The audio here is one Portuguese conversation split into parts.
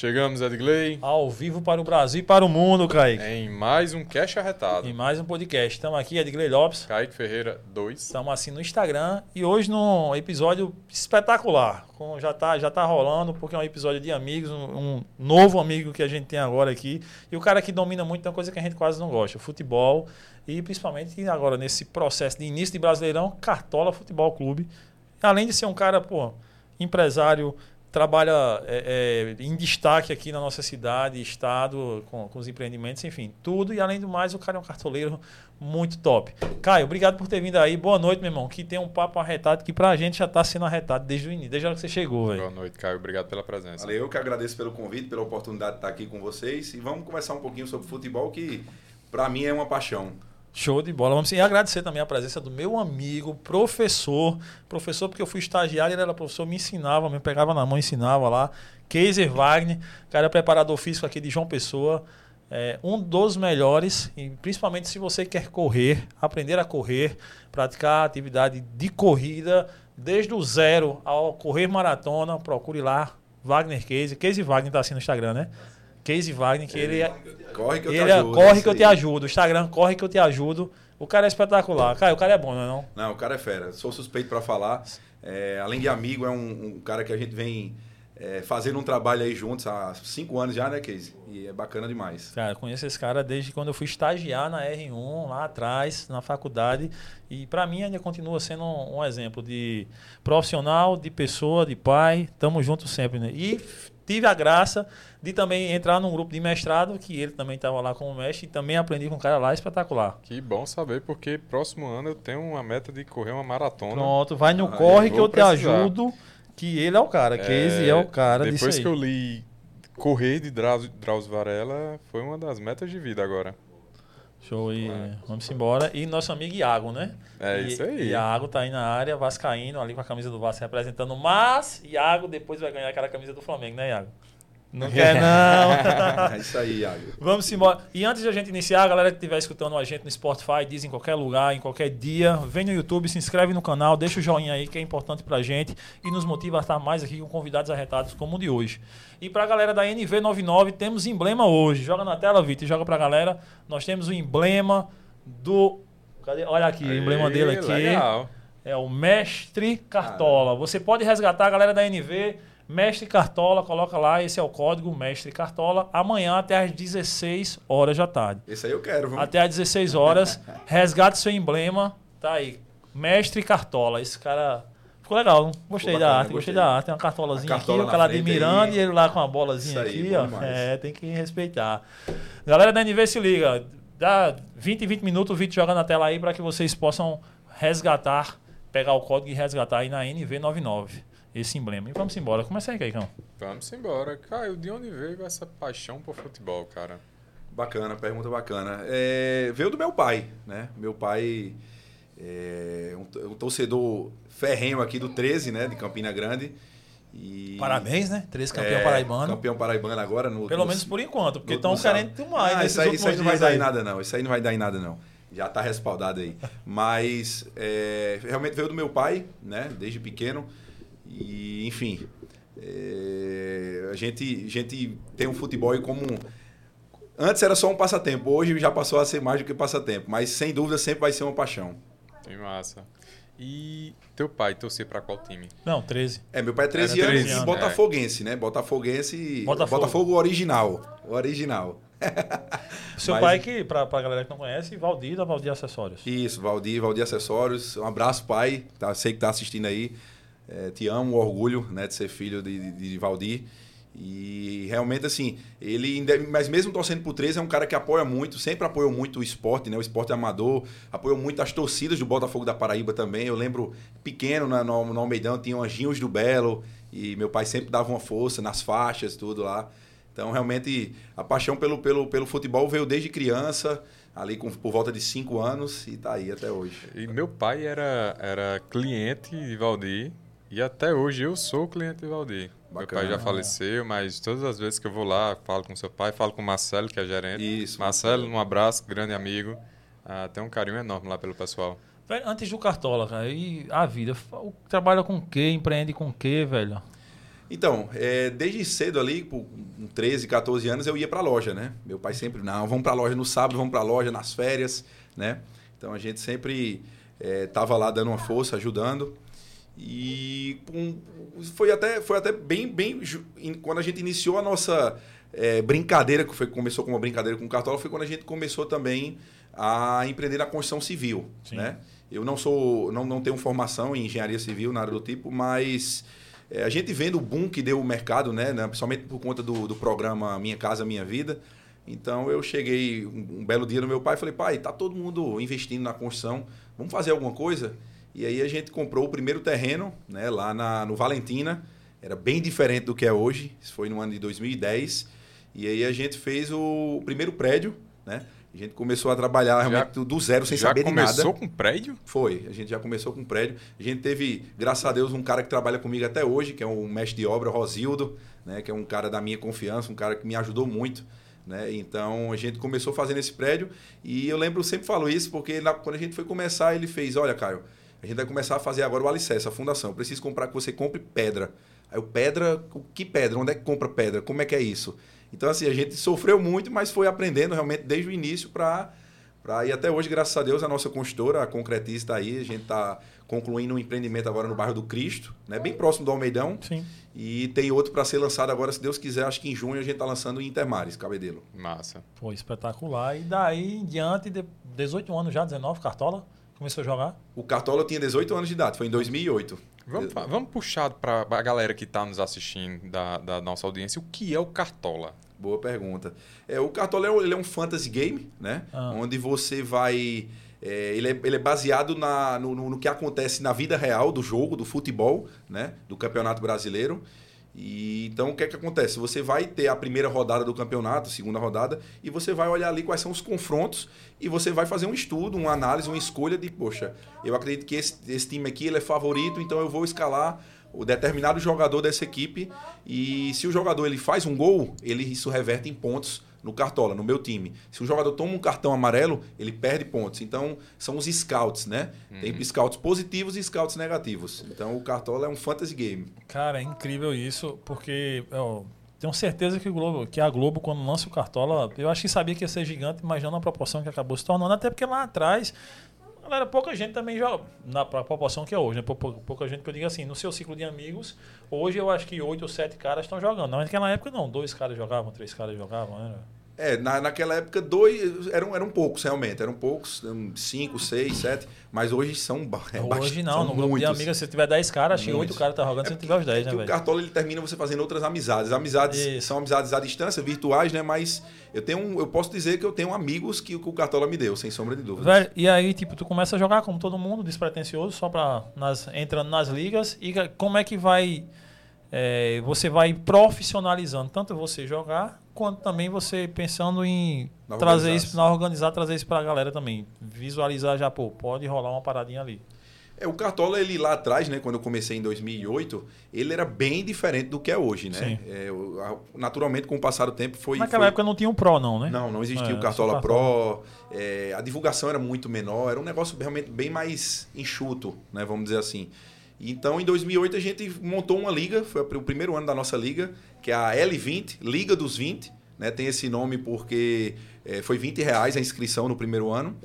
Chegamos, Edgley. Ao vivo para o Brasil e para o mundo, Kaique. Em mais um Cash Arretado. Em mais um podcast. Estamos aqui, Edgley Lopes. Kaique Ferreira 2. Estamos assim no Instagram e hoje num episódio espetacular. Já tá, já tá rolando, porque é um episódio de amigos, um, um, novo amigo que a gente tem agora aqui. E o cara que domina muito uma coisa que a gente quase não gosta, futebol. E principalmente agora nesse processo de início de Brasileirão, Cartola Futebol Clube. Além de ser um cara, pô, empresário trabalha é, é, em destaque aqui na nossa cidade, estado, com, com, os empreendimentos, enfim, tudo. E além do mais, o cara é um cartoleiro muito top. Caio, obrigado por ter vindo aí. Boa noite, meu irmão. Que tem um papo arretado que pra gente já tá sendo arretado desde o início, desde a hora que você chegou, velho. Boa noite, Caio. Obrigado pela presença. Valeu, eu que agradeço pelo convite, pela oportunidade de estar aqui com vocês. E vamos conversar um pouquinho sobre futebol, que para mim é uma paixão. Show de bola. Vamos e agradecer também a presença do meu amigo, professor. Professor, porque eu fui estagiário, ele era professor, me ensinava, me pegava na mão, ensinava lá. Keiser Wagner, cara preparador físico aqui de João Pessoa. É, um dos melhores, e principalmente se você quer correr, aprender a correr, praticar atividade de corrida, desde o zero ao correr maratona, procure lá, Wagner Case. Case Wagner tá assim no Instagram, né? Case Wagner, que ele, é. Corre que eu ele te é, ajudo. Corre que eu te ajudo. O Instagram, corre que eu te ajudo. O cara é espetacular. Cara, o cara é bom, não é não? Não, o cara é fera. Sou suspeito para falar. É, além de amigo, é um, um cara que a gente vem é, fazendo um trabalho aí juntos há cinco anos já, né, Casey? E é bacana demais. Cara, conheço esse cara desde quando eu fui estagiar na R1, lá atrás, na faculdade. E para mim ainda continua sendo um, um, exemplo de profissional, de pessoa, de pai. Tamo junto sempre, né? E tive a graça de também entrar num grupo de mestrado, que ele também estava lá como mestre, e também aprendi com um cara lá espetacular. Que bom saber, porque próximo ano eu tenho uma meta de correr uma maratona. Pronto, vai no ah, corre que eu precisar. te ajudo, que ele é o cara, que esse é o cara Depois que eu li Correr de Drauzio Varela, foi uma das metas de vida agora. Show e é. vamos embora. E nosso amigo Iago, né? É e, isso aí. Iago tá aí na área, Vascaíno, ali com a camisa do Vasco representando. Mas Iago depois vai ganhar aquela camisa do Flamengo, né, Iago? Não quer, não. é isso aí, Iago. Vamos embora. E antes de a gente iniciar, a galera que estiver escutando a gente no Spotify, diz em qualquer lugar, em qualquer dia, vem no YouTube, se inscreve no canal, deixa o joinha aí que é importante pra gente e nos motiva a estar mais aqui com convidados arretados como o de hoje. E pra galera da NV99, temos emblema hoje. Joga na tela, Vitor, e joga pra galera. Nós temos o emblema do. Cadê? Olha aqui, o emblema dele aqui. Legal. É o Mestre Cartola. Você pode resgatar a galera da NV Mestre Cartola, coloca lá, esse é o código Mestre Cartola. Amanhã até às 16 horas da tarde. Esse aí eu quero, viu? Até às 16 horas, resgate seu emblema. Tá aí. Mestre Cartola. Esse cara ficou legal. Gostei da arte, gostei. da arte. Tem uma cartolazinha cartola aqui, o cara admirando e ele lá com uma bolazinha Isso aqui, ó. É, tem que respeitar. Galera da NV se liga. Dá 20 20 minutos o vídeo joga na tela aí para que vocês possam resgatar, pegar o código e resgatar aí na NV99 esse emblema. E vamos embora. Começa aí, Caicão. Vamos embora. Caio, de onde veio essa paixão por futebol, cara? Bacana, pergunta bacana. É, veio do meu pai, né? Meu pai é um, um, torcedor ferrenho aqui do 13, né? De Campina Grande. E... Parabéns, né? 13 campeão é, paraibano. Campeão paraibano agora. No, Pelo no, menos por enquanto, porque estão querendo mais. Ah, isso aí, isso aí não vai dar em nada, não. Isso aí não vai dar em nada, não. Já está respaldado aí. Mas é, realmente veio do meu pai, né? Desde pequeno. E, enfim, é, a, gente, a gente tem um futebol como. Antes era só um passatempo, hoje já passou a ser mais do que passatempo, mas sem dúvida sempre vai ser uma paixão. Que massa. E teu pai torcia para qual time? Não, 13. É, meu pai é 13, anos, 13 anos, e botafoguense, é. né? Botafoguense. Botafogo. Botafogo original. O original. Seu Mas, pai que, pra, pra galera que não conhece, Valdir da Valdir Acessórios. Isso, Valdir, Valdir Acessórios. Um abraço, pai. Tá, sei que tá assistindo aí. É, te amo, orgulho né, de ser filho de, de, de Valdir. E realmente, assim, ele, mas mesmo torcendo por 13, é um cara que apoia muito, sempre apoiou muito o esporte, né? O esporte amador, apoiou muito as torcidas do Botafogo da Paraíba também. Eu lembro, pequeno, né, no, no Almeidão, tinha Anjinhos do Belo, e meu pai sempre dava uma força nas faixas, tudo lá. Então, realmente, a paixão pelo, pelo, pelo futebol veio desde criança, ali com, por volta de 5 anos, e tá aí até hoje. E meu pai era, era cliente de Valdir, e até hoje eu sou cliente de Valdir. Bacana, Meu pai já faleceu, mas todas as vezes que eu vou lá, falo com seu pai, falo com o Marcelo, que é gerente. Isso. Marcelo, um abraço, grande amigo. Ah, tem um carinho enorme lá pelo pessoal. Velho, antes do Cartola, cara, e a vida? Trabalha com o quê? Empreende com o quê, velho? Então, é, desde cedo ali, com 13, 14 anos, eu ia para a loja, né? Meu pai sempre, não, vamos para a loja no sábado, vamos para a loja nas férias, né? Então a gente sempre estava é, lá dando uma força, ajudando. E foi, até, foi até bem, bem. Quando a gente iniciou a nossa é, brincadeira, que foi, começou com uma brincadeira com o Cartola, foi quando a gente começou também a empreender na construção civil. Né? Eu não sou, não, não tenho formação em engenharia civil, nada do tipo, mas é, a gente vendo o boom que deu o mercado, né, né principalmente por conta do, do programa Minha Casa Minha Vida. Então eu cheguei um, um belo dia no meu pai e falei, pai, tá todo mundo investindo na construção, vamos fazer alguma coisa? E aí a gente comprou o primeiro terreno, né, lá na, no Valentina. Era bem diferente do que é hoje. Isso foi no ano de 2010. E aí a gente fez o primeiro prédio, né? A gente começou a trabalhar realmente já, do zero, sem saber de nada. Já começou com prédio? Foi, a gente já começou com prédio. A gente teve, graças a Deus, um cara que trabalha comigo até hoje, que é um mestre de obra, Rosildo, né? que é um cara da minha confiança, um cara que me ajudou muito. Né? Então a gente começou fazendo esse prédio e eu lembro, sempre falo isso, porque na, quando a gente foi começar, ele fez: Olha, Caio, a gente vai começar a fazer agora o alicerce, a fundação. Eu preciso comprar que você compre pedra. Aí o pedra, o que pedra? Onde é que compra pedra? Como é que é isso? Então, assim, a gente sofreu muito, mas foi aprendendo realmente desde o início para. Pra... E até hoje, graças a Deus, a nossa construtora, a Concretiza, está aí. A gente está concluindo um empreendimento agora no bairro do Cristo, né? bem próximo do Almeidão. Sim. E tem outro para ser lançado agora, se Deus quiser, acho que em junho a gente está lançando em Intermares, Cabedelo. Massa. Foi espetacular. E daí em diante, de 18 anos já, 19, Cartola? Começou a jogar? O Cartola tinha 18 anos de idade, foi em 2008. Vamos, vamos puxar para a galera que está nos assistindo, da, da, nossa audiência, o que é o Cartola? Boa pergunta. É, o Cartola é um, ele é um fantasy game, né? Ah. Onde você vai... É, ele, é, ele é baseado na, no, no, que acontece na vida real do jogo, do futebol, né? Do Campeonato Brasileiro. E, então, o que é que acontece? Você vai ter a primeira rodada do campeonato, segunda rodada, e você vai olhar ali quais são os confrontos e você vai fazer um estudo, uma análise, uma escolha de, poxa, eu acredito que esse, esse time aqui ele é favorito, então eu vou escalar o determinado jogador dessa equipe e se o jogador ele faz um gol, ele isso reverte em pontos no Cartola, no meu time. Se o jogador toma um cartão amarelo, ele perde pontos. Então, são os scouts, né? Uhum. Tem scouts positivos e scouts negativos. Então, o Cartola é um fantasy game. Cara, é incrível isso, porque eu tenho certeza que, o Globo, que a Globo, quando lança o Cartola, eu acho que sabia que ia ser gigante, mas não na proporção que acabou se tornando, até porque lá atrás galera, pouca gente também joga, na proporção que é hoje, né? Pouca, gente que eu digo assim, no seu ciclo de amigos, hoje eu acho que oito ou sete caras estão jogando. Mas naquela época não, dois caras jogavam, três caras jogavam, era. É, na, naquela época, dois eram, eram poucos, realmente. Eram poucos, cinco, seis, sete. Mas hoje são. É, hoje não, no grupo de amigos, se tiver dez caras, acho que oito caras tá jogando, é se tiver os dez, né, velho? O Cartola ele termina você fazendo outras amizades. Amizades Isso. são amizades à distância, virtuais, né? Mas eu tenho eu posso dizer que eu tenho amigos que, que o Cartola me deu, sem sombra de dúvida. Velho, e aí, tipo, tu começa a jogar como todo mundo, despretensioso, só pra. Nas, entrando nas ligas. E como é que vai. É, você vai profissionalizando tanto você jogar quanto também você pensando em na trazer isso, na organizar, trazer isso para a galera também. Visualizar já, pô, pode rolar uma paradinha ali. É, o Cartola, ele lá atrás, né, quando eu comecei em 2008, ele era bem diferente do que é hoje, né? É, naturalmente, com o passar do tempo, foi... Naquela foi... época não tinha um Pro, não, né? Não, não existia é, o Cartola Pro, é, a divulgação era muito menor, era um negócio realmente bem mais enxuto, né, vamos dizer assim. Então, em 2008, a gente montou uma liga, foi o primeiro ano da nossa liga, que é a L20, Liga dos 20. Né? Tem esse nome porque é, foi 20 reais a inscrição no primeiro ano.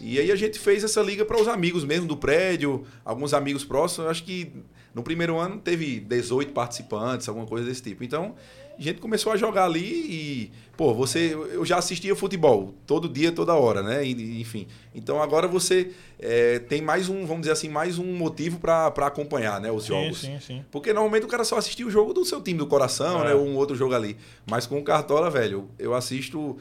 E aí a gente fez essa liga para os amigos mesmo do prédio, alguns amigos próximos. Acho que no primeiro ano teve 18 participantes, alguma coisa desse tipo. Então, a gente começou a jogar ali e, pô, você. Eu já assistia futebol todo dia, toda hora, né? E, enfim. Então agora você é, tem mais um, vamos dizer assim, mais um motivo para acompanhar, né? Os sim, jogos. Sim, sim. Porque normalmente o cara só assistia o jogo do seu time do coração, é. né? Ou um outro jogo ali. Mas com o Cartola, velho, eu assisto.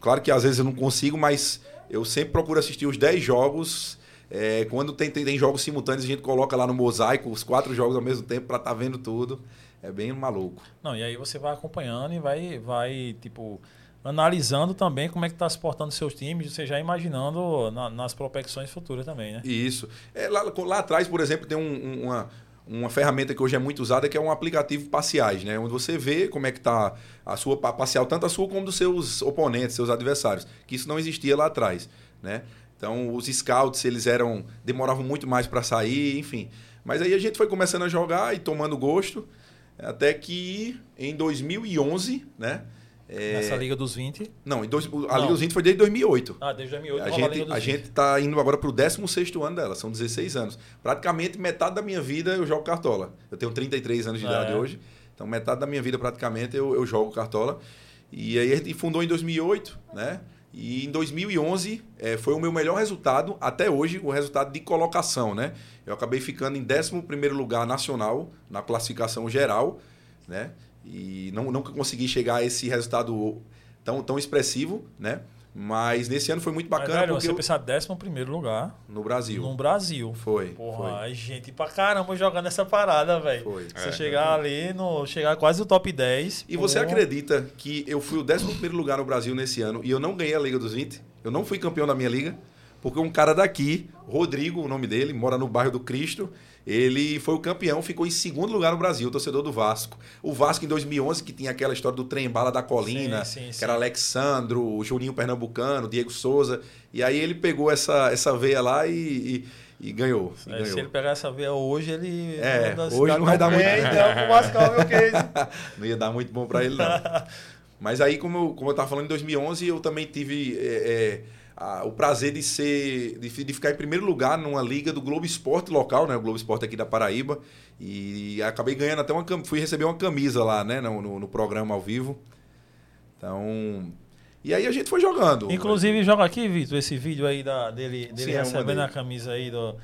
Claro que às vezes eu não consigo, mas eu sempre procuro assistir os 10 jogos. É, quando tem, tem, tem, jogos simultâneos, a gente coloca lá no mosaico os quatro jogos ao mesmo tempo para estar tá vendo tudo. É bem maluco. Não, e aí você vai acompanhando e vai, vai tipo, analisando também como é que está se portando seus times, você já imaginando na, nas prospecções futuras também, né? Isso. É, lá, lá atrás, por exemplo, tem um, uma, uma ferramenta que hoje é muito usada, que é um aplicativo parciais, né? Onde você vê como é que está a sua parcial, tanto a sua como dos seus oponentes, seus adversários. Que isso não existia lá atrás, né? Então, os scouts, eles eram demoravam muito mais para sair, enfim. Mas aí a gente foi começando a jogar e tomando gosto. Até que em 2011, né? É... Nessa Liga dos 20? Não, dois, a Não. Liga dos 20 foi desde 2008. Ah, desde 2008. A gente, a gente tá indo agora pro 16 ano dela, são 16 anos. Praticamente metade da minha vida eu jogo cartola. Eu tenho 33 anos de é. idade hoje, então metade da minha vida praticamente eu, eu jogo cartola. E aí a gente fundou em 2008, né? E em 2011 é, foi o meu melhor resultado, até hoje, o resultado de colocação, né? Eu acabei ficando em 11 lugar nacional, na classificação geral, né? E não, nunca consegui chegar a esse resultado tão, tão expressivo, né? Mas nesse ano foi muito bacana. Mas, velho, porque você eu... pensar décimo primeiro lugar. No Brasil. No Brasil. Foi. Porra, foi. gente pra caramba jogando essa parada, velho. Foi. Você é, chegar é. ali, no, chegar quase no top 10. E você acredita que eu fui o décimo primeiro lugar no Brasil nesse ano e eu não ganhei a Liga dos 20? Eu não fui campeão da minha liga? Porque um cara daqui, Rodrigo, o nome dele, mora no bairro do Cristo, ele foi o campeão, ficou em segundo lugar no Brasil, torcedor do Vasco. O Vasco em 2011, que tinha aquela história do trem bala da colina, sim, sim, que sim. era Alexandro, o Juninho Pernambucano, Diego Souza. E aí ele pegou essa, essa veia lá e, e, e ganhou, e ganhou. Se ele pegar essa veia hoje, ele. É, hoje não vai dar muito. Então, o Vasco é meu case. não ia dar muito bom para ele, não. Mas aí, como eu, como eu tava falando, em 2011 eu também tive. É, é, a, o prazer de ser de, de, ficar em primeiro lugar numa liga do Globo Esporte local, né? O Globo Esporte aqui da Paraíba. E acabei ganhando até uma fui receber uma camisa lá, né? No, no, no programa ao vivo. Então. E aí a gente foi jogando. Inclusive, joga aqui, Vitor, esse vídeo aí da, dele, dele Sim, é recebendo a camisa aí do,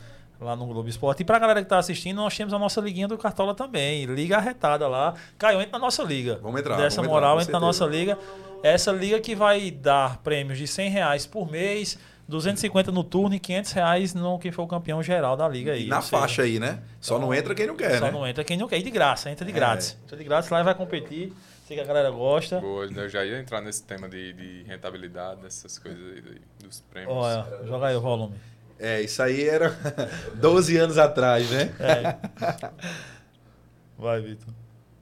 lá no Globo Esporte. E pra galera que tá assistindo, nós temos a nossa liguinha do Cartola também. Liga arretada lá. Caio, entra na nossa liga. Vamos entrar. Dessa vamos moral, entrar, entra na nossa liga. Essa liga que vai dar prêmios de 100 reais por mês, 250 no turno e 500 reais no quem for o campeão geral da liga aí. na faixa aí, né? Só então, não entra quem não quer, só né? Só não entra quem não quer. E de graça, entra de é. grátis. Entra de grátis lá e vai competir. Sei que a galera gosta. Boa, eu já ia entrar nesse tema de, de rentabilidade, dessas coisas aí, dos prêmios. Olha, joga aí o volume. É, isso aí era 12 anos atrás, né? É. Vai, Vitor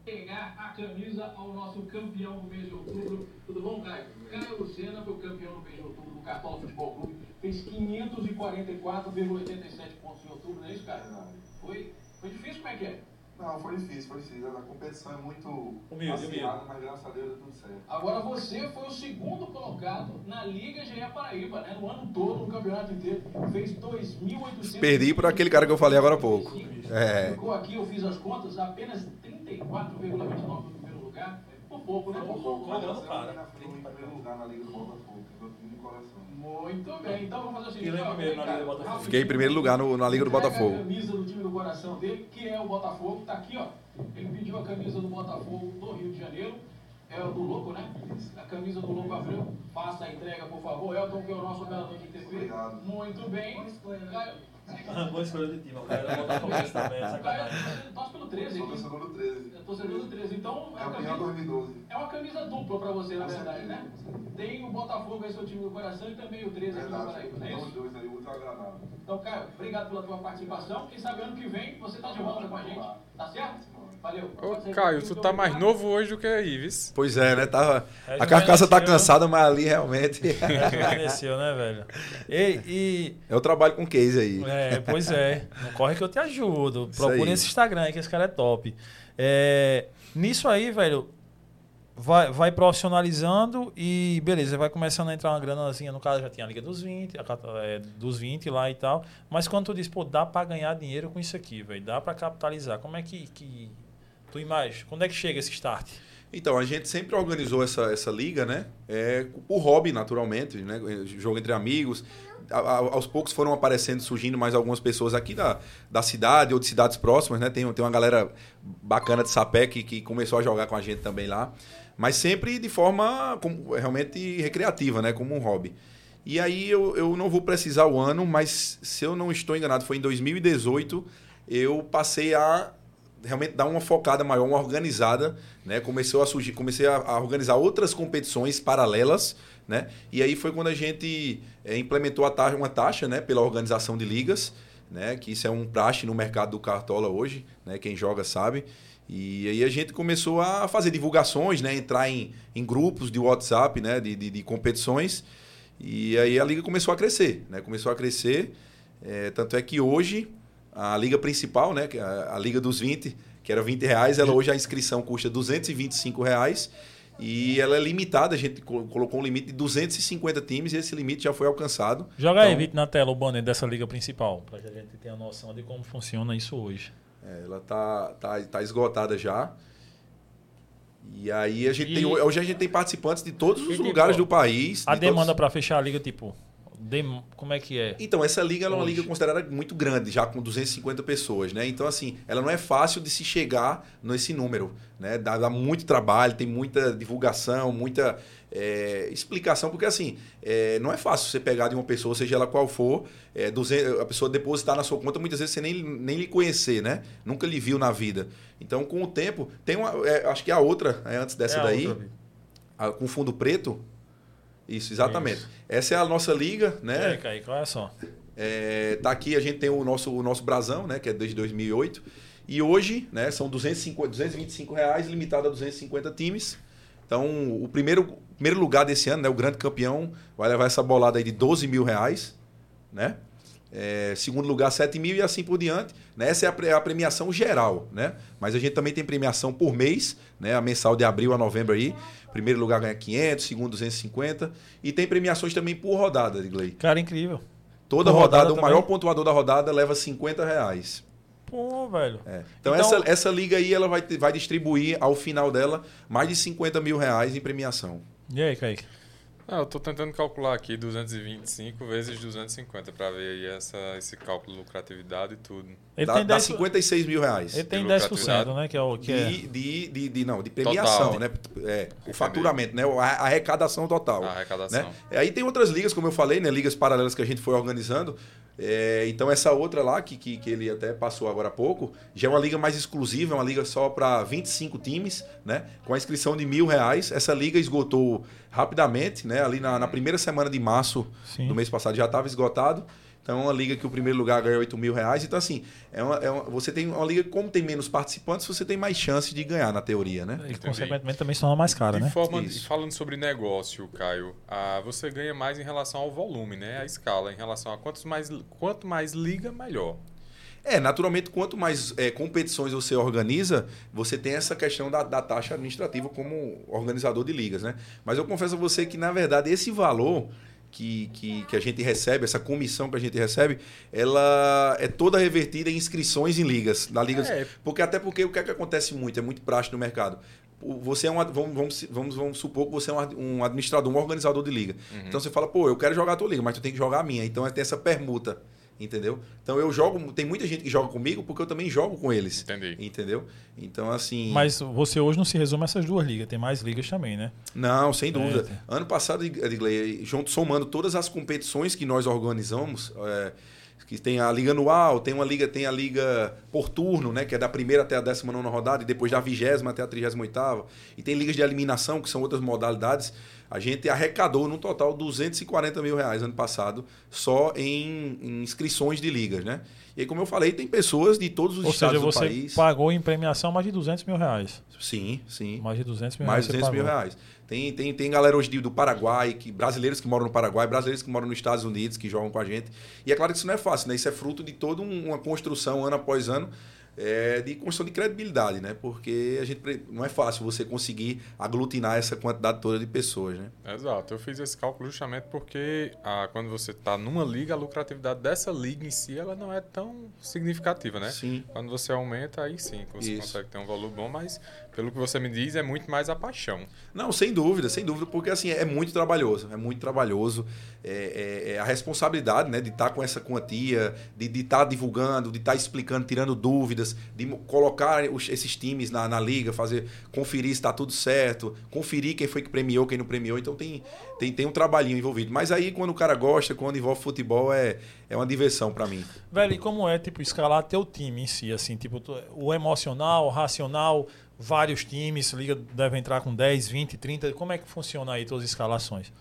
pegar a camisa ao nosso campeão do mês de outubro. Tudo bom, Caio? Caio Lucena foi o campeão do mês de outubro do Cartola Futebol Clube. Fez 544,87 pontos em outubro, não é isso, Caio? Foi, foi difícil? Como é que é? Não, foi difícil, foi difícil. A competição é muito humilde, acirrada, mas graças a Deus deu tudo certo. Agora você foi o segundo colocado na Liga GE Paraíba, né? No ano todo, no campeonato inteiro. Fez 2.800... Perdi por aquele cara que eu falei agora há pouco. É. Ficou aqui, eu fiz as contas, apenas 34,29 no primeiro lugar. Por pouco, né? Por pouco. Mas eu cara. em primeiro lugar na Liga do Botafogo, meu time de coração. Muito bem, então vamos fazer o seguinte. Fiquei em primeiro lugar no, na Liga do Botafogo. a camisa do time do coração dele, que é o Botafogo, tá aqui, ó. Ele pediu a camisa do Botafogo do Rio de Janeiro. É o do Louco, né? A camisa do Louco Abreu. Faça a entrega, por favor. Elton, que é o nosso operador de TV. Obrigado. Muito bem. Boa escolha de time, o cara vai botar começo também, é sacanagem. Torce pelo 13 aqui. Torcedor do 13. É torcedor do 13. Então, é, camisa, 2012. é uma camisa dupla pra você, na verdade, né? Tem o Botafogo, esse é o time do coração, e também o 13 aqui do Paraíba, não é isso? Os dois aí, muito agradável. Então, Caio, obrigado pela tua participação. Quem sabe ano que vem você tá de volta com a gente, tá certo? Valeu. Ô, Caio, tu tá mais novo hoje do que a Ives. Pois é, né? Tava... A carcaça tá cansada, mas ali realmente. Rejuvenesceu, né, velho? E, e... Eu trabalho com case aí. É, pois é. Não corre que eu te ajudo. Procure esse Instagram aí, que esse cara é top. É... Nisso aí, velho, vai, vai profissionalizando e beleza, vai começando a entrar uma granazinha. No caso, já tinha a Liga dos 20, a, é, dos 20 lá e tal. Mas quando tu diz, pô, dá para ganhar dinheiro com isso aqui, velho, dá para capitalizar. Como é que, que Tu imagina, quando é que chega esse start? Então, a gente sempre organizou essa, essa liga, né? É, o hobby, naturalmente, né? Jogo entre amigos. A, a, aos poucos foram aparecendo, surgindo mais algumas pessoas aqui da, da cidade ou de cidades próximas, né? Tem, tem uma galera bacana de Sapé que, que começou a jogar com a gente também lá. Mas sempre de forma como, realmente recreativa, né? Como um hobby. E aí eu, eu não vou precisar o ano, mas se eu não estou enganado, foi em 2018, eu passei a realmente dar uma focada maior, uma organizada, né? Começou a surgir, comecei a, a organizar outras competições paralelas, né? E aí foi quando a gente é, implementou a taxa, uma taxa, né? Pela organização de ligas, né? Que isso é um praxe no mercado do cartola hoje, né? Quem joga sabe. E aí a gente começou a fazer divulgações, né? Entrar em, em grupos de WhatsApp, né? De, de, de competições. E aí a liga começou a crescer, né? Começou a crescer. É, tanto é que hoje A liga principal, né, que é a, a liga dos 20, que era 20 reais, ela hoje a inscrição custa 225 reais e ela é limitada, a gente col- colocou um limite de 250 times e esse limite já foi alcançado. Joga aí, Então, Vitor, na tela o banner dessa liga principal, para que a gente tenha noção de como funciona isso hoje. É, ela tá, tá, tá esgotada já. E aí a gente E- tem hoje a gente tem participantes de todos os E, tipo, lugares do país. A de demanda todos- para fechar a liga, tipo, dem- como é que é? Então, essa liga é uma liga considerada muito grande, já com 250 pessoas, né? Então, assim, ela não é fácil de se chegar nesse número, né? Dá, dá muito trabalho, tem muita divulgação, muita é, explicação, porque, assim, é, não é fácil você pegar de uma pessoa, seja ela qual for, é, 200 a pessoa depositar na sua conta, muitas vezes você nem, nem lhe conhecer, né? Nunca lhe viu na vida. Então, com o tempo, tem uma... é, acho que a outra, é, antes dessa É daí, a- com fundo preto, isso, exatamente. Isso. Essa é a nossa liga, né? aí, Kaique, olha só. É, tá aqui a gente tem o nosso, o nosso brasão, né, que é desde 2008. E hoje, né, são 250, 225 reais, limitado a 250 times. Então, o primeiro, primeiro lugar desse ano, né, o grande campeão, vai levar essa bolada aí de 12 mil reais, né? É, segundo lugar, 7 mil e assim por diante. Né? Essa é a, a premiação geral, né? Mas a gente também tem premiação por mês, né? A mensal de abril a novembro aí. Primeiro lugar ganha 500, segundo 250. E tem premiações também por rodada, Digley. Cara, incrível. Toda Por rodada, rodada o maior pontuador da rodada leva 50 reais. Pô, velho. É. Então, Então- essa, essa liga aí ela vai, vai distribuir ao final dela mais de 50 mil reais em premiação. E aí, Kaique? Ah, eu tô tentando calcular aqui 225 vezes 250 para ver aí essa, esse cálculo de lucratividade e tudo. Ele dá, tem dá 10, 56 mil reais. ele tem de 10%, lucratividade. né? Que é o que é. De, de, de, de- não, de premiação, Total. né? É, o faturamento, né? A a arrecadação total. A arrecadação. Né? Aí tem outras ligas, como eu falei, né? Ligas paralelas que a gente foi organizando. É, então essa outra lá, que, que, que ele até passou agora há pouco, já é uma liga mais exclusiva, é uma liga só para 25 times, né? Com a inscrição de mil reais. Essa liga esgotou rapidamente, né? Ali na, na primeira semana de março Sim. do mês passado já estava esgotado. Então é uma liga que o primeiro lugar ganha 8 mil reais. Então, assim, é uma, é uma- você tem uma liga, como tem menos participantes, você tem mais chance de ganhar na teoria, né? E, consequentemente, também se torna mais cara, de né? forma, e falando sobre negócio, Caio, ah, você ganha mais em relação ao volume, né? A escala, em relação a quantos mais, quanto mais liga, melhor. É, naturalmente, quanto mais é, competições você organiza, você tem essa questão da, da taxa administrativa como organizador de ligas, né? Mas eu confesso a você que, na verdade, esse valor que, que, que a gente recebe, essa comissão que a gente recebe, ela é toda revertida em inscrições em ligas. Na ligas É. porque Até porque o que, é que acontece muito, é muito prático no mercado. Você é um, vamos, vamos, vamos, vamos supor que você é um ad- um administrador, um organizador de liga. Então você fala, pô, eu quero jogar a tua liga, mas tu tem que jogar a minha. Então tem essa permuta. Entendeu? Então eu jogo. Tem muita gente que joga comigo porque eu também jogo com eles. Entendi. Entendeu? Então, assim. Mas você hoje não se resume a essas duas ligas, tem mais ligas também, né? Não, sem dúvida. É. Ano passado, Edgley, junto somando todas as competições que nós organizamos, é, que tem a liga anual, tem uma liga, tem a liga por turno, né, que é da primeira até a 19 rodada e depois da vigésima até a 38 e tem ligas de eliminação, que são outras modalidades. A gente arrecadou no total 240 mil reais ano passado só em, em inscrições de ligas, né? E aí, como eu falei, tem pessoas de todos os Ou estados seja, do você país. pagou em premiação mais de 200 mil reais. Sim, sim. Mais de 200 mil Mais reais. de você 200 mil reais. Tem, tem, tem galera hoje de- do Paraguai, que, brasileiros que moram no Paraguai, brasileiros que moram nos Estados Unidos, que jogam com a gente. E é claro que isso não é fácil, né? Isso é fruto de toda um- uma construção, ano após ano, é, de construção de credibilidade, né? Porque a gente não é fácil você conseguir aglutinar essa quantidade toda de pessoas, né? Exato. Eu fiz esse cálculo justamente porque ah, quando você está numa liga, a lucratividade dessa liga em si ela não é tão significativa, né? Sim. Quando você aumenta, aí sim, você Isso. consegue ter um valor bom, mas pelo que você me diz, é muito mais a paixão. Não, sem dúvida, sem dúvida, porque assim, é muito trabalhoso, é muito trabalhoso. É, é- é a responsabilidade né, de estar com essa quantia, de estar divulgando, de estar explicando, tirando dúvidas, de colocar os- esses times na, na liga, fazer, conferir se está tudo certo, conferir quem foi que premiou, quem não premiou. Então tem, tem, tem um trabalhinho envolvido. Mas aí, quando o cara gosta, quando envolve futebol, é, é uma diversão para mim. Velho, e como é, tipo, escalar teu time em si, assim, tipo, o emocional, o racional, vários times, liga deve entrar com 10, 20, 30, como é que funciona aí tuas escalações?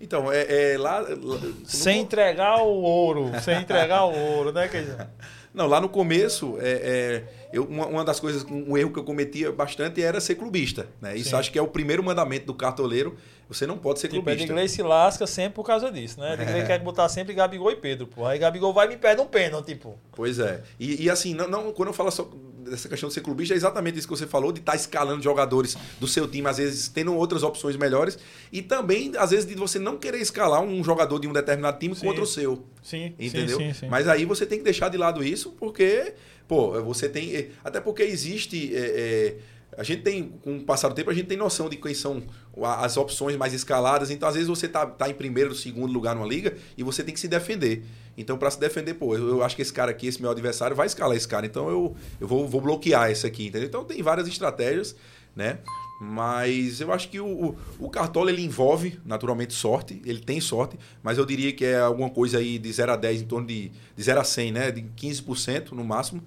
Então, é, é lá. lá- Sem entregar o ouro, sem entregar o ouro, né? Dizer, Não, lá no começo, é, é, eu, uma, uma das coisas, um erro que eu cometia bastante era ser clubista. Né? Isso Sim. acho que é o primeiro mandamento do cartoleiro. Você não pode ser Tipo, clubista. Edgley se lasca sempre por causa disso, né? Edgley quer botar sempre Gabigol e Pedro, pô. Aí Gabigol vai e me pede um pênalti, pô. Pois é. E, e assim, não, não- quando eu falo só dessa questão de ser clubista, é exatamente isso que você falou, de estar escalando jogadores do seu time, às vezes tendo outras opções melhores. E também, às vezes, de você não querer escalar um jogador de um determinado time Sim. contra o seu. Sim, Entendeu? sim, sim, sim. Mas aí você tem que deixar de lado isso, porque, pô, você tem. Até porque existe. é, é, a gente tem, com o passar do tempo, a gente tem noção de quem são as opções mais escaladas. Então, às vezes, você tá, tá em primeiro, segundo lugar numa liga e você tem que se defender. Então, para se defender, pô, eu, eu acho que esse cara aqui, esse meu adversário, vai escalar esse cara. Então, eu, eu vou, vou bloquear esse aqui, entendeu? Então, tem várias estratégias, né? Mas eu acho que o, o, o Cartola ele envolve naturalmente sorte, ele tem sorte, mas eu diria que é alguma coisa aí de 0 a 10, em torno de, de 0 a 100, né? De 15% no máximo.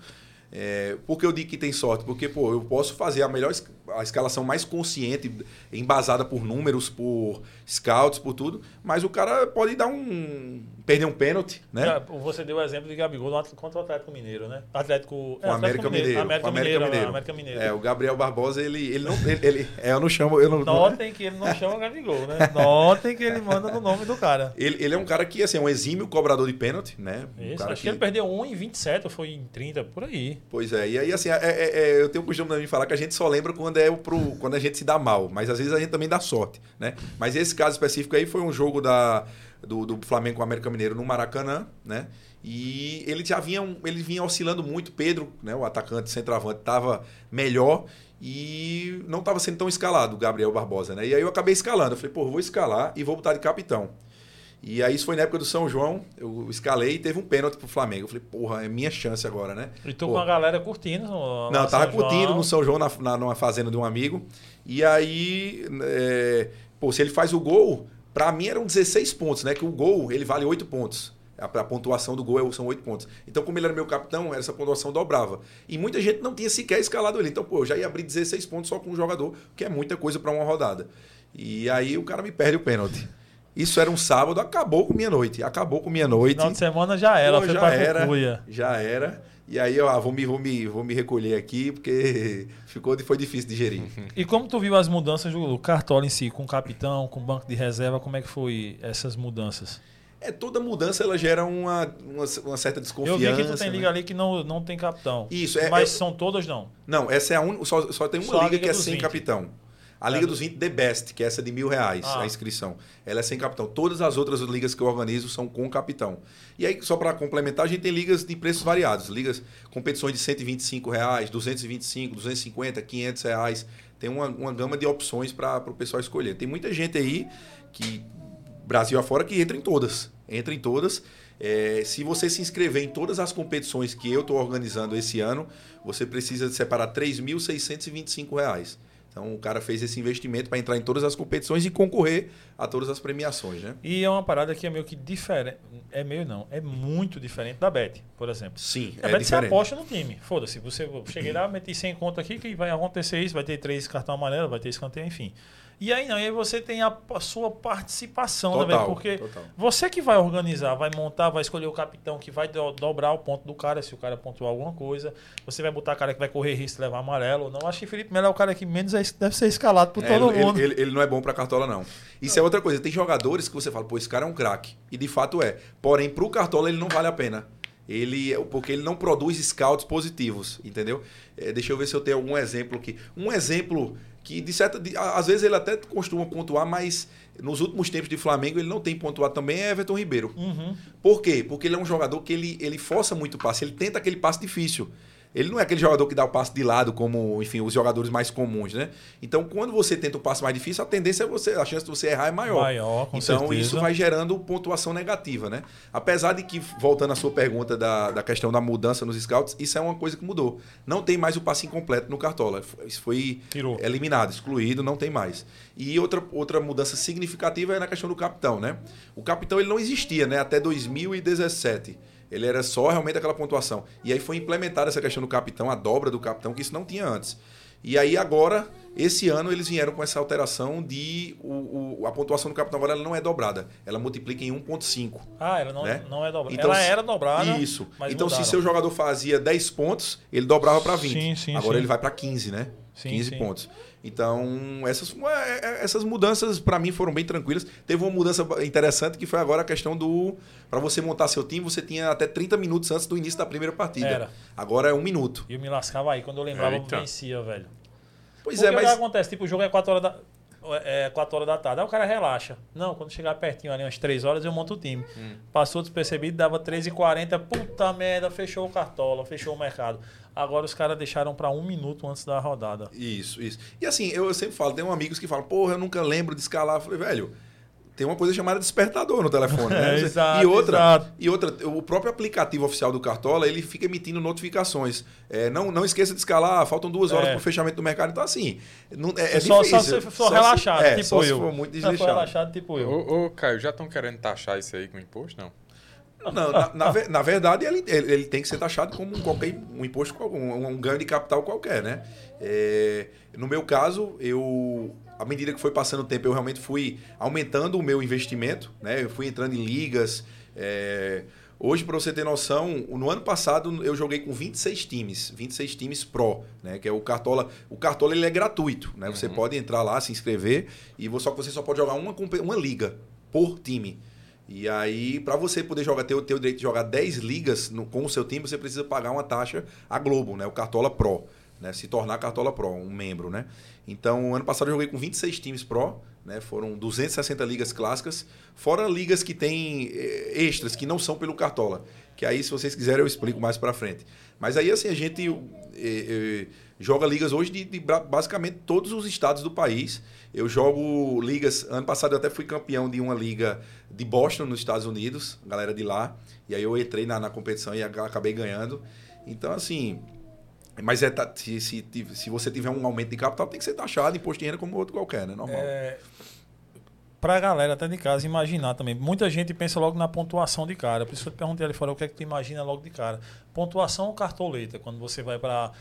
É, por que eu digo que tem sorte? Porque, pô, eu posso fazer a melhor a escalação mais consciente, embasada por números, por scouts, por tudo, mas o cara pode dar um. perder um pênalti, né? Já, Você deu o exemplo de Gabigol contra o Atlético Mineiro, né? Atlético, é, o Atlético América Mineiro. América Mineiro, América Mineiro. América Mineiro. É, o Gabriel Barbosa, ele, ele não. Ele, ele- é, eu não chamo. Eu não, Notem que ele não chama Gabigol, né? Notem que ele manda no nome do cara. ele, ele é um cara que, assim, é um exímio cobrador de pênalti, né? Um Isso, acho que... ele perdeu 1 em 27 ou foi em 30, por aí. Pois é, e aí assim, é- é- é, eu tenho o costume de falar que a gente só lembra quando é o pro, quando a gente se dá mal, mas às vezes a gente também dá sorte, né? Mas esse caso específico aí foi um jogo da, do, do Flamengo com o América Mineiro no Maracanã, né? E ele já vinha, ele vinha oscilando muito, Pedro, né, o atacante centroavante, estava melhor e não estava sendo tão escalado, o Gabriel Barbosa, né? E aí eu acabei escalando, eu falei, pô, vou escalar e vou botar de capitão. E aí isso foi na época do São João, eu escalei e teve um pênalti pro Flamengo. Eu falei, porra, é minha chance agora, né? E tô Pô. com a galera curtindo. lá Não, tava São João. curtindo no São João, na, na- numa fazenda de um amigo. E aí, é, pô, se ele faz o gol, pra mim eram 16 pontos, né? Que o gol, ele vale 8 pontos. A, a pontuação do gol é- são 8 pontos. Então, como ele era meu capitão, essa pontuação dobrava. E muita gente não tinha sequer escalado ele. Então, pô, eu já ia abrir 16 pontos só com um jogador, que é muita coisa pra uma rodada. E aí o cara me perde o pênalti. Isso era um sábado, acabou com minha noite. Acabou com minha noite. Final de semana já era, Pô, foi já pra era, Cucuia. já era. E aí eu ah, vou, me, vou, me, vou me recolher aqui, porque ficou, foi difícil digerir. E como tu viu as mudanças do, Cartola em si, com o capitão, com o banco de reserva, como é que foi essas mudanças? É, toda mudança ela gera uma, uma, uma certa Eu desconfiança. vi que tu tem né? liga ali que não, não tem capitão. Isso, é- Mas é- são todas não. Não, essa é a única. Só, só tem uma liga Liga que é sem 20. capitão. A Liga dos 20 The Best, que é essa de mil reais, Ah. a inscrição. Ela é sem capitão. Todas as outras ligas que eu organizo são com capitão. E aí, só para complementar, a gente tem ligas de preços variados. Ligas, competições de 125 reais, 225, 250, 500 reais. Tem uma, uma gama de opções para o pessoal escolher. Tem muita gente aí que, Brasil afora, que entra em todas. Entra em todas. É, se você se inscrever em todas as competições que eu estou organizando esse ano, você precisa separar 3.625 reais. Então o cara fez esse investimento para entrar em todas as competições e concorrer a todas as premiações, né? E é uma parada que é meio que diferente. É meio não, é muito diferente da Bet, por exemplo. Sim, A é Bet você diferente. aposta no time. Foda-se, você cheguei lá, meti 100 conto aqui que vai acontecer isso, vai ter três cartão amarelo, vai ter escanteio, enfim. E aí não, e aí você tem a, a sua participação, né, Total, velho? Porque total. você que vai organizar, vai montar, vai escolher o capitão que vai do- dobrar o ponto do cara, se o cara pontuar alguma coisa. Você vai botar cara que vai correr risco levar amarelo ou não. Acho que Felipe Melo é o cara que menos é- deve ser escalado por É, todo ele, mundo. Ele, ele não é bom para cartola, não. Isso é outra coisa. Tem jogadores que você fala, pô, esse cara é um craque. E de fato é. Porém, pro cartola ele não vale a pena. Ele, porque ele não produz scouts positivos, entendeu? É, deixa eu ver se eu tenho algum exemplo aqui. Um exemplo que, de certa. de- às vezes ele até costuma pontuar, mas nos últimos tempos de Flamengo ele não tem pontuado também, é Everton Ribeiro. Uhum. Por quê? Porque ele é um jogador que ele, ele força muito o passe, ele tenta aquele passe difícil. Ele não é aquele jogador que dá o passe de lado, como, enfim, os jogadores mais comuns, né? Então, quando você tenta o passe mais difícil, a tendência é você, a chance de você errar é maior. Maior, com então, certeza. isso vai gerando pontuação negativa, né? Apesar de que, voltando à sua pergunta da, da questão da mudança nos scouts, isso é uma coisa que mudou. Não tem mais o passe incompleto no Cartola. Isso foi Tirou. eliminado, excluído, não tem mais. E outra, outra mudança significativa é na questão do capitão, né? O capitão ele não existia, né? Até 2017. Ele era só realmente aquela pontuação. E aí foi implementada essa questão do capitão, a dobra do capitão, que isso não tinha antes. E aí agora Esse ano eles vieram com essa alteração de o, o- a pontuação do Capitão agora não é dobrada, ela multiplica em 1.5. Ah, ela não, Né? não é dobrada. Então, ela se- era dobrada. Isso. então, mudaram. se seu jogador fazia 10 pontos, ele dobrava para 20. Sim, sim, Agora sim. ele vai para 15, né? Sim, 15 sim. pontos. Então, essas, é, é, essas mudanças para mim foram bem tranquilas. Teve uma mudança interessante que foi agora a questão do. Para você montar seu time, você tinha até 30 minutos antes do início da primeira partida. Era. Agora é um minuto. E eu me lascava aí. Quando eu lembrava, eu Eita. vencia, velho. Pois Porque é, o que mas. acontece? Tipo, o jogo é 4 horas da. É 4 horas da tarde. Aí o cara relaxa. Não, quando chegar pertinho ali, umas 3 horas, eu monto o time. Hum. Passou despercebido, dava 13h40. Puta merda, fechou o cartola, fechou o mercado. Agora os caras deixaram pra um minuto antes da rodada. Isso, isso. E assim, eu, eu sempre falo, tem um amigos que falam, porra, eu nunca lembro de escalar. Eu falei, velho, tem uma coisa chamada despertador no telefone, né? É, exato, e outra, exato. e outra, o próprio aplicativo oficial do Cartola, ele fica emitindo notificações. É, não, não esqueça de escalar, faltam duas horas É. para o fechamento do mercado. Então, assim, não, é, é só, difícil. só se for se- relaxado, é, tipo só eu. se for muito Se for relaxado, tipo eu. Ô, ô, Caio, já estão querendo taxar isso aí com imposto? Não. Não, na, na na verdade, ele, ele, ele tem que ser taxado como um qualquer um imposto, um, um ganho de capital qualquer, né? É, no meu caso, eu, à medida que foi passando o tempo, eu realmente fui aumentando o meu investimento, né? Eu fui entrando em ligas. é, hoje, para você ter noção, no ano passado eu joguei com 26 times, 26 times Pro, né? Que é o Cartola. O Cartola ele é gratuito, né? Você pode entrar lá, se inscrever, e só que você só pode jogar uma, uma liga por time. E aí, para você poder jogar, ter, o- ter o direito de jogar 10 ligas no- com o seu time, você precisa pagar uma taxa à Globo, né? O Cartola Pro. Né? Se tornar Cartola Pro, um membro, né? Então, ano passado eu joguei com 26 times Pro, né? Foram 260 ligas clássicas, fora ligas que tem eh, extras, que não são pelo Cartola. Que aí, se vocês quiserem, eu explico mais para frente. Mas aí, assim, a gente eh, eh, joga ligas hoje de, de basicamente todos os estados do país. Eu jogo ligas. Ano passado eu até fui campeão de uma liga de Boston, nos Estados Unidos, galera de lá. E aí eu entrei na, na competição e ac- acabei ganhando. Então, assim. Mas é, ta- se, se, se você tiver um aumento de capital, tem que ser taxado, imposto de renda como outro qualquer, né? Normal. É, pra galera até de casa imaginar também. Muita gente pensa logo na pontuação de cara. Por isso que eu te perguntei ali fora o que é que tu imagina logo de cara. Pontuação ou cartoleta, quando você vai pra.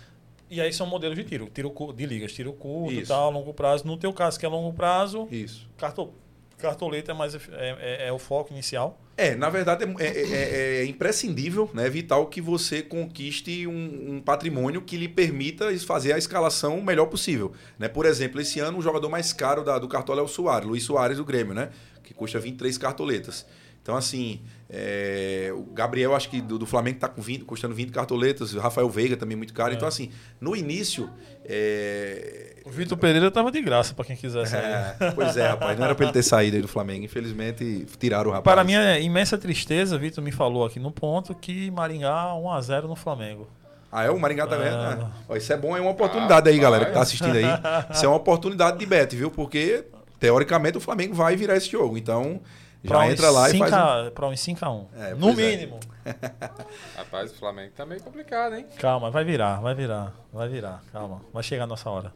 E aí são modelos de tiro, tiro de ligas, tiro curto, Isso. tal, longo prazo. No teu caso, que é longo prazo, Isso. carto, cartoleta é, mais, é, é- é o foco inicial. É, na verdade é, é- é- é imprescindível, né, é vital que você conquiste um, um patrimônio que lhe permita fazer a escalação o melhor possível. Né? Por exemplo, esse ano o jogador mais caro da- do Cartola é o Soares, Luiz Soares do Grêmio, né? que custa 23 cartoletas. Então, assim, é, o Gabriel, acho que do, do Flamengo está com 20, custando 20 cartoletas, o Rafael Veiga também muito caro. Então, assim, no início. é, O Vitor Pereira tava de graça pra quem quisesse. é, pois é, rapaz, não era para ele ter saído aí do Flamengo. Infelizmente, tiraram o rapaz. Para minha imensa tristeza, Vitor me falou aqui no ponto que Maringá 1x0 no Flamengo. Ah, é? O Maringá também. Ah. né? Ó, isso é bom, é uma oportunidade aí, galera, que tá assistindo aí. Isso é uma oportunidade de bet, viu? Porque, teoricamente, o Flamengo vai virar esse jogo. Então, já Pra entra lá e 5 faz. um- a- Pra uns 5x1. É, no é. mínimo. Rapaz, o Flamengo tá meio complicado, hein? Calma, vai virar, vai virar, vai virar. Calma, vai chegar a nossa hora.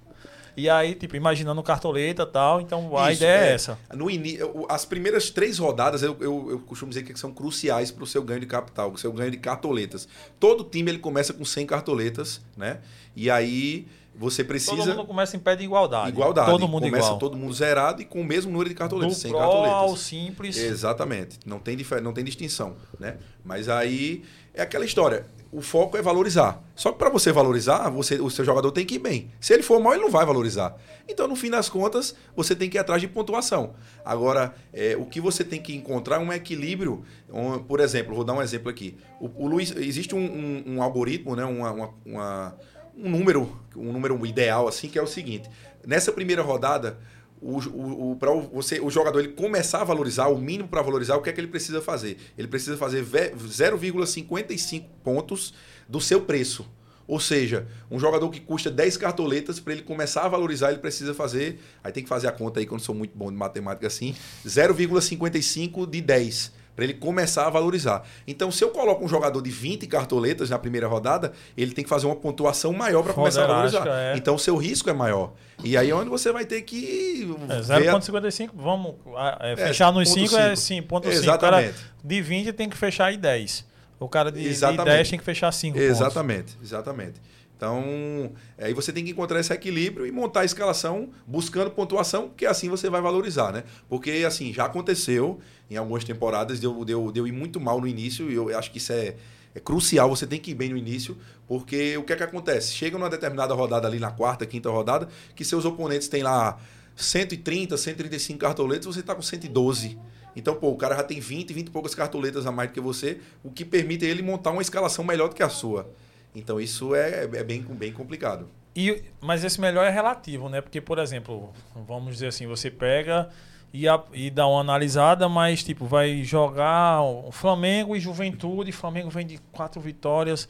E aí, tipo, imaginando cartoleta e tal, então a Isso, ideia é, é. essa. No ini... o- As primeiras três rodadas, eu, eu, eu costumo dizer que são cruciais para o seu ganho de capital, o seu ganho de cartoletas. Todo time ele começa com 100 cartoletas, né? E aí você precisa. Todo mundo começa em pé de igualdade. Igualdade. Todo mundo Começa igual. todo mundo zerado e com o mesmo número de Do cartoletas, 100 pro cartoletas. ao simples. Exatamente. Não tem, difer- não tem distinção, né? Mas aí é aquela história. O foco é valorizar. Só que para você valorizar, você, o seu jogador tem que ir bem. Se ele for mal, ele não vai valorizar. Então, no fim das contas, você tem que ir atrás de pontuação. Agora, é, o que você tem que encontrar é um equilíbrio. Um, por exemplo, vou dar um exemplo aqui. O, o Luiz, existe um, um- um algoritmo, né? Uma, uma- uma- um número, um número ideal assim, que é o seguinte. Nessa primeira rodada, o, o, o, pra o- você, o jogador ele começar a valorizar, o mínimo para valorizar, o que é que ele precisa fazer? Ele precisa fazer ve- 0,55 pontos do seu preço. Ou seja, um jogador que custa 10 cartoletas, para ele começar a valorizar, ele precisa fazer. Aí tem que fazer a conta aí, que eu não sou muito bom de matemática assim. 0,55 de 10. Para ele começar a valorizar. Então, se eu coloco um jogador de 20 cartoletas na primeira rodada, ele tem que fazer uma pontuação maior para começar a valorizar. É. Então, o seu risco é maior. E aí é onde você vai ter que. É, ver a- 0,55, vamos ah, é, É, fechar nos ponto 5 é cinco. sim, ponto 5. O cara Exatamente. de 20 tem que fechar em 10. O cara de, de Exatamente. 10 tem que fechar 5 pontos. Exatamente, exatamente. Então, aí você tem que encontrar esse equilíbrio e montar a escalação buscando pontuação, porque assim você vai valorizar, né? Porque, assim, já aconteceu em algumas temporadas, deu, deu, deu ir muito mal no início, e eu acho que isso é, é crucial, você tem que ir bem no início, porque o que é que acontece? Chega numa determinada rodada ali, na quarta, quinta rodada, que seus oponentes têm lá 130, 135 cartoletas, você está com 112. Então, pô, o cara já tem 20, 20 e poucas cartoletas a mais do que você, o que permite ele montar uma escalação melhor do que a sua. Então isso é, é bem, bem complicado. E, mas esse melhor é relativo, né? Porque, por exemplo, vamos dizer assim, você pega e, a, e dá uma analisada, mas tipo, vai jogar o Flamengo e Juventude, Flamengo vem de quatro vitórias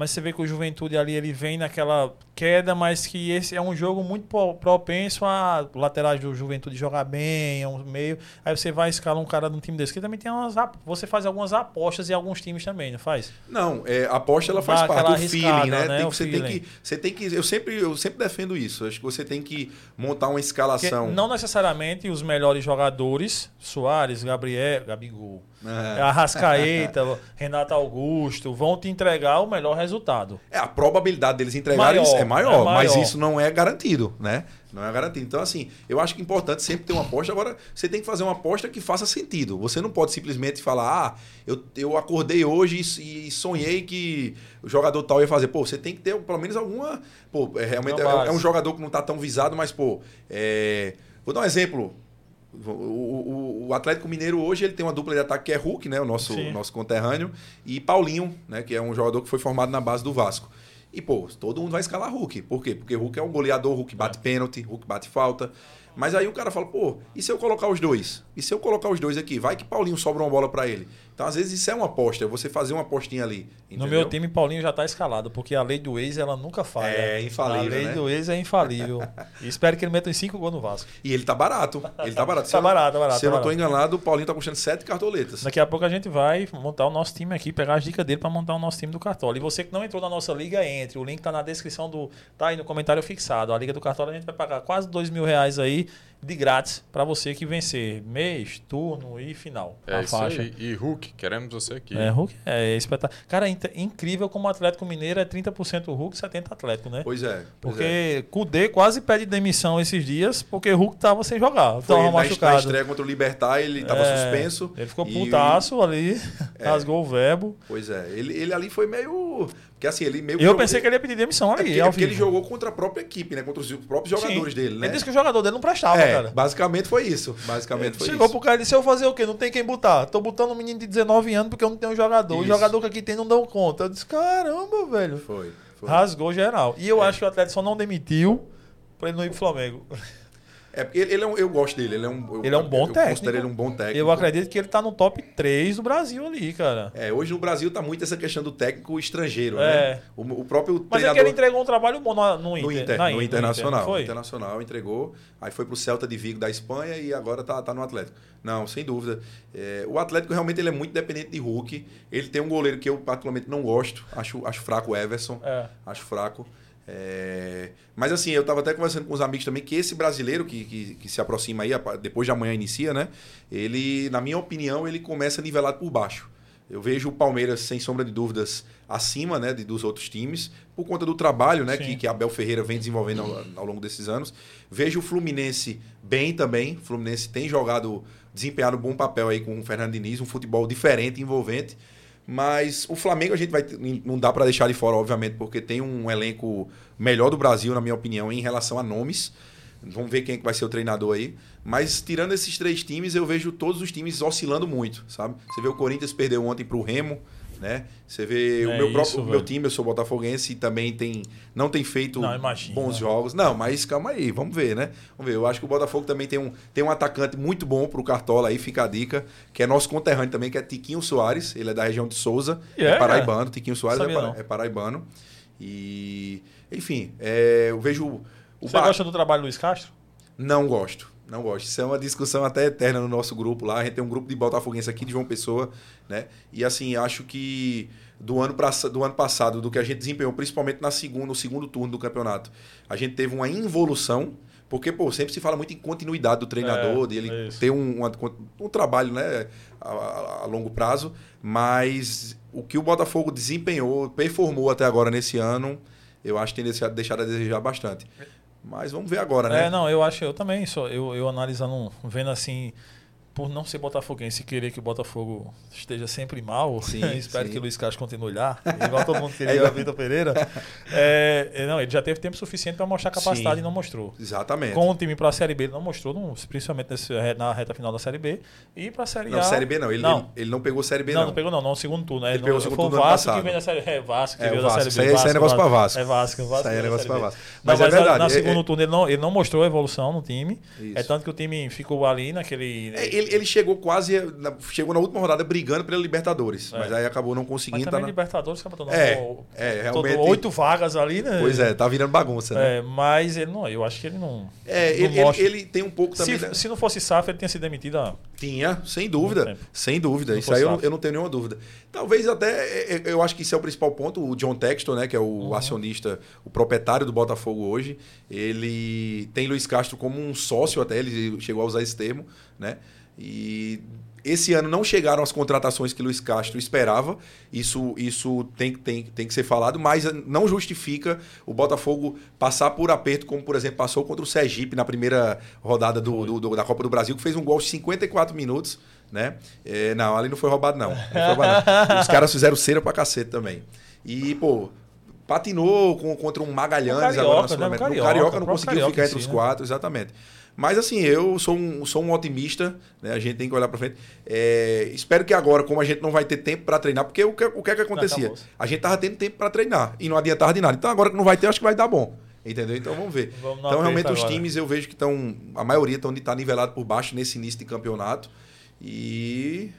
mas você vê que o Juventude ali ele vem naquela queda, mas que esse é um jogo muito propenso a laterais do Juventude jogar bem, é um meio. Aí você vai escalar um cara de um time desse, que também tem umas você faz algumas apostas em alguns times também, não faz? Não, é, aposta ela faz Dá parte do feeling, né? né? Tem, você feeling. tem que você tem que eu sempre eu sempre defendo isso. Acho que você tem que montar uma escalação. Porque não necessariamente os melhores jogadores, Soares, Gabriel, Gabigol, é. Arrascaeta, Renato Augusto, vão te entregar o melhor resultado. É, a probabilidade deles entregarem maior, é, maior, é maior, mas isso não é garantido, né? Não é garantido. Então, assim, eu acho que é importante sempre ter uma aposta. Agora, você tem que fazer uma aposta que faça sentido. Você não pode simplesmente falar, ah, eu, eu acordei hoje e, e sonhei que o jogador tal ia fazer. Pô, você tem que ter pelo menos alguma. Pô, é, realmente é, é, um jogador que não está tão visado, mas, pô, é... vou dar um exemplo. O, o, o, Atlético Mineiro hoje ele tem uma dupla de ataque que é Hulk, né, o nosso, nosso conterrâneo, e Paulinho, né, que é um jogador que foi formado na base do Vasco. E, pô, todo mundo vai escalar Hulk. Por quê? Porque Hulk é um goleador, Hulk bate é. pênalti, Hulk bate falta. Mas aí o cara fala, pô, e se eu colocar os dois? E se eu colocar os dois aqui? Vai que Paulinho sobra uma bola para ele. Então, às vezes, isso é uma aposta, é você fazer uma apostinha ali. Entendeu? No meu time, Paulinho já está escalado, porque a lei do ex, ela nunca falha. É infalível. A lei né? do ex é infalível. e espero que ele meta uns 5 gols no Vasco. E ele tá barato. Ele tá barato. tá barato, tá barato. Se eu não tô enganado, o Paulinho tá custando 7 cartoletas. Daqui a pouco a gente vai montar o nosso time aqui, pegar as dicas dele para montar o nosso time do Cartola. E você que não entrou na nossa liga, entre. O link tá na descrição do. tá aí no comentário fixado. A Liga do Cartola a gente vai pagar quase 2 mil reais aí de grátis para você que vencer mês, turno e final. É isso faixa. aí. E Hulk, queremos você aqui. É, Hulk é espetáculo. Cara, é incrível como o Atlético Mineiro é 30% Hulk, 70% Atlético, né? Pois é. Pois porque é. Kudê quase pede demissão esses dias porque Hulk tava sem jogar. Foi tava machucado. Na estreia contra o Libertar, ele tava é, suspenso. Ele ficou putaço ali, é. rasgou o verbo. Pois é. Ele, ele ali foi meio porque assim, ele meio Eu pensei que ele ia pedir demissão ali. É porque, é porque ele jogou contra a própria equipe, né? Contra os próprios jogadores Sim. dele, né? Ele disse que o jogador dele não prestava, é, cara. Basicamente foi isso. Basicamente foi Chegou isso. pro cara e disse: eu fazer o quê? Não tem quem botar. Tô botando um menino de 19 anos porque eu não tenho um jogador. Isso. O jogador que aqui tem não deu conta. Eu disse: caramba, velho. Foi. foi. Rasgou geral. E eu é. acho que o Atlético só não demitiu pra ele não ir pro Flamengo. É porque ele, ele é um, eu gosto dele, ele é um, eu, ele é um bom eu técnico. considero ele um bom técnico. Eu acredito que ele tá no top 3 do Brasil ali, cara. É, hoje no Brasil tá muito essa questão do técnico estrangeiro, é. né? O, o próprio Mas treinador... é que ele entregou um trabalho bom no, no, Inter, no, Inter, no, no Internacional. No Internacional entregou, aí foi pro Celta de Vigo da Espanha e agora tá, tá no Atlético. Não, sem dúvida. É, o Atlético realmente ele é muito dependente de Hulk. Ele tem um goleiro que eu particularmente não gosto, acho, acho fraco o Everson. É. Acho fraco. É... Mas assim, eu estava até conversando com os amigos também que esse brasileiro que, que, que, se aproxima aí, depois de amanhã inicia, né? Ele, na minha opinião, ele começa nivelado por baixo. Eu vejo o Palmeiras, sem sombra de dúvidas, acima né, de, dos outros times, por conta do trabalho né, que, que Abel Ferreira vem desenvolvendo ao, ao, longo desses anos. Vejo o Fluminense bem também. O Fluminense tem jogado, desempenhado um bom papel aí com o Fernando Diniz, um futebol diferente, envolvente. Mas o Flamengo a gente vai. Não dá para deixar de fora, obviamente, porque tem um elenco melhor do Brasil, na minha opinião, em relação a nomes. Vamos ver quem é que vai ser o treinador aí. Mas tirando esses três times, eu vejo todos os times oscilando muito, sabe? Você vê o Corinthians perdeu ontem para o Remo né? Você vê é o meu próprio meu time, eu sou botafoguense e também tem não tem feito não, bons jogos. Não, mas calma aí, vamos ver, né? Vamos ver. Eu acho que o Botafogo também tem um, tem um atacante muito bom pro Cartola aí, fica a dica, que é nosso conterrâneo também, que é Tiquinho Soares, ele é da região de Souza, yeah. é paraibano, Tiquinho Soares é, é, paraibano. E enfim, é, eu vejo o Você gosta do trabalho do Luiz Castro? Não gosto. Não gosto. Isso é uma discussão até eterna no nosso grupo lá. A gente tem um grupo de Botafoguense aqui de João Pessoa, né? E assim, acho que do ano, pra, do ano passado, do que a gente desempenhou, principalmente na segunda, no segundo turno do campeonato, a gente teve uma involução. Porque, pô, sempre se fala muito em continuidade do treinador, é, dele é ter um, uma, um trabalho né, a, a, longo prazo, mas o que o Botafogo desempenhou, performou até agora nesse ano, eu acho que tem deixado a desejar bastante. Mas vamos ver agora, né? É, não, eu acho, eu também, sou, eu, eu analisando, vendo assim, por não ser botafoguense e querer que o Botafogo esteja sempre mal, Sim, espero sim. que o Luiz Castro continue lá, igual todo mundo queria É, o Vitor Pereira. É, é, não, ele já teve tempo suficiente para mostrar capacidade Sim. e não mostrou. Exatamente. Com o time para a Série B, ele não mostrou, não, principalmente nesse- na reta final da Série B. E para a Série Não, A. Série B não. Ele não, ele, ele não pegou Série B, não, não. não pegou não, não, o segundo turno. Né? Ele Ele pegou o foi segundo o turno ano Vasco que vem da Série É, Vasco que É, veio o da Vasco. Série B. isso aí é negócio pra Vasco. É Vasco, Vasco. Aí é veio negócio B. Vasco. Não, Mas mas, é verdade, na é- segundo é- turno ele não, ele não mostrou a evolução no time. É tanto que o time ficou ali naquele. Ele, ele chegou quase. na- chegou na última rodada brigando pela Libertadores. É. Mas aí acabou não mas conseguindo. também tá na- Libertadores, campeonato É, é, realmente- Oito vagas ali, né? Pois é, tá virando bagunça, né? É, mas ele não, eu acho que ele não. É, não ele, ele, ele tem um pouco também. se, da- se não fosse SAF, ele tinha sido demitido. há- Tinha, sem dúvida. Sem dúvida. Não Isso aí eu, eu não tenho nenhuma dúvida. Talvez até. é, é, Eu acho que isso é o principal ponto. O John Textor, né, que é o Uhum. acionista, o proprietário do Botafogo hoje, ele tem Luiz Castro como um sócio até, ele chegou a usar esse termo, né? E esse ano não chegaram as contratações que Luiz Castro esperava. Isso, isso tem, tem, tem que ser falado, mas não justifica o Botafogo passar por aperto, como por exemplo passou contra o Sergipe na primeira rodada do, do- do- da Copa do Brasil, que fez um gol aos 54 minutos. Né? É, não, ali não foi roubado, não. Não foi roubado, não. Os caras fizeram cera pra cacete também. E, pô, patinou com- contra um Magalhães O Carioca, agora na né? O Carioca, Carioca o não próprio conseguiu Carioca ficar entre os si, né? quatro, exatamente. Mas assim, eu sou um, sou um otimista, né? A gente tem que olhar pra frente. É, espero que agora, como a gente não vai ter tempo pra treinar, porque o que, o que é que acontecia? acabou-se. A gente tava tendo tempo pra treinar e não adiantava de nada. Então agora que não vai ter, acho que vai dar bom. Entendeu? Então vamos ver. Vamos então realmente os times eu vejo que estão. A maioria estão tá nivelado por baixo nesse início de campeonato. E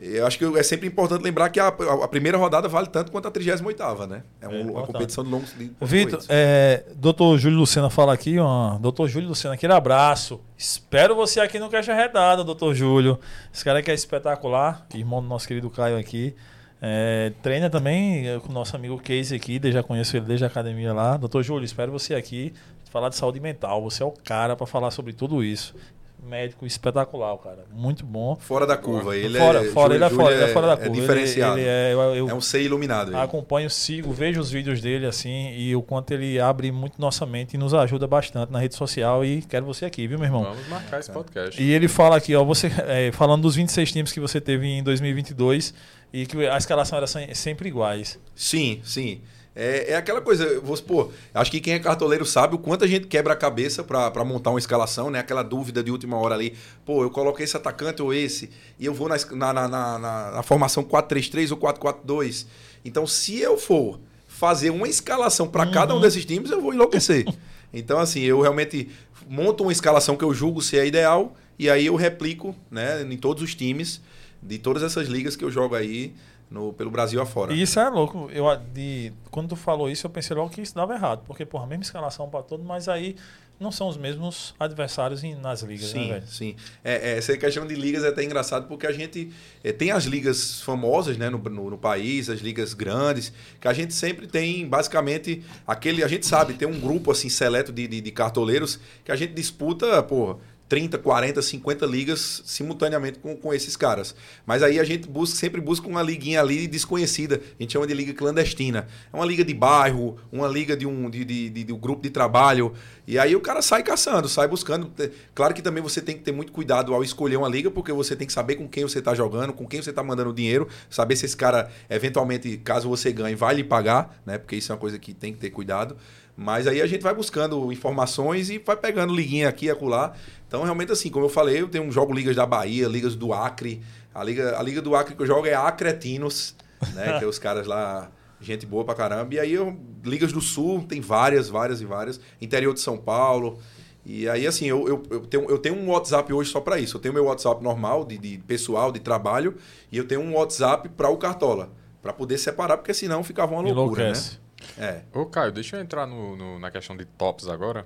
eu acho que é sempre importante lembrar que a, a- primeira rodada vale tanto quanto a 38 né? É, um- uma importante. competição de longos. Vitor, é, doutor Júlio Lucena fala aqui, ó. Doutor Júlio Lucena, aquele abraço. Espero você aqui no Caixa Redada, doutor Júlio. Esse cara que é espetacular, irmão do nosso querido Caio aqui. É, treina também é, com o nosso amigo Casey aqui, já conheço ele desde a academia lá. Doutor Júlio, espero você aqui falar de saúde mental. Você é o cara para falar sobre tudo isso. Médico espetacular, cara. Muito bom. Fora da curva. Ele fora, é, fora, ele é Júlio fora, ele é fora da curva. Ele- diferenciado. Ele, é, eu, eu É um ser iluminado. ele. acompanho, sigo, vejo os vídeos dele assim e o quanto ele abre muito nossa mente e nos ajuda bastante na rede social e quero você aqui, viu, meu irmão? Vamos marcar esse podcast. E ele fala aqui, ó, você é, falando dos 26 times que você teve em 2022 e que a escalação era sem- sempre iguais. Sim, sim. É, é aquela coisa, vou supor, acho que quem é cartoleiro sabe o quanto a gente quebra a cabeça pra pra montar uma escalação, né? Aquela dúvida de última hora ali, pô, eu coloquei esse atacante ou esse, e eu vou na, na, na, na- na- na formação 4-3-3 ou 4-4-2. Então, se eu for fazer uma escalação pra cada um desses times, eu vou enlouquecer. Então, assim, eu realmente monto uma escalação que eu julgo ser a ideal, e aí eu replico, né, em todos os times de todas essas ligas que eu jogo aí no, pelo Brasil afora. E isso é louco. Eu, de, quando tu falou isso, eu pensei logo que isso dava errado. Porque, porra, a mesma escalação para todo, mas aí não são os mesmos adversários em- nas ligas, né, Sim, velho? sim. É, é, essa questão de ligas é até engraçado porque a gente é, tem as ligas famosas né, no, no, no país, as ligas grandes, que a gente sempre tem basicamente aquele. A gente sabe, tem um grupo assim seleto de, de, de cartoleiros que a gente disputa, porra. 30, 40, 50 ligas simultaneamente com, com esses caras. Mas aí a gente busca, sempre busca uma liguinha ali desconhecida. A gente chama de liga clandestina. É uma liga de bairro, uma liga de um, de, de, de- de um grupo de trabalho. E aí o cara sai caçando, sai buscando. Claro que também você tem que ter muito cuidado ao escolher uma liga, porque você tem que saber com quem você está jogando, com quem você está mandando dinheiro, saber se esse cara, eventualmente, caso você ganhe, vai lhe pagar, né? Porque isso é uma coisa que tem que ter cuidado. Mas aí a gente vai buscando informações e vai pegando liguinha aqui e acolá. Então, realmente, assim, como eu falei, eu tenho um jogo ligas da Bahia, ligas do Acre. A liga, a liga do Acre que eu jogo é Acretinos, né? que é os caras lá, gente boa pra caramba. E aí, eu, ligas do Sul, tem várias, várias e várias. Interior de São Paulo. E aí, assim, eu, eu, eu, tenho, eu tenho um WhatsApp hoje só para isso. Eu tenho meu WhatsApp normal, de, de pessoal, de trabalho, e eu tenho um WhatsApp para o Cartola. para poder separar, porque senão ficava uma loucura, Enlouquece. né? É. Ô, Caio, deixa eu entrar no, no- na questão de tops agora.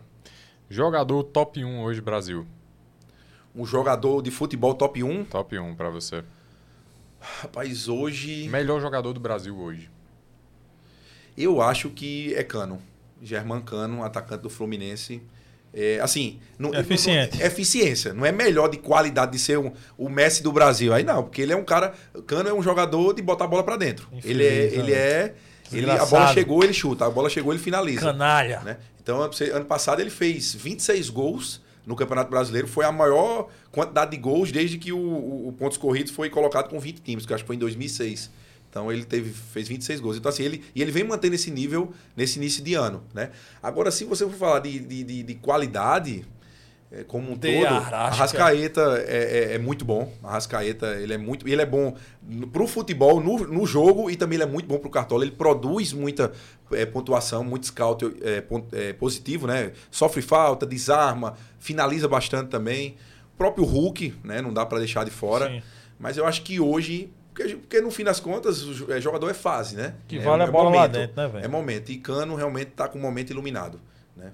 Jogador top 1 hoje Brasil. Um jogador de futebol top 1. Top 1 pra você. Rapaz, hoje. Melhor jogador do Brasil hoje. Eu acho que é Cano. Germán Cano, atacante do Fluminense. É, assim, não, Eficiente. não- eficiência. Não é melhor de qualidade de ser um- o Messi do Brasil. Aí não, porque ele é um cara. Cano é um jogador de botar a bola pra dentro. Ele é, ele né? é Ele, a bola chegou, ele chuta. A bola chegou, ele finaliza. Canalha. né? Então, ano passado ele fez 26 gols no Campeonato Brasileiro. Foi a maior quantidade de gols desde que o, o, pontos corridos foi colocado com 20 times, que eu acho que foi em 2006. Então ele teve, fez 26 gols. Então, assim, ele, e ele vem mantendo esse nível nesse início de ano. Né? Agora, se você for falar de, de, de- de qualidade, é, como um De todo, Arrasca. a Rascaeta é, é- é muito bom. A Rascaeta, ele é muito. Ele é bom no- pro futebol, no, no jogo, e também ele é muito bom pro Cartola. Ele produz muita é, pontuação, muito scout é, é, positivo, né? Sofre falta, desarma, finaliza bastante também. O próprio Hulk, né? Não dá para deixar de fora. Sim. Mas eu acho que hoje. Porque, porque no fim das contas, o é, jogador é fase, né? Que é, vale a é bola lá momento. dentro, né, velho? É momento. E Cano realmente tá com o momento iluminado. Né?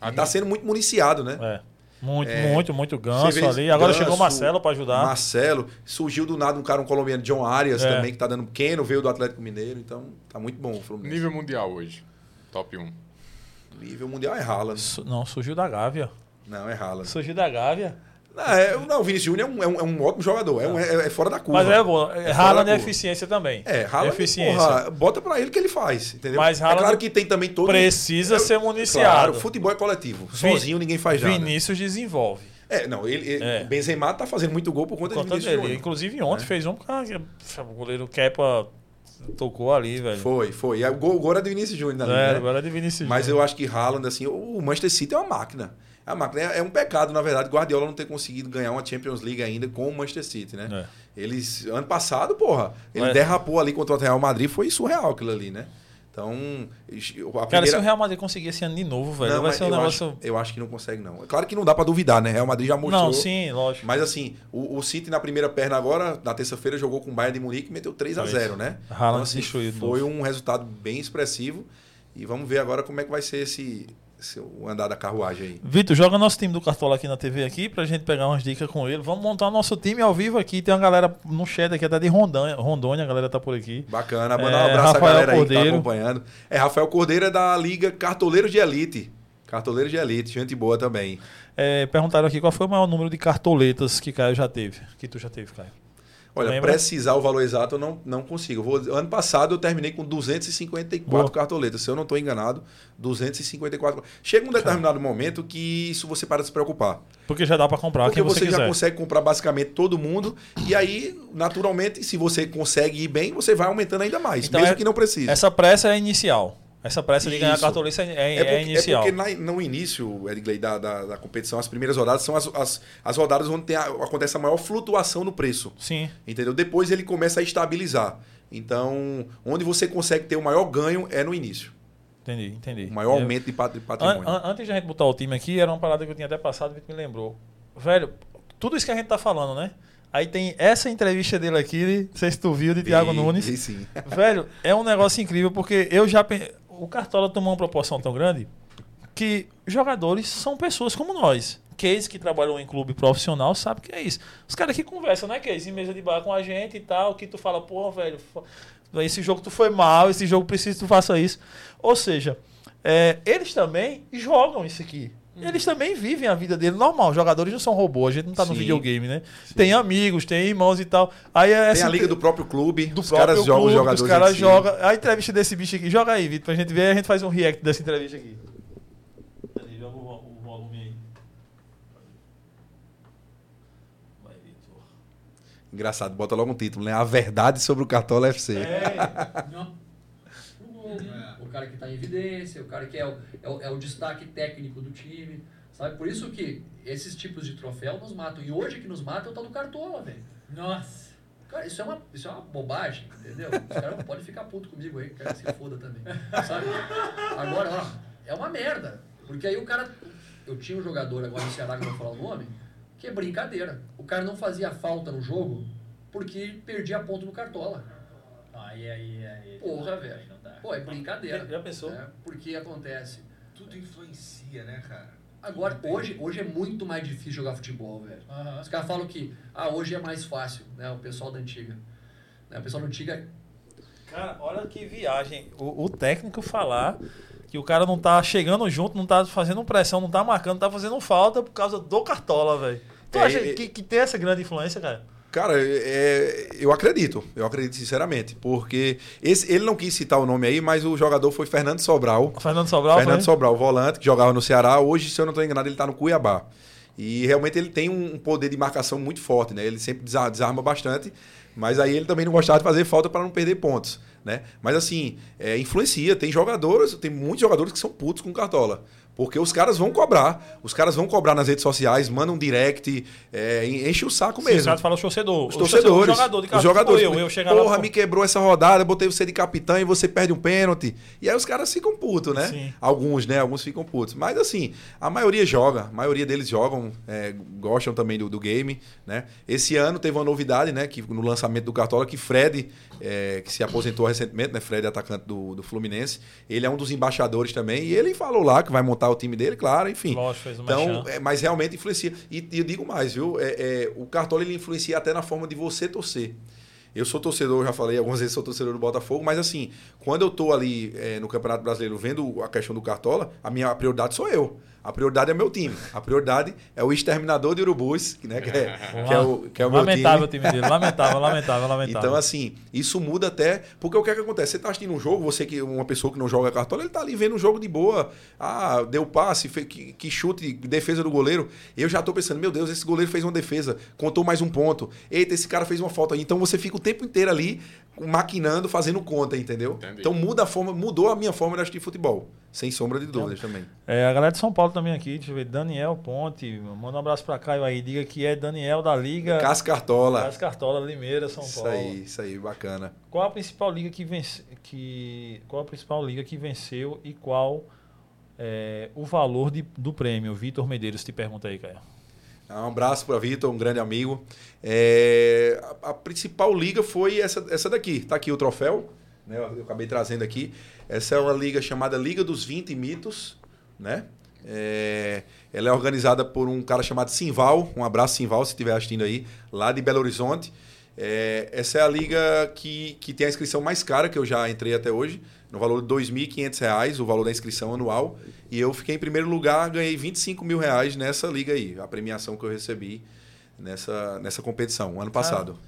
A Tá sendo muito municiado, né? É. Muito, É, muito, muito ganso ali. Agora Ganso, chegou o Marcelo pra ajudar. Marcelo. Surgiu do nada um cara, um colombiano, John Arias É. também, que tá dando Keno, veio do Atlético Mineiro. Então, tá muito bom o Fluminense. Nível mundial hoje. Top 1. Nível mundial é Haaland. Su- Não, surgiu da Gávea. Não, é Haaland. Surgiu da Gávea. Não, é, não o Vinícius Júnior é um, é, um, é um ótimo jogador. É, um- é- é fora da curva. Mas é bom. Haaland é eficiência também. É, Haaland, eficiência. porra, bota pra ele que ele faz, entendeu? Mas é Haaland claro que tem também todo... Precisa é, ser municiado. Claro, futebol é coletivo. Sozinho ninguém faz nada. Vinícius desenvolve. É, não, ele, ele- É. o Benzema tá fazendo muito gol por conta, Por de conta Vinícius dele. Inclusive ontem É. fez um cara que o goleiro Kepa tocou ali, velho. Foi, foi. E o gol, o gol era de Vinícius Júnior. ali, É, né? agora é de Vinícius Mas Júnior. eu acho que Haaland, assim, o Manchester City é uma máquina. É uma máquina. É, é um pecado, na verdade, Guardiola não ter conseguido ganhar uma Champions League ainda com o Manchester City, né? É. Eles, ano passado, porra, ele Mas- derrapou ali contra o Real Madrid, foi surreal aquilo ali, né? Então, a Cara, primeira... se o Real Madrid conseguir esse ano de novo, velho, não, vai ser um eu, negócio. acho, eu acho que não consegue, não. É claro que não dá pra duvidar, né? Real Madrid já mostrou. Não, sim, lógico. Mas assim, o, o City na primeira perna agora, na terça-feira, jogou com o Bayern de Munique e meteu 3 a Foi 0 né? Haaland assim, destruiu de foi um resultado bem expressivo. E vamos ver agora como é que vai ser esse, o andar da carruagem aí. Vitor, joga nosso time do Cartola aqui na TV aqui pra gente pegar umas dicas com ele. Vamos montar nosso time ao vivo aqui. Tem uma galera no chat aqui, até de Rondônia, Rondônia a galera tá por aqui. Bacana, mandar É, um abraço Rafael à galera aí que tá Cordeiro. acompanhando. É, Rafael Cordeiro é da Liga Cartoleiros de Elite. Cartoleiros de Elite, gente boa também. É, perguntaram aqui qual foi o maior número de cartoletas que Caio já teve. Que tu já teve, Caio. Olha, Lembra? precisar o valor exato eu não, não consigo. Vou- ano passado eu terminei com 254 Boa. cartoletas. Se eu não estou enganado, 254. Chega um determinado momento que isso você para de se preocupar. Porque já dá pra comprar Porque você, você, já consegue comprar basicamente todo mundo. E aí, naturalmente, se você consegue ir bem, você vai aumentando ainda mais, Então, mesmo é- que não precise. Essa pressa é inicial. Essa pressa de ganhar Isso. cartoleta é, é, É porque, é inicial. é porque na- no início, Edgley, da, da, da competição, as primeiras rodadas são as, as, as rodadas onde tem a- acontece a maior flutuação no preço. Sim. Entendeu? Depois ele começa a estabilizar. Então, onde você consegue ter o maior ganho é no início. Entendi, entendi. O maior É, aumento de pat- de An- patrimônio. an- antes de a gente botar o time aqui, era uma parada que eu tinha até passado, Vitor me lembrou. Velho, tudo isso que a gente tá falando, né? Aí tem essa entrevista dele aqui, não sei se tu viu, de Thiago E- Nunes. e sim. Velho, é um negócio incrível, porque eu já. O Cartola tomou uma proporção tão grande que jogadores são pessoas como nós. Case que trabalham em clube profissional sabe que é isso. Os caras que conversam, né, Case? Em mesa de bar com a gente e tal, que tu fala, pô, velho, esse jogo tu foi mal, esse jogo precisa que tu faça isso. Ou seja, é, eles também jogam isso aqui. Eles também vivem a vida dele normal. Os jogadores não são robôs, a gente não tá no Sim. videogame, né? Tem amigos, tem irmãos e tal. Aí é Tem essa a liga do próprio clube. do os próprio caras jogam os jogadores. Os caras entre si. jogam. A entrevista desse bicho aqui. Joga aí, Vitor, pra gente ver. A gente faz um react dessa entrevista aqui. Cadê? Joga o, vo- o volume aí. Vai, Vitor. Engraçado, bota logo um título, né? A verdade sobre o Cartola FC. Não. O cara que está em evidência, o cara que é o, é, o, é o destaque técnico do time, sabe? Por isso que esses tipos de troféu nos matam. E hoje que nos mata é o tal do Cartola, velho. Nossa. Cara, isso é uma, isso é uma bobagem, entendeu? Os caras não podem ficar puto comigo aí, que se foda também, sabe? Agora, ó, é uma merda. Porque aí o cara... Eu tinha um jogador agora no Ceará, que eu vou falar o nome, que é brincadeira. O cara não fazia falta no jogo porque perdia ponto no Cartola. Aí, aí, aí. Porra, velho. Pô, é brincadeira. Já pensou? né? Porque acontece. Tudo influencia, né, cara? Agora, hoje, hoje é muito mais difícil jogar futebol, velho. Aham. Os caras falam que, ah, hoje é mais fácil, né? O pessoal da antiga. Né? O pessoal da antiga. Cara, olha que viagem. O, o técnico falar que o cara não tá chegando junto, não tá fazendo pressão, não tá marcando, tá fazendo falta por causa do Cartola, velho. Tu É, acha e- que, que tem essa grande influência, cara? Cara, é, eu acredito, eu acredito sinceramente, porque esse, ele não quis citar o nome aí, mas o jogador foi Fernando Sobral. Fernando Sobral Fernando foi? Sobral, volante, que jogava no Ceará. Hoje, se eu não estou enganado, ele está no Cuiabá. E realmente ele tem um poder de marcação muito forte, né? Ele sempre desa- desarma bastante, mas aí ele também não gostava de fazer falta para não perder pontos, né? Mas assim, é, influencia. Tem jogadores, tem muitos jogadores que são putos com cartola. Porque os caras vão cobrar. Os caras vão cobrar nas redes sociais, mandam um direct, é, enche o saco Sim, mesmo. os caras falam o torcedor. Os torcedores. O jogador de os jogadores. eu, eu chegar lá, Porra, pô, me quebrou essa rodada, botei você de capitão e você perde um pênalti. E aí os caras ficam putos, né? Sim. Alguns, né? Alguns ficam putos. Mas assim, a maioria joga. A maioria deles jogam, é, gostam também do, do game, né? Esse ano teve uma novidade, né? Que no lançamento do Cartola, que Fred, é, que se aposentou recentemente, né? Fred, atacante do, do Fluminense. Ele é um dos embaixadores também. E ele falou lá que vai montar o time dele, claro, enfim. Lógico, fez um Então, é, mas realmente influencia. E, e eu digo mais, viu? É, é, o Cartola ele influencia até na forma de você torcer. Eu sou torcedor, já falei algumas vezes, sou torcedor do Botafogo, mas assim, quando eu tô ali é, no Campeonato Brasileiro vendo a questão do Cartola, a minha prioridade sou eu. A prioridade é meu time. A prioridade é o exterminador de Urubus, que, né, que, é, que é o, que é o meu time. lamentável o time dele. Lamentável, lamentável, lamentável. Então, assim, isso muda até. Porque o que é que acontece? Você tá assistindo um jogo, você que uma pessoa que não joga cartola, ele tá ali vendo um jogo de boa. Ah, deu passe, fe- que, que chute, defesa do goleiro. Eu já tô pensando, meu Deus, esse goleiro fez uma defesa, contou mais um ponto. Eita, esse cara fez uma falta. Então você fica o tempo inteiro ali maquinando, fazendo conta, entendeu? Entendi. Então muda a forma, mudou a minha forma de assistir futebol. Sem sombra de dúvidas também. É, a galera de São Paulo também aqui, deixa eu ver. Daniel Ponte, manda um abraço pra Caio aí. Diga que é Daniel da Liga Cássio Cartola. das Cartola Limeira, São Isso Paulo. aí, isso aí, bacana. Qual a principal liga que vence, que qual a principal liga que venceu e qual é, o valor de- do prêmio? Vitor Medeiros te pergunta aí, Caio. Um abraço para Vitor, um grande amigo. É, a, a principal liga foi essa, essa daqui. Tá aqui o troféu, né? Eu acabei trazendo aqui. Essa é uma liga chamada Liga dos 20 Mitos, né? É, ela é organizada por um cara chamado Simval. Um abraço, Simval, se estiver assistindo aí, lá de Belo Horizonte. É, essa é a liga que, que tem a inscrição mais cara que eu já entrei até hoje, no valor de 2.500 reais, o valor da inscrição anual. E eu fiquei em primeiro lugar, ganhei 25 mil reais nessa liga aí, a premiação que eu recebi nessa, nessa competição, ano passado.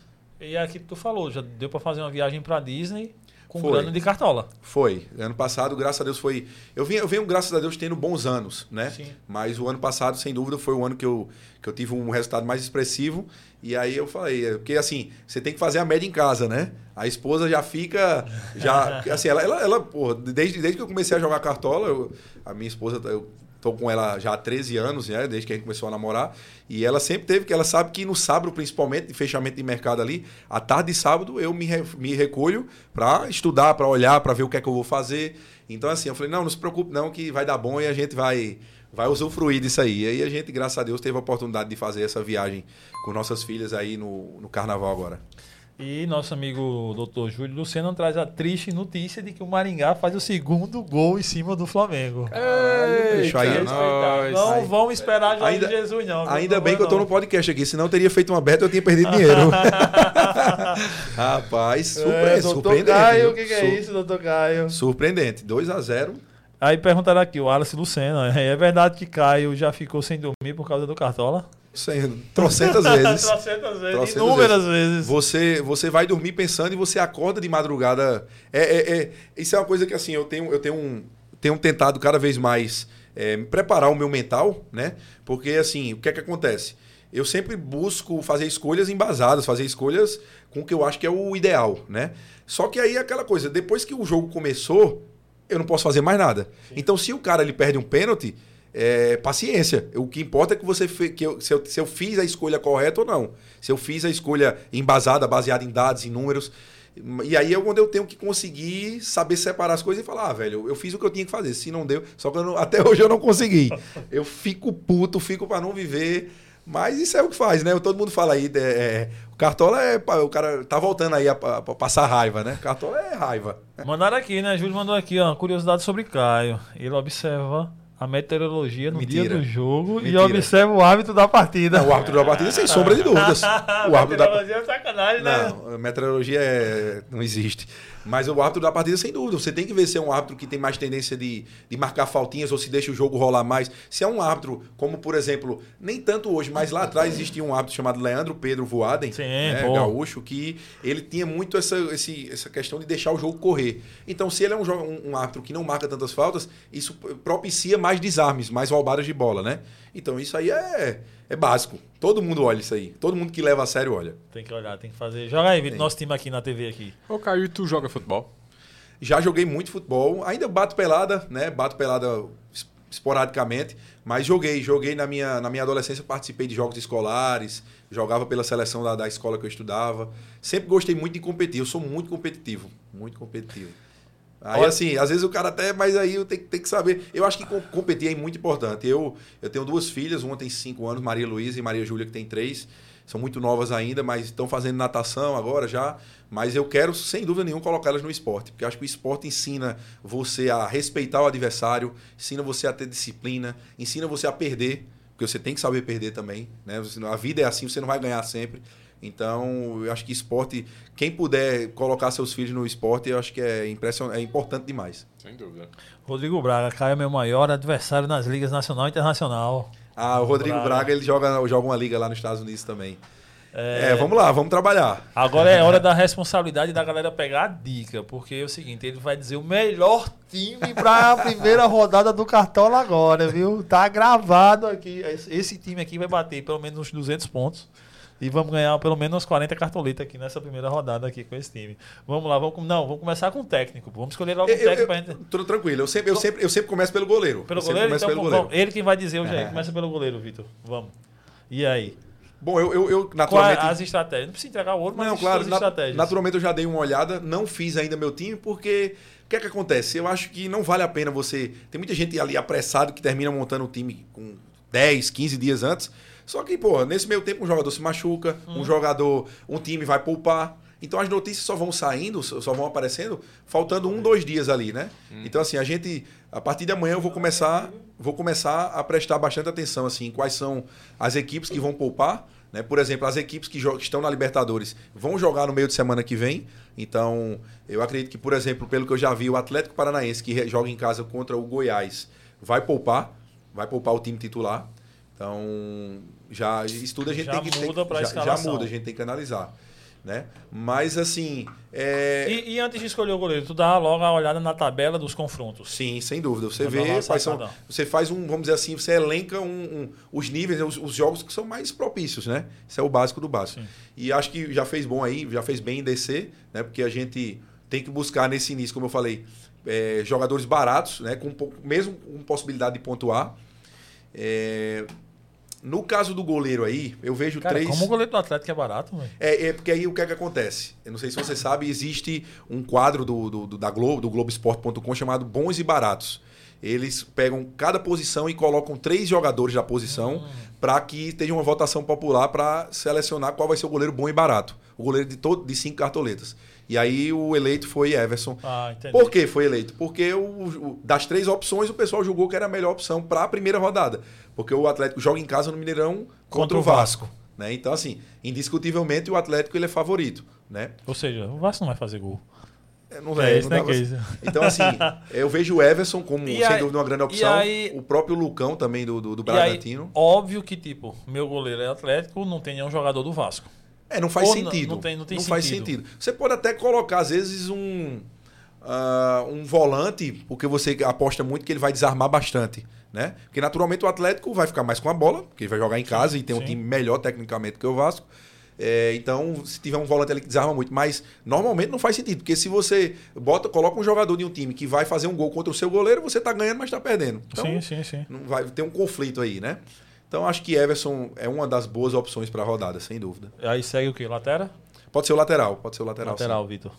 E aqui tu falou, já deu pra fazer uma viagem pra Disney com Foi. grana de cartola. Foi. Ano passado, graças a Deus, foi. Eu venho, eu venho, graças a Deus, tendo bons anos, né? Sim. Mas o ano passado, sem dúvida, foi o ano que eu, que eu tive um resultado mais expressivo. E aí eu falei, é, porque assim, você tem que fazer a média em casa, né? A esposa já fica. Já, assim, ela, ela, ela pô, desde, desde que eu comecei a jogar cartola, eu- a minha esposa, eu tô com ela já há 13 anos, né? Desde que a gente começou a namorar. E ela sempre teve, que ela sabe que no sábado, principalmente, de fechamento de mercado ali, à tarde de sábado, eu me, re- me recolho para estudar, para olhar, para ver o que é que eu vou fazer. Então, assim, eu falei, não, não se preocupe não, que vai dar bom e a gente vai, vai usufruir disso aí. E aí a gente, graças a Deus, teve a oportunidade de fazer essa viagem com nossas filhas aí no, no carnaval agora. E nosso amigo Dr. Júlio Luciano traz a triste notícia de que o Maringá faz o segundo gol em cima do Flamengo. bicho, aí- Eita, nós. não Aí- vamos esperar já Ainda- Jesus, não. Ainda bem que eu tô não. no podcast aqui, senão eu teria feito uma beta e eu tinha perdido dinheiro. Rapaz, surpre É, doutor surpreendente. Caio, o que, que é isso, doutor Caio? Surpreendente. 2 a 0 Aí perguntaram aqui, o Alice Lucena, é verdade que Caio já ficou sem dormir por causa do Cartola? Sem- trocentas vezes. Trocentas vezes, Trocentas inúmeras vezes. Você, você vai dormir pensando e você acorda de madrugada. É, é, é- isso é uma coisa que assim, eu tenho, eu tenho, um, tenho tentado cada vez mais é, me preparar o meu mental, né? Porque assim, o que é que acontece? Eu sempre busco fazer escolhas embasadas, fazer escolhas com o que eu acho que é o ideal, né? Só que aí é aquela coisa, depois que o jogo começou, eu não posso fazer mais nada. Então, se o cara ele perde um pênalti, é, paciência. O que importa é que você que eu, se, eu, se eu fiz a escolha correta ou não. Se eu fiz a escolha embasada, baseada em dados, em números. E aí é quando eu tenho que conseguir saber separar as coisas e falar, ah, velho, eu fiz o que eu tinha que fazer. Se não deu, só que não- até hoje eu não consegui. Eu fico puto, fico para não viver. Mas isso é o que faz, né? Todo mundo fala aí, é, é, o Cartola é. O cara tá voltando aí a, a- a passar raiva, né? Cartola é raiva. Mandaram aqui, né? Júlio mandou aqui, ó, curiosidade sobre Caio. Ele observa a meteorologia no dia Mentira. do jogo e Mentira. observa o hábito da partida. O árbitro da partida, sem sombra de dúvidas. O da meteorologia é sacanagem, né? Não, meteorologia é- não existe. Mas o árbitro da partida, sem dúvida. Você tem que ver se é um árbitro que tem mais tendência de, de marcar faltinhas ou se deixa o jogo rolar mais. Se é um árbitro, como por exemplo, nem tanto hoje, mas lá atrás existia um árbitro chamado Leandro Pedro Voaden, Sim, né, gaúcho, que ele tinha muito essa, esse- essa questão de deixar o jogo correr. Então, se ele é um, um, um árbitro que não marca tantas faltas, isso propicia mais desarmes, mais roubadas de bola, né? Então, isso aí é, é básico. Todo mundo olha isso aí. Todo mundo que leva a sério olha. Tem que olhar, tem que fazer. Joga aí, Vitor, nosso time aqui na TV aqui. Ô, Caio, e tu joga futebol? Já joguei muito futebol, ainda bato pelada, né? Bato pelada es- esporadicamente, mas joguei, joguei na minha, na minha adolescência, participei de jogos escolares, jogava pela seleção da, da escola que eu estudava. Sempre gostei muito de competir, eu sou muito competitivo, muito competitivo. Aí assim, às vezes o cara até, mas aí eu tenho, tenho que saber. Eu acho que com- competir é muito importante. Eu, eu tenho duas filhas, uma tem cinco anos, Maria Luísa e Maria Júlia, que tem três. São muito novas ainda, mas estão fazendo natação agora já. Mas eu quero, sem dúvida nenhuma, colocá-las no esporte. Porque eu acho que o esporte ensina você a respeitar o adversário, ensina você a ter disciplina, ensina você a perder, porque você tem que saber perder também. Né? A vida é assim, você não vai ganhar sempre. Então, eu acho que esporte, quem puder colocar seus filhos no esporte, eu acho que é, impression... é importante demais. Sem dúvida. Rodrigo Braga, Caio é meu maior adversário nas ligas nacional e internacional. Ah, o Rodrigo Braga. Braga, ele joga, joga uma liga lá nos Estados Unidos também. É, É, vamos lá, vamos trabalhar. Agora é hora da responsabilidade da galera pegar a dica, porque é o seguinte, ele vai dizer o melhor time para a primeira rodada do Cartola agora, viu? Tá gravado aqui. Esse esse time aqui vai bater pelo menos uns 200 pontos. E vamos ganhar pelo menos uns 40 cartoletas aqui nessa primeira rodada aqui com esse time. Vamos lá, vamos, não, vamos começar com o técnico. Vamos escolher logo Eu, técnico eu, pra gente. tudo tranquilo, eu sempre, eu, sempre, eu sempre começo pelo goleiro. Pelo Eu goleiro? Então, pelo goleiro. vamos, ele quem vai dizer hoje aí. É. Começa pelo goleiro, Vitor. Vamos. E aí? Bom, eu, eu, eu Quais naturalmente. as estratégias? Não precisa entregar o ouro, mas Não, as claro, na- estratégias. naturalmente eu já dei uma olhada, não fiz ainda meu time, porque o que é que acontece? Eu acho que não vale a pena você. Tem muita gente ali apressado que termina montando o time com 10, 15 dias antes. Só que, pô, nesse meio tempo um jogador se machuca, Hum. um jogador, um time vai poupar. Então as notícias só vão saindo, só vão aparecendo, faltando um, dois dias ali, né? Então, assim, a gente, a partir de amanhã eu vou começar, vou começar a prestar bastante atenção, assim, quais são as equipes que vão poupar. Né? Por exemplo, as equipes que, que estão na Libertadores vão jogar no meio de semana que vem. Então, eu acredito que, por exemplo, pelo que eu já vi, o Atlético Paranaense, que joga em casa contra o Goiás, vai poupar, vai poupar o time titular. Então, já isso tudo a gente Já tem que tem- muda pra já, escalação. já muda, a gente tem que analisar, né? Mas assim, é... E, e antes de escolher o goleiro, tu dá logo a olhada na tabela dos confrontos. Sim, sem dúvida. Você vê quais são. Você faz um, vamos dizer assim, você elenca um- um- os níveis, os, os jogos que são mais propícios, né? Isso é o básico do básico. Sim. E acho que já fez bom aí, já fez bem em descer, né? Porque a gente tem que buscar nesse início, como eu falei, é, jogadores baratos, né? Com mesmo com possibilidade de pontuar. É, no caso do goleiro aí, eu vejo Cara, três. como o goleiro do Atlético é barato, velho. É, é porque aí o que é que acontece? Eu não sei se você sabe, existe um quadro do, do- do- da Globo, do Globoesporte.com chamado Bons e Baratos. Eles pegam cada posição e colocam três jogadores da posição para que esteja uma votação popular para selecionar qual vai ser o goleiro bom e barato. O goleiro de, todo, de cinco cartoletas. E aí o eleito foi Everson. Ah, entendi. Por que foi eleito? Porque o- o- das três opções o pessoal julgou que era a melhor opção para a primeira rodada. Porque o Atlético joga em casa no Mineirão contra, o Vasco. né? Então, assim, indiscutivelmente o Atlético ele é favorito. Né? Ou seja, o Vasco não vai fazer gol. É, Não É isso, não né, pra- Casey? Então, assim, eu vejo o Everson como, E sem aí- dúvida, uma grande opção. aí- o próprio Lucão também do, do, do E aí, Bragantino. óbvio que, tipo, meu goleiro é Atlético, não tem nenhum jogador do Vasco. É, não faz Ou não- sentido. não tem- não tem faz sentido. sentido. Você pode até colocar, às vezes, um, ah, um volante, porque você aposta muito que ele vai desarmar bastante. Né? Porque naturalmente o Atlético vai ficar mais com a bola, porque ele vai jogar em casa e tem um sim. time melhor tecnicamente que o Vasco. É, então, se tiver um volante ali que desarma muito, mas normalmente não faz sentido, porque se você bota, coloca um jogador de um time que vai fazer um gol contra o seu goleiro, você tá ganhando, mas tá perdendo. Então, sim, sim, sim. não vai ter um conflito aí, né? Então acho que Everson é uma das boas opções para a rodada, sem dúvida. Aí segue o quê? Latera? Pode ser o lateral, pode ser o lateral. Lateral, Vitor.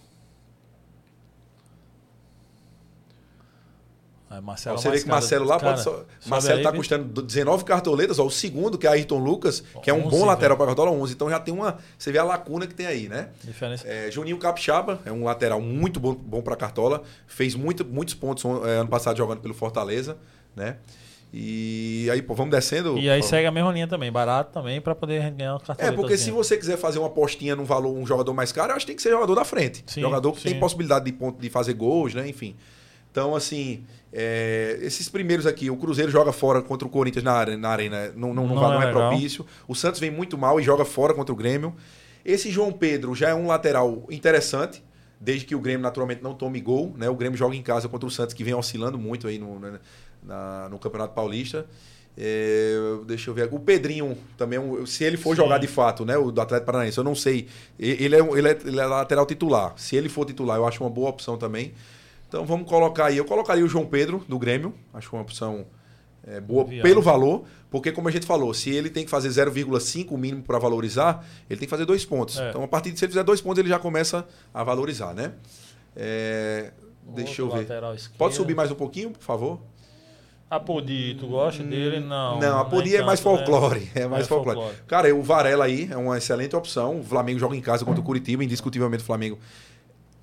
Marcelo Você vê que. Marcelo lá Cara, pode só. Marcelo tá Vitor. custando 19 cartoletas, ó, o segundo, que é Ayrton Lucas, que é um 11, bom lateral para cartola 11. Então já tem uma. Você vê a lacuna que tem aí, né? Diferença. É, Juninho Capixaba é um lateral muito bom, bom para cartola. Fez muito, muitos pontos é, ano passado jogando pelo Fortaleza, né? E aí, pô, vamos descendo. E aí Pô. segue a mesma linha também, barato também, pra poder ganhar uma É, cartoleta. porque se você quiser fazer uma apostinha num valor, um jogador mais caro, eu acho que tem que ser jogador da frente. Sim, jogador que sim. tem possibilidade de, ponto, de fazer gols, né? Enfim. Então, assim, é, esses primeiros aqui, o Cruzeiro joga fora contra o Corinthians na, na arena, não, não, não, Não é não é, legal. propício. O Santos vem muito mal e joga fora contra o Grêmio. Esse João Pedro já é um lateral interessante, desde que o Grêmio naturalmente não tome gol. Né? O Grêmio joga em casa contra o Santos, que vem oscilando muito aí no, né, na- no Campeonato Paulista. É, deixa eu ver. O Pedrinho também, é se ele for Sim. jogar de fato, né? O do Atlético Paranaense, eu não sei. Ele é, ele, é, ele é lateral titular. Se ele for titular, eu acho uma boa opção também. Então vamos colocar aí. Eu colocaria o João Pedro do Grêmio. Acho uma opção é, boa Viável. pelo valor. Porque, como a gente falou, se ele tem que fazer 0,5 o mínimo para valorizar, ele tem que fazer dois pontos. É. Então, a partir de se ele fizer dois pontos, ele já começa a valorizar, né? É, deixa eu ver. Pode subir mais um pouquinho, por favor? A Podi, tu gosta dele? Não. Não, a Podi é mais né? folclore. É mais É folclore. folclore. Cara, o Varela aí é uma excelente opção. O Flamengo joga em casa contra o Curitiba, indiscutivelmente o Flamengo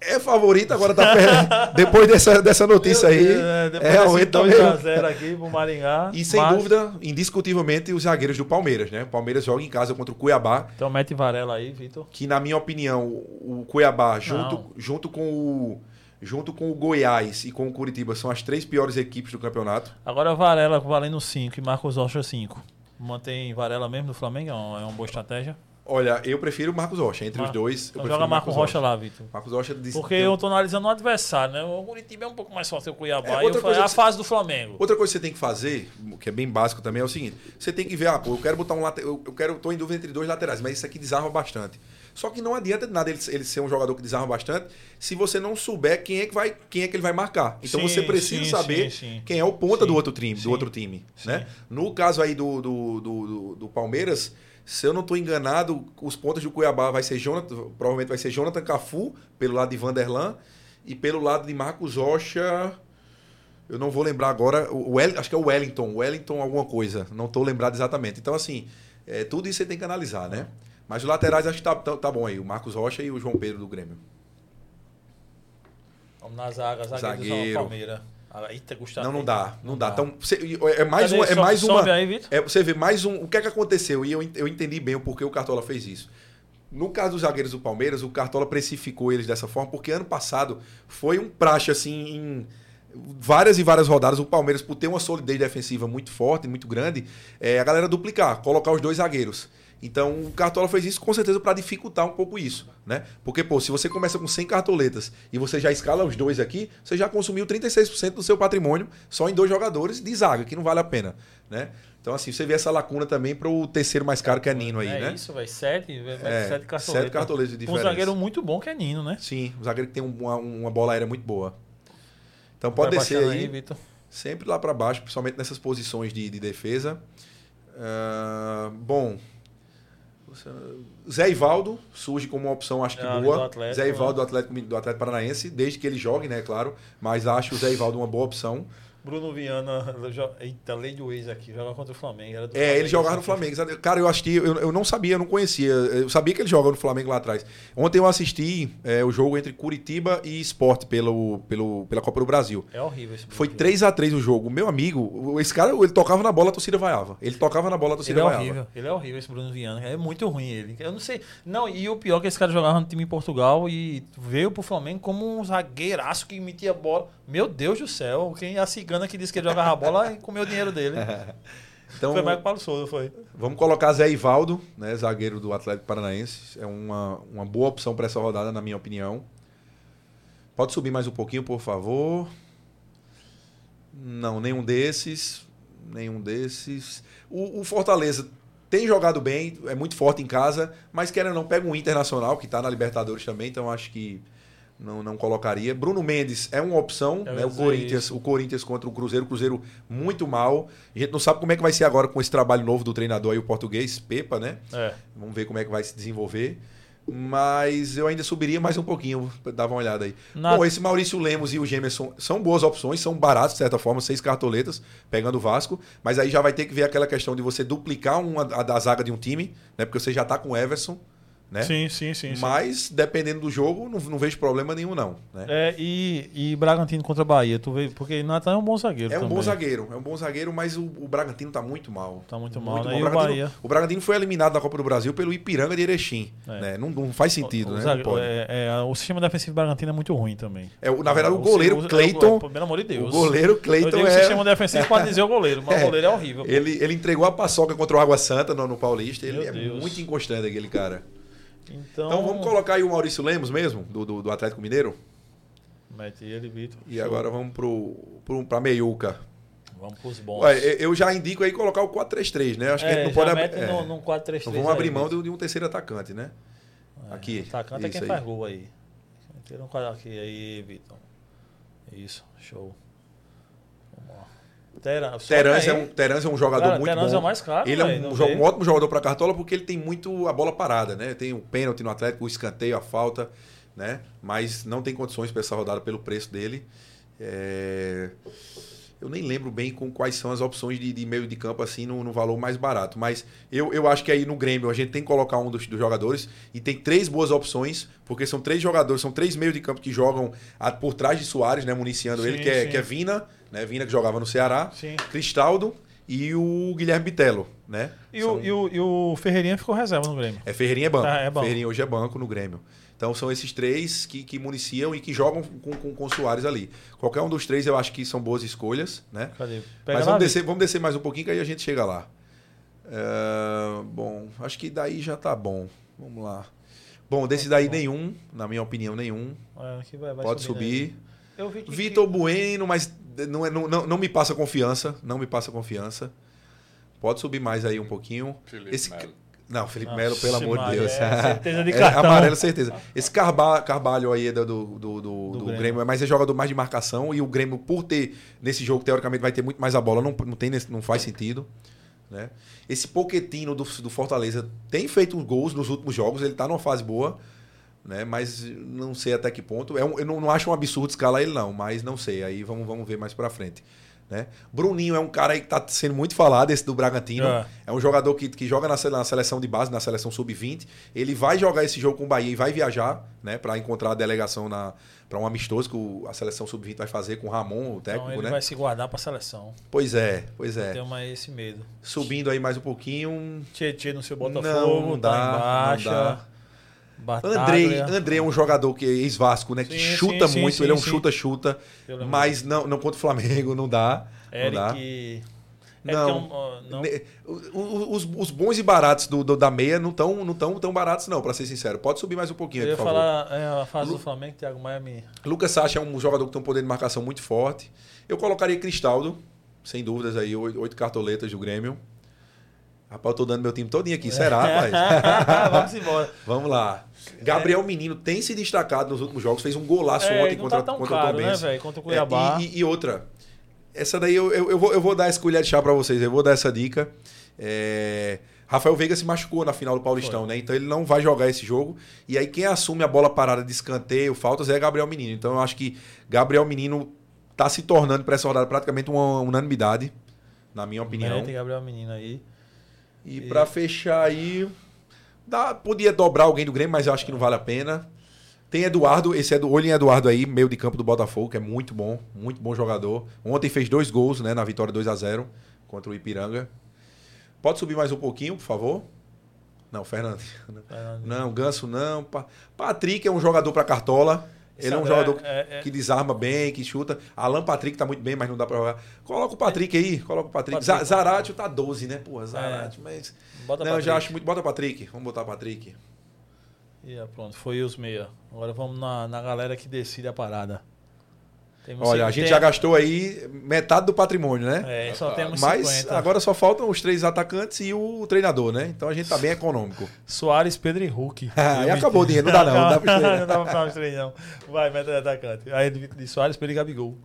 é favorito, agora tá perto. Depois dessa, dessa notícia aí, É, é depois realmente desse tá meio- 2x0 aqui pro Maringá. E sem mas- dúvida, indiscutivelmente, os zagueiros do Palmeiras, né? O Palmeiras joga em casa contra o Cuiabá, Então mete Varela aí, Vitor. que na minha opinião, o Cuiabá junto, Não. junto com o junto com o Goiás e com o Curitiba são as três piores equipes do campeonato. Agora Varela valendo 5 e Marcos Rocha 5. Mantém Varela mesmo do Flamengo? É uma, é boa estratégia? Olha, eu prefiro o Marcos Rocha. Entre Mar- os dois, Então eu joga o Marcos Rocha lá, Vitor. Marcos Rocha disse Porque que- eu tô analisando o adversário, né? O Curitiba é um pouco mais forte que o Cuiabá. É, outra coisa a que você- fase do Flamengo. Outra coisa que você tem que fazer, que é bem básico também, é o seguinte: você tem que ver, ah, pô, eu quero botar um lateral. Eu eu quero, tô em dúvida entre dois laterais, mas isso aqui desarma bastante. Só que não adianta de nada ele, ele ser um jogador que desarma bastante se você não souber quem é que vai, quem é que ele vai marcar. Então Sim, você precisa sim, saber sim, quem é o ponta do outro time, do outro time, né? No caso aí do, do, do, do- Palmeiras, se eu não estou enganado, os pontas do Cuiabá vai ser Jonathan, provavelmente vai ser Jonathan Cafu pelo lado de Vanderlan e pelo lado de Marcos Rocha. Eu não vou lembrar agora. O Wel- acho que é o Wellington. Wellington alguma coisa. Não estou lembrado exatamente. Então, assim, é, tudo isso você tem que analisar, né? Mas os laterais acho que tá, tá, tá bom aí. O Marcos Rocha e o João Pedro do Grêmio. Vamos na zaga, zagueiro, Zagueiro. Palmeiras. Ah, Eita, Gustavo. não, não dá. Não, dá. Então, você- é mais, Cadê? uma, é Sobe- mais uma. aí. É, você vê mais um. O que é que aconteceu? E eu, eu entendi bem o porquê o Cartola fez isso. No caso dos zagueiros do Palmeiras, o Cartola precificou eles dessa forma, porque ano passado foi um praxe, assim, em várias e várias rodadas, o Palmeiras, por ter uma solidez defensiva muito forte, muito grande, é, a galera duplicar, colocar os dois zagueiros. Então o Cartola fez isso com certeza para dificultar um pouco isso, né? Porque, pô, se você começa com 100 cartoletas e você já escala os dois aqui, você já consumiu 36% do seu patrimônio só em dois jogadores de zaga, que não vale a pena, né? Então, assim, você vê essa lacuna também para o terceiro mais caro, que é Nino aí, é né? isso, velho. Sete, véio, É, sete cartoletas. sete cartoletas de Um diferença. zagueiro muito bom que é Nino, né? Sim, o zagueiro que tem uma, uma bola aérea muito boa. Então pode Vai descer aí, Vitor. sempre lá para baixo, principalmente nessas posições de, de defesa. Ah, bom, Zé Ivaldo surge como uma opção, acho que Ah, boa. Atlético, Zé Ivaldo né? do Atlético, do Atlético Paranaense, desde que ele jogue, né, claro. Mas acho o Zé Ivaldo uma boa opção. Bruno Viana, eita, lei do ex aqui, joga contra o Flamengo. Era do É, ele Flamengo, jogava no Flamengo. sabe? Cara, eu assisti, eu, eu não sabia, eu não conhecia. Eu sabia que ele joga no Flamengo lá atrás. Ontem eu assisti é, o jogo entre Curitiba e Sport pelo, pelo, pela Copa do Brasil. É horrível esse Foi Bruno 3 a 3 o jogo. Meu amigo, esse cara, ele tocava na bola, a torcida vaiava. Ele tocava na bola, a Ele torcida é vaiava. horrível, ele é horrível esse Bruno Viana. É muito ruim ele. Eu não sei. Não, e o pior é que esse cara jogava no time em Portugal e veio pro Flamengo como um zagueiraço que metia bola. Meu Deus do céu, quem a cigana que disse que ele jogava bola comeu o dinheiro dele. Então, Foi mais que Paulo Souza, foi. vamos colocar Zé Ivaldo, né, zagueiro do Atlético Paranaense. É uma, uma boa opção para essa rodada, na minha opinião. Pode subir mais um pouquinho, por favor. Não, nenhum desses. Nenhum desses. O, o Fortaleza tem jogado bem, é muito forte em casa, mas querendo ou não, pega um Internacional, que está na Libertadores também, então acho que não, não colocaria. Bruno Mendes é uma opção, né? O Corinthians, isso. o Corinthians contra o Cruzeiro, o Cruzeiro muito mal. A gente não sabe como é que vai ser agora com esse trabalho novo do treinador aí, o português, Pepa, né? É. Vamos ver como é que vai se desenvolver. Mas eu ainda subiria mais um pouquinho, dava uma olhada aí. Na- Bom, esse Maurício Lemos e o Gemerson são boas opções, são baratos, de certa forma, seis cartoletas, pegando o Vasco. Mas aí já vai ter que ver aquela questão de você duplicar uma, a da zaga de um time, né? Porque você já tá com o Everson, né? Sim, sim, sim. sim. Mas, dependendo do jogo, não, não vejo problema nenhum, não. Né? É, e, e Bragantino contra Bahia, tu vê, porque Natan é um bom zagueiro. É um também. bom zagueiro, é um bom zagueiro, mas o, o Bragantino tá muito mal. Tá muito mal, né? bom. E O o Bragantino, Bahia. o Bragantino foi eliminado da Copa do Brasil pelo Ipiranga de Erechim. É. Né? Não, não faz sentido, O, né? zague- Não pode. é, é, o sistema defensivo do Bragantino é muito ruim também. É, o- na verdade, o O- goleiro o- Cleiton. o- Pelo amor de Deus. O goleiro Cleiton é. sistema defensivo para dizer o goleiro, mas É. o goleiro é horrível. Ele, ele entregou a paçoca contra o Água Santa no, no Paulista. Ele Meu é Deus. muito inconstante, aquele cara. Então, Então vamos colocar aí o Maurício Lemos mesmo, do, do, do Atlético Mineiro. Mete ele, Vitor. E agora vamos pro, pro, pra Meiuca. Vamos pros bons. Ué, eu já indico aí colocar o 4-3-3, né? Acho que a gente é, não pode abrir. mete é, no, no 4-3-3. não vamos abrir aí, mão Vitor. de, de um terceiro atacante, né? Aqui. Atacante é quem aí. faz gol aí. Tira um quadro aqui aí, Vitor. Isso, show. Terence é, um, Terence é um jogador Cara, muito Terence bom. é o mais caro, ele é velho, um, não jo- vê? um ótimo jogador para Cartola porque ele tem muito a bola parada, né? Tem o pênalti no Atlético, o escanteio, a falta, né? Mas não tem condições para essa rodada pelo preço dele. É, Eu nem lembro bem com quais são as opções de, de meio de campo assim no, no valor mais barato. Mas eu, eu acho que aí no Grêmio a gente tem que colocar um dos, dos jogadores e tem três boas opções, porque são três jogadores, são três meios de campo que jogam a- por trás de Soares, né? Municiando Sim, ele, que é, sim. que é Vina, né? Vina que jogava no Ceará. Sim. Cristaldo e o Guilherme Bitelo, né? E, São- o, e, o, e o Ferreirinha ficou reserva no Grêmio. É Ferreirinha é banco. Ah, é banco. Ferreirinha hoje é banco no Grêmio. Então são esses três que, que municiam e que jogam com, com, com o Soares ali. Qualquer um dos três eu acho que são boas escolhas, né? Cadê? Mas vamos descer, vamos descer mais um pouquinho que aí a gente chega lá. É, bom, acho que daí já tá bom. Vamos lá. Bom, desse daí nenhum, na minha opinião, nenhum. É, vai- vai Pode subindo subir. Aí. Eu vi que, Vitor Bueno, mas não, é- não, não, não me passa confiança. Não me passa confiança. Pode subir mais aí um pouquinho. Felipe Esse, Melo. não, Felipe Melo, pelo amor de Deus. é certeza de É, cartão. amarelo, certeza. Esse Carba, Carvalho aí é do, do, do, do- do Grêmio. Grêmio, mas é jogador mais de marcação. E o Grêmio, por ter nesse jogo, teoricamente, vai ter muito mais a bola. Não, não, tem, não faz sentido. Né? Esse Poquetino do, do Fortaleza tem feito uns gols nos últimos jogos. Ele tá numa fase boa. Né? Mas não sei até que ponto. É um- eu não, não acho um absurdo escalar ele, não. Mas não sei. Aí vamos, vamos ver mais pra frente. Né? Bruninho é um cara aí que tá sendo muito falado, esse do Bragantino. É. É um jogador que, que joga na, na seleção de base, na seleção sub-20. Ele vai jogar esse jogo com o Bahia e vai viajar, né? Para encontrar a delegação na para um amistoso que o- a seleção sub-20 vai fazer com o Ramon, o técnico, Então ele né? vai se guardar pra seleção. Pois é, pois é. Tem uma, esse medo. Subindo aí mais um pouquinho. Tietê no seu Não, Botafogo, não tá dá, em baixa. não dá. Bataglia. Andrei, Andrei é um jogador que é ex-Vasco, né? Que Sim, chuta sim, muito, sim, ele é um chuta-chuta. Mas não, não contra o Flamengo, não dá. não dá. Eric. Não. Eric é um, não. Os, os bons e baratos do, do- da meia não estão não tão, tão baratos, não, pra ser sincero. Pode subir mais um pouquinho Eu aí, ia por favor. falar é, a fase Lu- do Flamengo, Thiago Maia me. Lucas Sacha é um jogador que tem um poder de marcação muito forte. Eu colocaria Cristaldo, sem dúvidas aí, oito, oito cartoletas do Grêmio. Rapaz, eu tô dando meu time todinho aqui, será, rapaz? Vamos embora. Vamos lá. Gabriel Menino tem se destacado nos últimos jogos, fez um golaço É, ontem não contra, tá contra caro, o né, Tombense. velho? Contra o Cuiabá. É, e, e outra, essa daí eu, eu, eu vou, eu vou dar essa colher de chá pra vocês, eu vou dar essa dica. É, Rafael Veiga se machucou na final do Paulistão, né? Então ele não vai jogar esse jogo. E aí quem assume a bola parada de escanteio, faltas, é Gabriel Menino. Então eu acho que Gabriel Menino tá se tornando para essa rodada praticamente uma unanimidade, na minha opinião. Tem Gabriel Menino aí. E pra fechar aí, dá, podia dobrar alguém do Grêmio, mas eu acho que não vale a pena. Tem Eduardo, esse é do Olhem Eduardo aí, meio de campo do Botafogo, que é muito bom, muito bom jogador. Ontem fez dois gols, né, na vitória 2 a 0 contra o Ipiranga. Pode subir mais um pouquinho, por favor? Não, Fernando. Não, Ganso não. Pa- Patrick é um jogador pra cartola. Ele é um Esse jogador é- é- que desarma bem, que chuta. Alan Patrick tá muito bem, mas não dá pra jogar. Coloca o Patrick aí, coloca o Patrick. Patrick. Za- Zaratio tá 12, né? Porra, Zaratio, mas. Bota não, eu já Patrick. acho muito. Bota Patrick. Vamos botar Patrick. E é, pronto, foi os meia. Agora vamos na, na galera que decide a parada. Temos Olha, a gente tem- já gastou aí metade do patrimônio, né? É, só temos Mas 50. agora só faltam os três atacantes e o treinador, né? Então a gente tá bem econômico. Soares, Pedro e Hulk. Ah, e acabou o dinheiro, não dá não, não dá pra estrear. não dá pra estrear, não. Vai, meta de atacante. Aí de Soares, Pedro e Gabigol.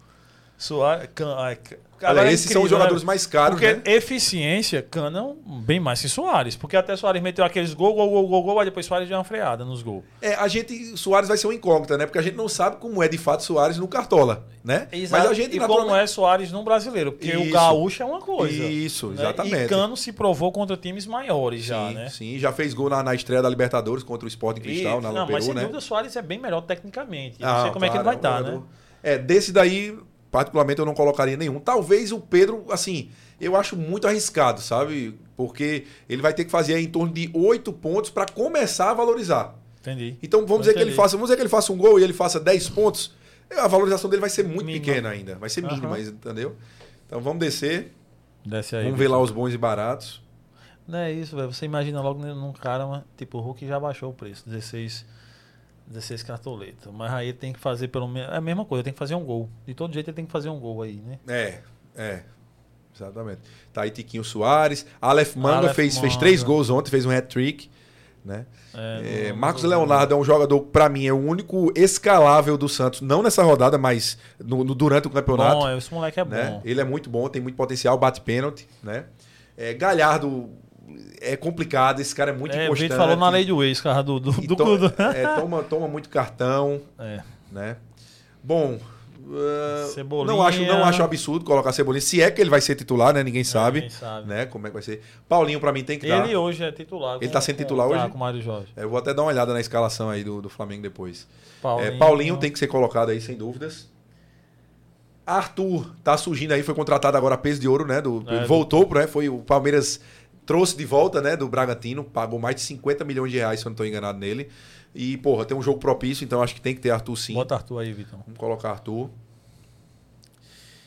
Soares, Can, ai, Olha, é esses são os incrível, jogadores né? mais caros, Porque né? eficiência, Cana um- bem mais que Soares. Porque até Soares meteu aqueles gol, gol, gol, gol, gol, aí depois Soares deu uma freada nos gols. É, a gente, Soares vai ser uma incógnita, né? Porque a gente não sabe como é de fato Soares no Cartola, né? Mas a gente e naturalmente- como é Soares no brasileiro. Porque o Isso. gaúcho é uma coisa. Isso, né? exatamente. E Cano se provou contra times maiores já, sim, né? sim, já fez gol na, na estreia da Libertadores contra o Sporting Cristal, E- na não, Peru, mas sem né? dúvida o Soares é bem melhor tecnicamente. Ah, não sei como é que ele vai claro, estar, é um né? É, desse daí, particularmente, eu não colocaria nenhum. Talvez o Pedro, assim, eu acho muito arriscado, sabe? Porque ele vai ter que fazer em torno de oito pontos para começar a valorizar. Entendi. Então vamos Eu dizer que ele entendi. faça, vamos dizer que ele faça um gol e ele faça 10 pontos, a valorização dele vai ser muito Mínima. pequena ainda, vai ser mínima, Aham. entendeu? Então vamos descer, Desce aí. vamos ver lá os bons e baratos. Não é isso, velho. Você imagina logo num cara, tipo, o Hulk já baixou o preço. 16, 16 cartoletas. Mas aí ele tem que fazer pelo menos. É a mesma coisa, tem que fazer um gol. De todo jeito ele tem que fazer um gol aí, né? É, é. Exatamente. Tá aí Tiquinho Soares. Aleph Manga Aleph fez, fez três gols ontem, fez um hat-trick. Né? É, É, Marcos Leonardo é um jogador pra mim, é o único escalável do Santos. Não nessa rodada, mas no, no- durante o campeonato. Bom, esse moleque é né? bom. Ele é muito bom, tem muito potencial, bate pênalti. Né? É, Galhardo é complicado, esse cara é muito é, inconstante. Vitor falou na lei do ex, cara, do, do, do, to- é, toma, toma muito cartão. É. né? Bom, uh, Cebolinha. não acho, não acho absurdo colocar Cebolinha. Se é que ele vai ser titular, né? Ninguém sabe, Quem sabe. né? Como é que vai ser. Paulinho pra mim tem que dar. Ele hoje é titular. Ele tá sendo titular tá, hoje? com o Mário Jorge. Eu vou até dar uma olhada na escalação aí do, do Flamengo depois. Paulinho, É, Paulinho tem que ser colocado aí sem dúvidas. Arthur tá surgindo aí, foi contratado agora a peso de ouro, né? Do, É, ele do- voltou, né? Foi o Palmeiras trouxe de volta, né? Do Bragantino, pagou mais de 50 milhões de reais, se eu não tô enganado nele. E, porra, tem um jogo propício, então acho que tem que ter Arthur sim. Bota Arthur aí, Vitor. Vamos colocar Arthur.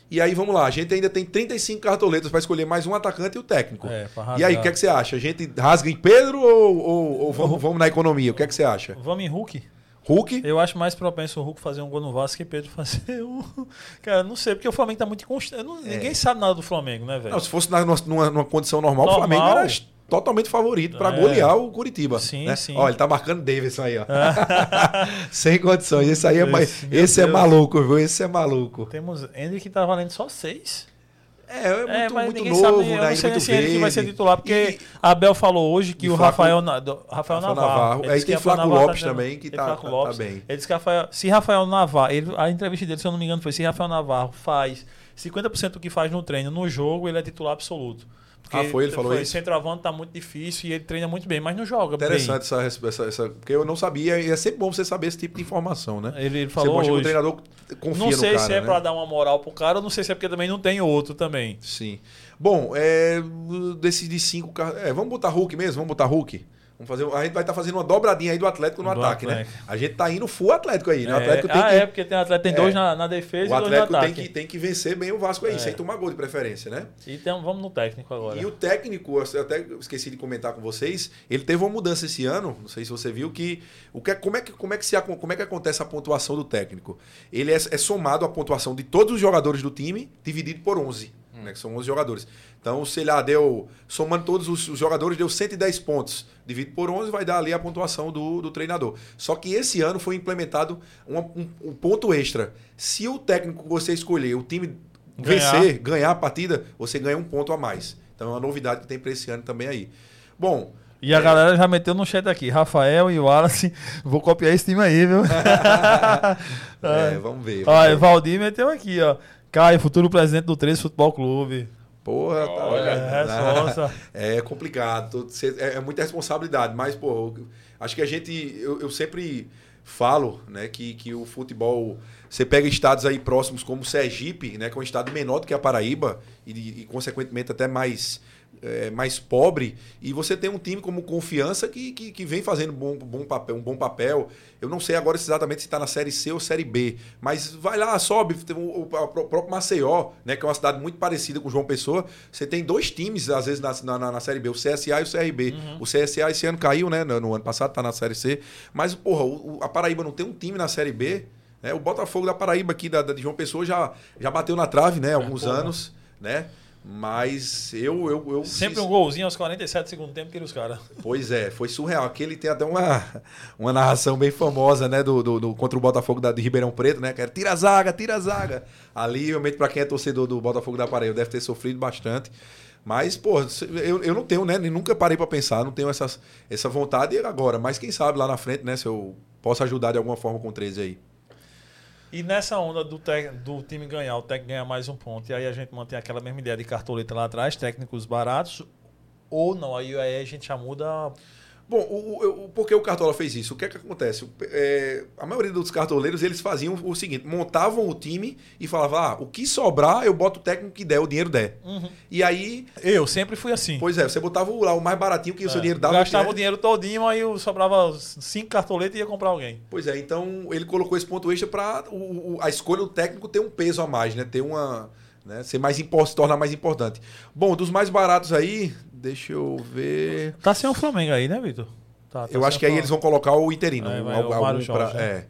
E aí, vamos lá. A gente ainda tem 35 cartoletas para escolher mais um atacante e o técnico. É, e aí, o que, é que você acha? A gente rasga em Pedro ou, ou- ou vamos, vamos na economia? O que é que você acha? Vamos em Hulk? Hulk? Eu acho mais propenso o Hulk fazer um gol no Vasco que Pedro fazer um. Cara, não sei, porque o Flamengo tá muito inconstante. Não- Ninguém sabe nada do Flamengo, né, velho? É. Não, se fosse na- numa, numa condição normal, Normal. o Flamengo era totalmente favorito para É. golear o Curitiba. Sim, né? sim. Ó, ele tá marcando Davidson aí, ó. Sem condições. Esse aí é, ma- Esse, é Deus. maluco, viu? Esse é maluco. Temos Henry que tá valendo só seis. É, é muito, É, mas muito ninguém novo, sabe. Eu né? não sei Muito se ele que vai ser titular, porque E- Abel falou hoje que o Rafael, Rafael Rafael Navarro. Navarro. Ele Aí tem Navarro Lopes dando- também, que tá- tá- Lopes. tá bem. Ele disse que Rafael, se Rafael Navarro, ele, a entrevista dele, se eu não me engano, foi se Rafael Navarro faz 50% do que faz no treino, no jogo, ele é titular absoluto. Porque Ah, foi? Ele falou isso? Centroavante tá muito difícil e ele treina muito bem, mas não joga Interessante essa, essa, essa- Porque eu não sabia, e é sempre bom você saber esse tipo de informação, né? Ele, ele Você falou mostra que o hoje. treinador confia Não sei cara, se é né? pra dar uma moral pro cara, ou não sei se é porque também não tem outro também. Sim. Bom, é, desses de cinco... É, vamos botar Hulk mesmo? Vamos botar Hulk? Vamos fazer, a gente vai estar fazendo uma dobradinha aí do Atlético no Do ataque, Atlético. né? A gente tá indo full Atlético aí, né? O É, Atlético tem ah, que... é, porque tem atleta, tem dois É. na, na defesa O e dois Atlético no tem ataque. que, tem que vencer bem o Vasco aí, É. sem tomar gol de preferência, né? Então vamos no técnico agora. E o técnico, eu até esqueci de comentar com vocês, ele teve uma mudança esse ano, não sei se você viu, que, o que é- como, é que, como, é que se, como é que acontece a pontuação do técnico? Ele é, é somado a pontuação de todos os jogadores do time, dividido por 11, né, que são 11 jogadores. Então, se ele ah, deu, somando todos os, os jogadores, deu 110 pontos, dividido por 11, vai dar ali a pontuação do, do treinador. Só que esse ano foi implementado uma- um, um ponto extra. Se o técnico que você escolher, o time Ganhar. vencer, ganhar a partida, você ganha um ponto a mais. Então é uma novidade que tem para esse ano também aí. Bom, E a galera já meteu no chat aqui. Rafael e o Wallace. Vou copiar esse time aí, viu? é, vamos ver. ó, vamos ver. Valdir meteu aqui, ó. Caio, futuro presidente do 13 Futebol Clube. Porra, tá, Olha, É, resposta. É complicado, tô- cê- é, é muita responsabilidade, mas, pô, acho que a gente, eu, eu sempre falo, né, que, que o futebol, você pega estados aí próximos como Sergipe, né, que é um estado menor do que a Paraíba e, e, consequentemente até mais é, mais pobre e você tem um time como Confiança que, que, que vem fazendo bom, bom papel, um bom papel. Eu não sei agora exatamente se está na série C ou série B, mas vai lá, sobe. Tem o, o- próprio Maceió, né, que é uma cidade muito parecida com João Pessoa. Você tem dois times, às vezes, na, na, na série B, o CSA e o CRB. O CSA esse ano caiu, né? No, no ano passado, tá na série C. Mas, porra, o- a Paraíba não tem um time na série B. Né? O Botafogo da Paraíba aqui, da, da- de João Pessoa, já, já bateu na trave, né? Há alguns porra. anos, né? Mas eu. eu, eu Sempre um golzinho aos 47 do segundo tempo que os caras. Pois é, foi surreal. Aquele tem até uma, uma narração bem famosa, né? Do, do, do- contra o Botafogo da, de Ribeirão Preto, né? Que era tira a zaga, tira a zaga. Ali, realmente, pra quem é torcedor do Botafogo da Paraíba, deve ter sofrido bastante. Mas, pô, eu, eu não tenho, né? Nunca parei pra pensar, não tenho essas, essa vontade agora. Mas quem sabe lá na frente, né? Se eu posso ajudar de alguma forma com o 13 aí. E nessa onda do, tec- do time ganhar, o técnico ganhar mais um ponto, e aí a gente mantém aquela mesma ideia de cartoleta lá atrás, técnicos baratos, ou não, aí, aí a gente já muda. Bom, o, o- o- por que o Cartola fez isso? O que é que acontece? É, a maioria dos cartoleiros, eles faziam o seguinte, montavam o time e falavam, ah, o que sobrar, eu boto o técnico que der, o dinheiro der. E aí, Eu sempre fui assim. pois é, você botava o- lá o mais baratinho que o seu É, dinheiro dava. Gastava né? o dinheiro todinho, aí eu sobrava cinco cartoletas e ia comprar alguém. Pois é, então ele colocou esse ponto extra para a escolha do técnico ter um peso a mais, né? Ter uma. Né? Ser mais importante, se tornar mais importante. Bom, dos mais baratos aí, deixa eu ver. Tá sem o Flamengo aí, né, Vitor? Tá, tá eu acho o que aí eles vão colocar o interino. É, um- vai, algum o pra- Jorge, né? é.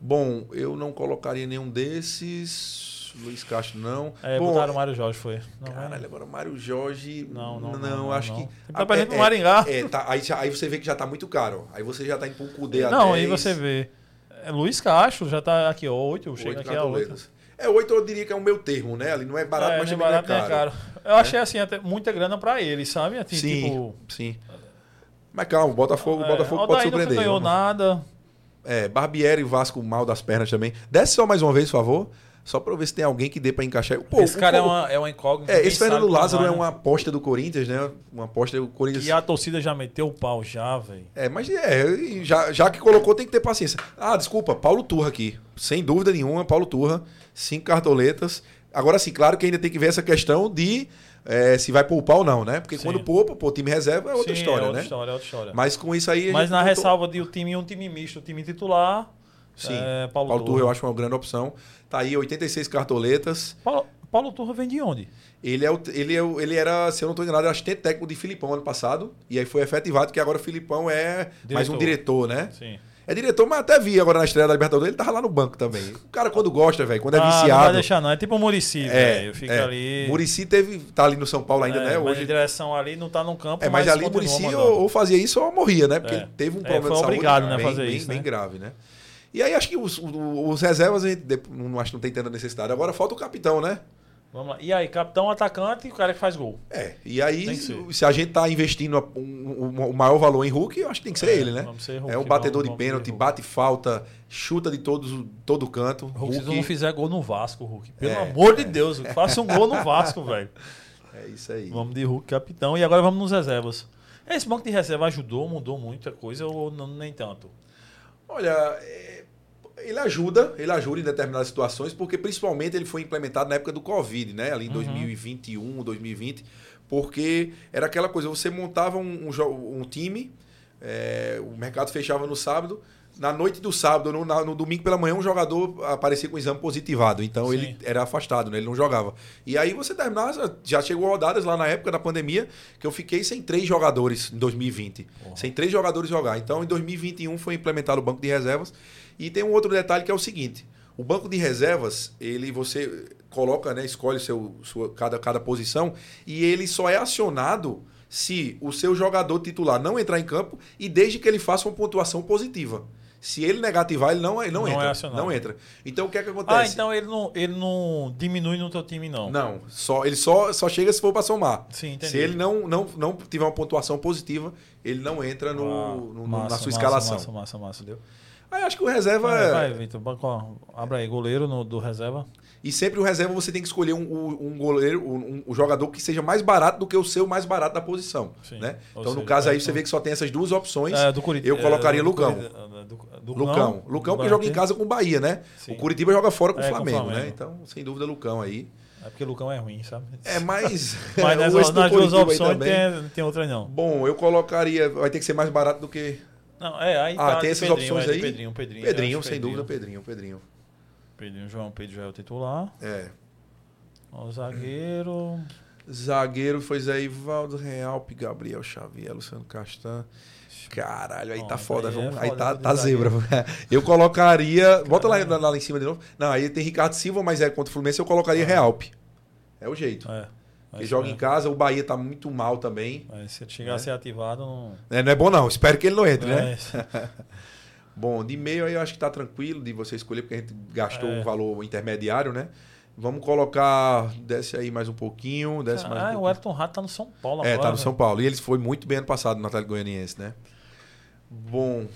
Bom, eu não colocaria nenhum desses. Luiz Castro não. É, Bom, botaram o Mário Jorge, foi. Não, Caralho, agora o Mário Jorge. Não, não, Não, não, não, acho não. que. Tá perdendo pro Maringá. É, tá, aí, aí você vê que já tá muito caro. Aí você já tá indo pra um Cudê a Não, 10, aí você vê. É, Luiz Castro já tá aqui, ó, 8, chega aqui a 8. É, oito eu diria que é o meu termo, né? Ali não é barato, é, mas também barato, não é caro. caro. Eu achei assim, até muita grana pra ele, sabe? Assim, Sim, tipo. sim. Mas calma, o Botafogo, é, Botafogo pode surpreender. nunca ganhou Vamos- nada. É, Barbieri e Vasco mal das pernas também. Desce só mais uma vez, por favor. Só pra eu ver se tem alguém que dê pra encaixar. Pô, esse cara é o- uma, é uma incógnita. É, esse Fernando Lázaro vai, é né? uma aposta do Corinthians, né? Uma aposta do Corinthians. E a torcida já meteu o pau já, velho. É, mas é, já, já que colocou, tem que ter paciência. Ah, desculpa, Paulo Turra aqui. Sem dúvida nenhuma, Paulo Turra. Cinco cartoletas. Agora sim, claro que ainda tem que ver essa questão de é, se vai poupar ou não, né? Porque Sim. quando poupa, pô, time reserva é outra Sim, história, é outra né? história, é outra história. Mas com isso aí. Mas na ressalva de o time um time misto, o time titular. Sim, é, Paulo, Paulo, Turra. Eu acho uma grande opção. Tá aí 86 cartoletas. Paulo, Paulo Turra vem de onde? Ele, é o, ele, é o- ele era, se eu não estou enganado, assistente técnico de Filipão ano passado. E aí foi efetivado que agora o Filipão é mais um diretor, né? Sim. É diretor, mas até vi agora na estreia da Libertadores, ele tava lá no banco também. O cara quando gosta, velho, quando é Ah, Não vai viciado. deixar, não. É tipo o Murici, É, velho. Fica é. ali. Murici teve, tá ali no São Paulo ainda, é, né? mas Hoje. em direção ali, não tá no campo. É, mas, ali o Murici ou, ou fazia isso ou morria, né? Porque É. ele teve um É, problema foi de saúde obrigado, né, bem, fazer bem, isso, bem né? grave, né? E aí acho que os, os reservas, a gente não, acho que não tem tanta necessidade. Agora falta o capitão, né? Vamos lá. E aí, capitão, atacante e o cara que faz gol. É, e aí, se a gente tá investindo a- um- um- o maior valor em Hulk, eu acho que tem que ser É, ele, né? vamos ser Hulk, é um batedor vamos- de pênalti, Hulk. bate falta, chuta de todos, todo canto. Hulk, se tu não fizer gol no Vasco, Hulk. Pelo É, amor de Deus, Hulk, faça um gol no Vasco, velho. É isso aí. Vamos de Hulk, capitão. E agora vamos nos reservas. Esse banco de reserva ajudou, mudou muita coisa ou não, nem tanto? Olha, é, ele ajuda, ele ajuda em determinadas situações, porque principalmente ele foi implementado na época do Covid, né? Ali em 2021, 2020, porque era aquela coisa, você montava um, um um time, é, o mercado fechava no sábado, na noite do sábado, no, na- no domingo pela manhã, um jogador aparecia com exame positivado. Então Sim. ele era afastado, né? ele não jogava. E aí você terminava, já chegou rodadas lá na época da pandemia, que eu fiquei sem três jogadores em 2020. Sem três jogadores jogar. Então em 2021 foi implementado o banco de reservas. E tem um outro detalhe que é o seguinte: o banco de reservas, ele você coloca, né, escolhe seu, sua, cada, cada posição, e ele só é acionado se o seu jogador titular não entrar em campo e desde que ele faça uma pontuação positiva. Se ele negativar, ele não, ele não, Não é entra. acionado. não entra. Então o que é que acontece? Ah, então ele não, ele não diminui no teu time, não. Não, só, ele só, só chega se for para somar. Sim, entendi. Se ele não, não, não tiver uma pontuação positiva, ele não entra no, Ah, no- no- massa, na sua massa, escalação. Massa, massa, massa. Entendeu? Aí acho que o reserva Vai, é- vai, Vitor. Abre aí, goleiro no, do reserva. E sempre o reserva você tem que escolher um, um- goleiro, um, um jogador que seja mais barato do que o seu mais barato da posição. Sim. Né? Ou Então, no seja, caso aí, é, você então- vê que só tem essas duas opções. É, do Curitiba. Eu colocaria é, Lucão. É, do- do Lucão. Lucão, porque joga em casa com o Bahia, né? Sim. O Curitiba joga fora com o É, com o Flamengo, Flamengo. né? Então, sem dúvida, Lucão aí. É porque Lucão é ruim, sabe? É mais. Mas nas, nas duas aí opções tem, tem outra não. Bom, eu colocaria. Vai ter que ser mais barato do que. Não, é, aí Ah, tá tem essas Pedrinho, opções é aí? Pedrinho, Pedrinho. Pedrinho, sem dúvida, Pedrinho, Pedrinho. Pedrinho, João Pedro já é o titular. É. Ó, O zagueiro. Zagueiro foi Zé Ivaldo, Realpe, Gabriel Xavier, Luciano Castan. Caralho, aí Bom, tá aí foda. é vamos- foda aí tá, tá zebra. Eu colocaria. Bota lá, lá, lá em cima de novo. Não, aí tem Ricardo Silva, mas é contra o Fluminense, eu colocaria Realpe. É o jeito. É. Ele Vai joga ser- em casa, o Bahia tá muito mal também. Vai, se ele chegar a ser ativado, não. É, não é bom não, espero que ele não entre, né? É, Bom, de meio aí eu acho que tá tranquilo de você escolher, porque a gente gastou É. um valor intermediário, né? Vamos colocar. Desce aí mais um pouquinho. Desce mais um ah, o pouquinho. Elton Rato tá no São Paulo É, agora. tá no. São Paulo. E ele foi muito bem ano passado no Atlético Goianiense, né? Bom.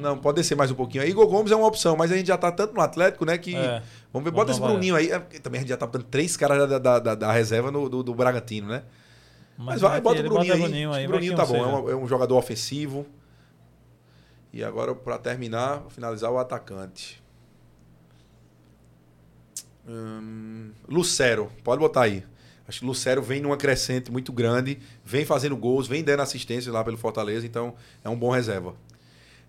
Não, pode descer mais um pouquinho. aí. Igor Gomes é uma opção, mas a gente já tá tanto no Atlético, né? Que. É. Vamos ver, Vamos bota esse dar uma Bruninho aí. É, também a gente já tá botando três caras da, da, da- da reserva no, do, do Bragantino, né? Mas, vai, bota o Bruninho aí. Bruninho aí, o Bruninho tá bom. É, uma- é um jogador ofensivo. E agora, pra terminar, vou finalizar o atacante. Hum, Lucero, pode botar aí. Acho que Lucero vem numa crescente muito grande, vem fazendo gols, vem dando assistência lá pelo Fortaleza, então é um bom reserva.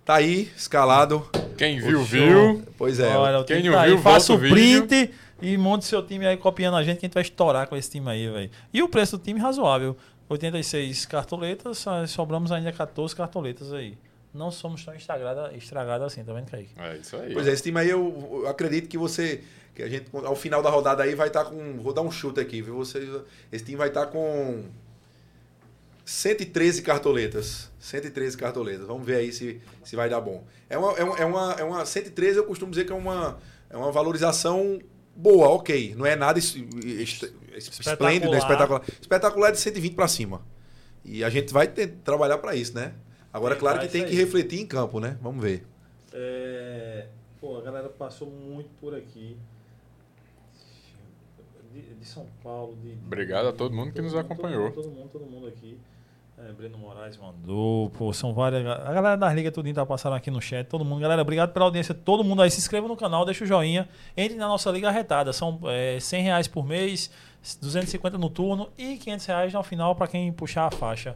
Tá aí, escalado. Quem viu, viu. Pois é. Olha, o Quem não tá viu. Faça o o vídeo. print e monte seu time aí copiando a gente, que a gente vai estourar com esse time aí, velho. E o preço do time razoável. 86 cartoletas, sobramos ainda 14 cartoletas aí. Não somos tão estragados estragado assim, tá vendo, Kaique? É isso aí. Pois é, esse time aí eu, eu acredito que você. Que a gente, ao final da rodada aí, vai estar com. Vou dar um chute aqui, viu? Você, esse time vai estar com 113 cartoletas. 113 cartoletas. Vamos ver aí se, se vai dar bom. É uma, é, uma, é, uma, é uma. 113 eu costumo dizer que é uma, é uma valorização boa, ok. Não é nada es- es- esplêndido, né? espetacular. Espetacular é de 120 para cima. E a gente vai ter, trabalhar para isso, né? Agora, Tem, claro vai que tem que refletir em campo, né? Vamos ver. É... Pô, a galera passou muito por aqui. De, de São Paulo. De, de- Obrigado a todo mundo que nos todo acompanhou. Todo mundo, todo mundo aqui. É, Breno Moraes mandou. Pô, são várias. A galera das ligas tudinho tá passando aqui no chat. Todo mundo. Galera, obrigado pela audiência. Todo mundo aí. Se inscreva no canal, deixa o joinha. Entre na nossa liga arretada. São é, 100 reais por mês, 250 no turno e 500 reais no final pra quem puxar a faixa.